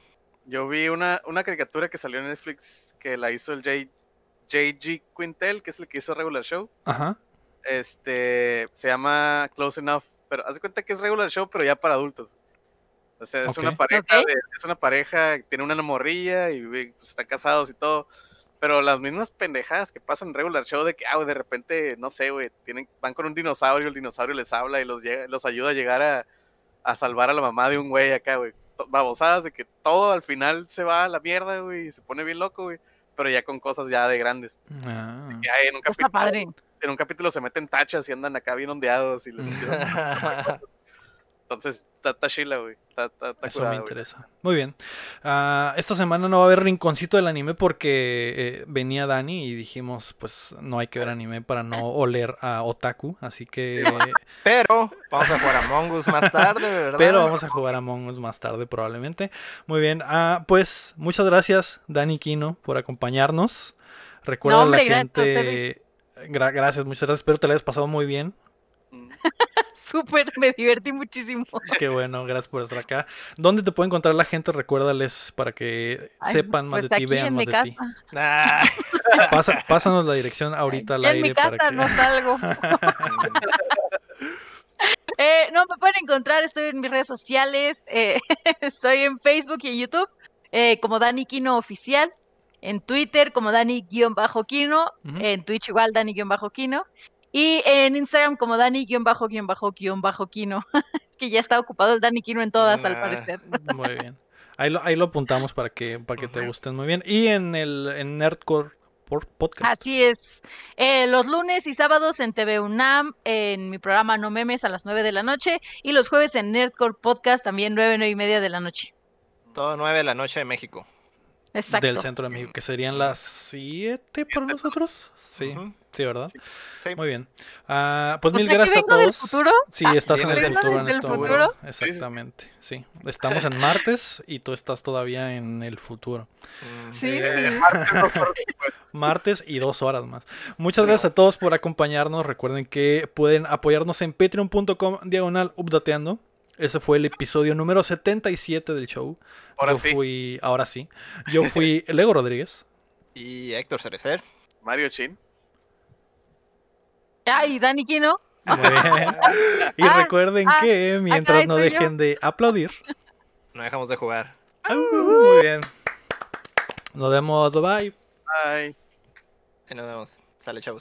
Speaker 3: Yo vi una, una caricatura que salió en Netflix que la hizo el J- JG Quintel, que es el que hizo Regular Show.
Speaker 1: Ajá.
Speaker 3: Este se llama Close Enough, pero haz de cuenta que es Regular Show, pero ya para adultos. O sea, es una pareja, de- es una pareja, que tiene una morrilla y pues, están casados y todo. Pero las mismas pendejadas que pasan en Regular Show de que, ah, güey, de repente, no sé, güey, tienen, van con un dinosaurio, el dinosaurio les habla y los, llega- los ayuda a llegar a, a salvar a la mamá de un güey acá, güey. Babosadas de que todo al final se va a la mierda, güey, y se pone bien loco, güey. Pero ya con cosas ya de grandes.
Speaker 1: Ah.
Speaker 4: Está padre.
Speaker 3: En un capítulo se meten tachas y andan acá bien ondeados y les empiezan Entonces, está, chila, güey.
Speaker 1: Eso
Speaker 3: curada,
Speaker 1: me
Speaker 3: güey.
Speaker 1: interesa. Muy bien. Ah, esta semana no va a haber rinconcito del anime porque eh, venía Dani y dijimos, pues no hay que ver anime para no oler a otaku. Así que...
Speaker 2: Pero vamos a jugar a Mongus más tarde, ¿verdad?
Speaker 1: Pero vamos a jugar a Among Us más tarde probablemente. Muy bien. Ah, pues muchas gracias Dani Kino por acompañarnos. Recuerda
Speaker 4: No,
Speaker 1: a la
Speaker 4: gracias
Speaker 1: gente... Gra- gracias, muchas gracias. Espero te la hayas pasado muy bien.
Speaker 4: Súper, me divertí muchísimo.
Speaker 1: Qué bueno, gracias por estar acá. ¿Dónde te puede encontrar la gente? Recuérdales para que
Speaker 4: Ay,
Speaker 1: sepan más
Speaker 4: pues
Speaker 1: de ti, vean
Speaker 4: en
Speaker 1: más de
Speaker 4: casa.
Speaker 1: ti. Pasa- pásanos la dirección ahorita al
Speaker 4: Ya en
Speaker 1: aire
Speaker 4: mi casa
Speaker 1: para que...
Speaker 4: no salgo. Eh, no, me pueden encontrar, estoy en mis redes sociales, eh, estoy en Facebook y en YouTube eh, como Dani Kino Oficial, en Twitter como Dani-Kino,
Speaker 1: Ujú.
Speaker 4: en Twitch igual Dani-Kino y en Instagram como Dani-Kino. Es que ya está ocupado el Dani Kino en todas al
Speaker 2: Nah.
Speaker 4: parecer.
Speaker 1: Muy bien. Ahí lo, ahí lo apuntamos para que, para que te gusten muy bien. Y en el en Nerdcore por- Podcast.
Speaker 4: Así es. Eh, los lunes y sábados en TV UNAM, en mi programa No Memes a las 9 de la noche y los jueves en Nerdcore Podcast también 9, 9 y media de la noche.
Speaker 2: todo 9 de la noche de México.
Speaker 4: Exacto.
Speaker 1: Del centro de México, que serían las 7 para nosotros. Sí, sí, ¿verdad?
Speaker 2: Sí.
Speaker 1: Muy bien. Ah, pues
Speaker 4: O
Speaker 1: mil gracias a
Speaker 4: vengo del
Speaker 1: todos.
Speaker 4: futuro.
Speaker 1: Sí, estás en el
Speaker 2: ¿vienes
Speaker 1: futuro en este momento. Exactamente, sí. Estamos en martes y tú estás todavía en el futuro.
Speaker 2: Mm,
Speaker 4: Sí,
Speaker 3: Eh. Martes
Speaker 1: y dos horas más. Muchas gracias a todos por acompañarnos. Recuerden que pueden apoyarnos en patreon.com diagonal updateando. Ese fue el episodio número 77 del show.
Speaker 3: Ahora
Speaker 1: Yo
Speaker 3: sí,
Speaker 1: fui, ahora sí. Yo fui Lego Rodríguez.
Speaker 2: Y Héctor Cerecer.
Speaker 3: Mario Chin.
Speaker 4: Ah, y Dani Kino.
Speaker 1: Muy bien. Y
Speaker 4: Ah,
Speaker 1: recuerden
Speaker 4: ah,
Speaker 1: que mientras no
Speaker 4: yo.
Speaker 1: dejen de aplaudir.
Speaker 2: No dejamos de jugar.
Speaker 1: Muy bien. Nos vemos. Bye bye.
Speaker 3: Bye.
Speaker 2: Ahí nos vemos. Sale, chavos.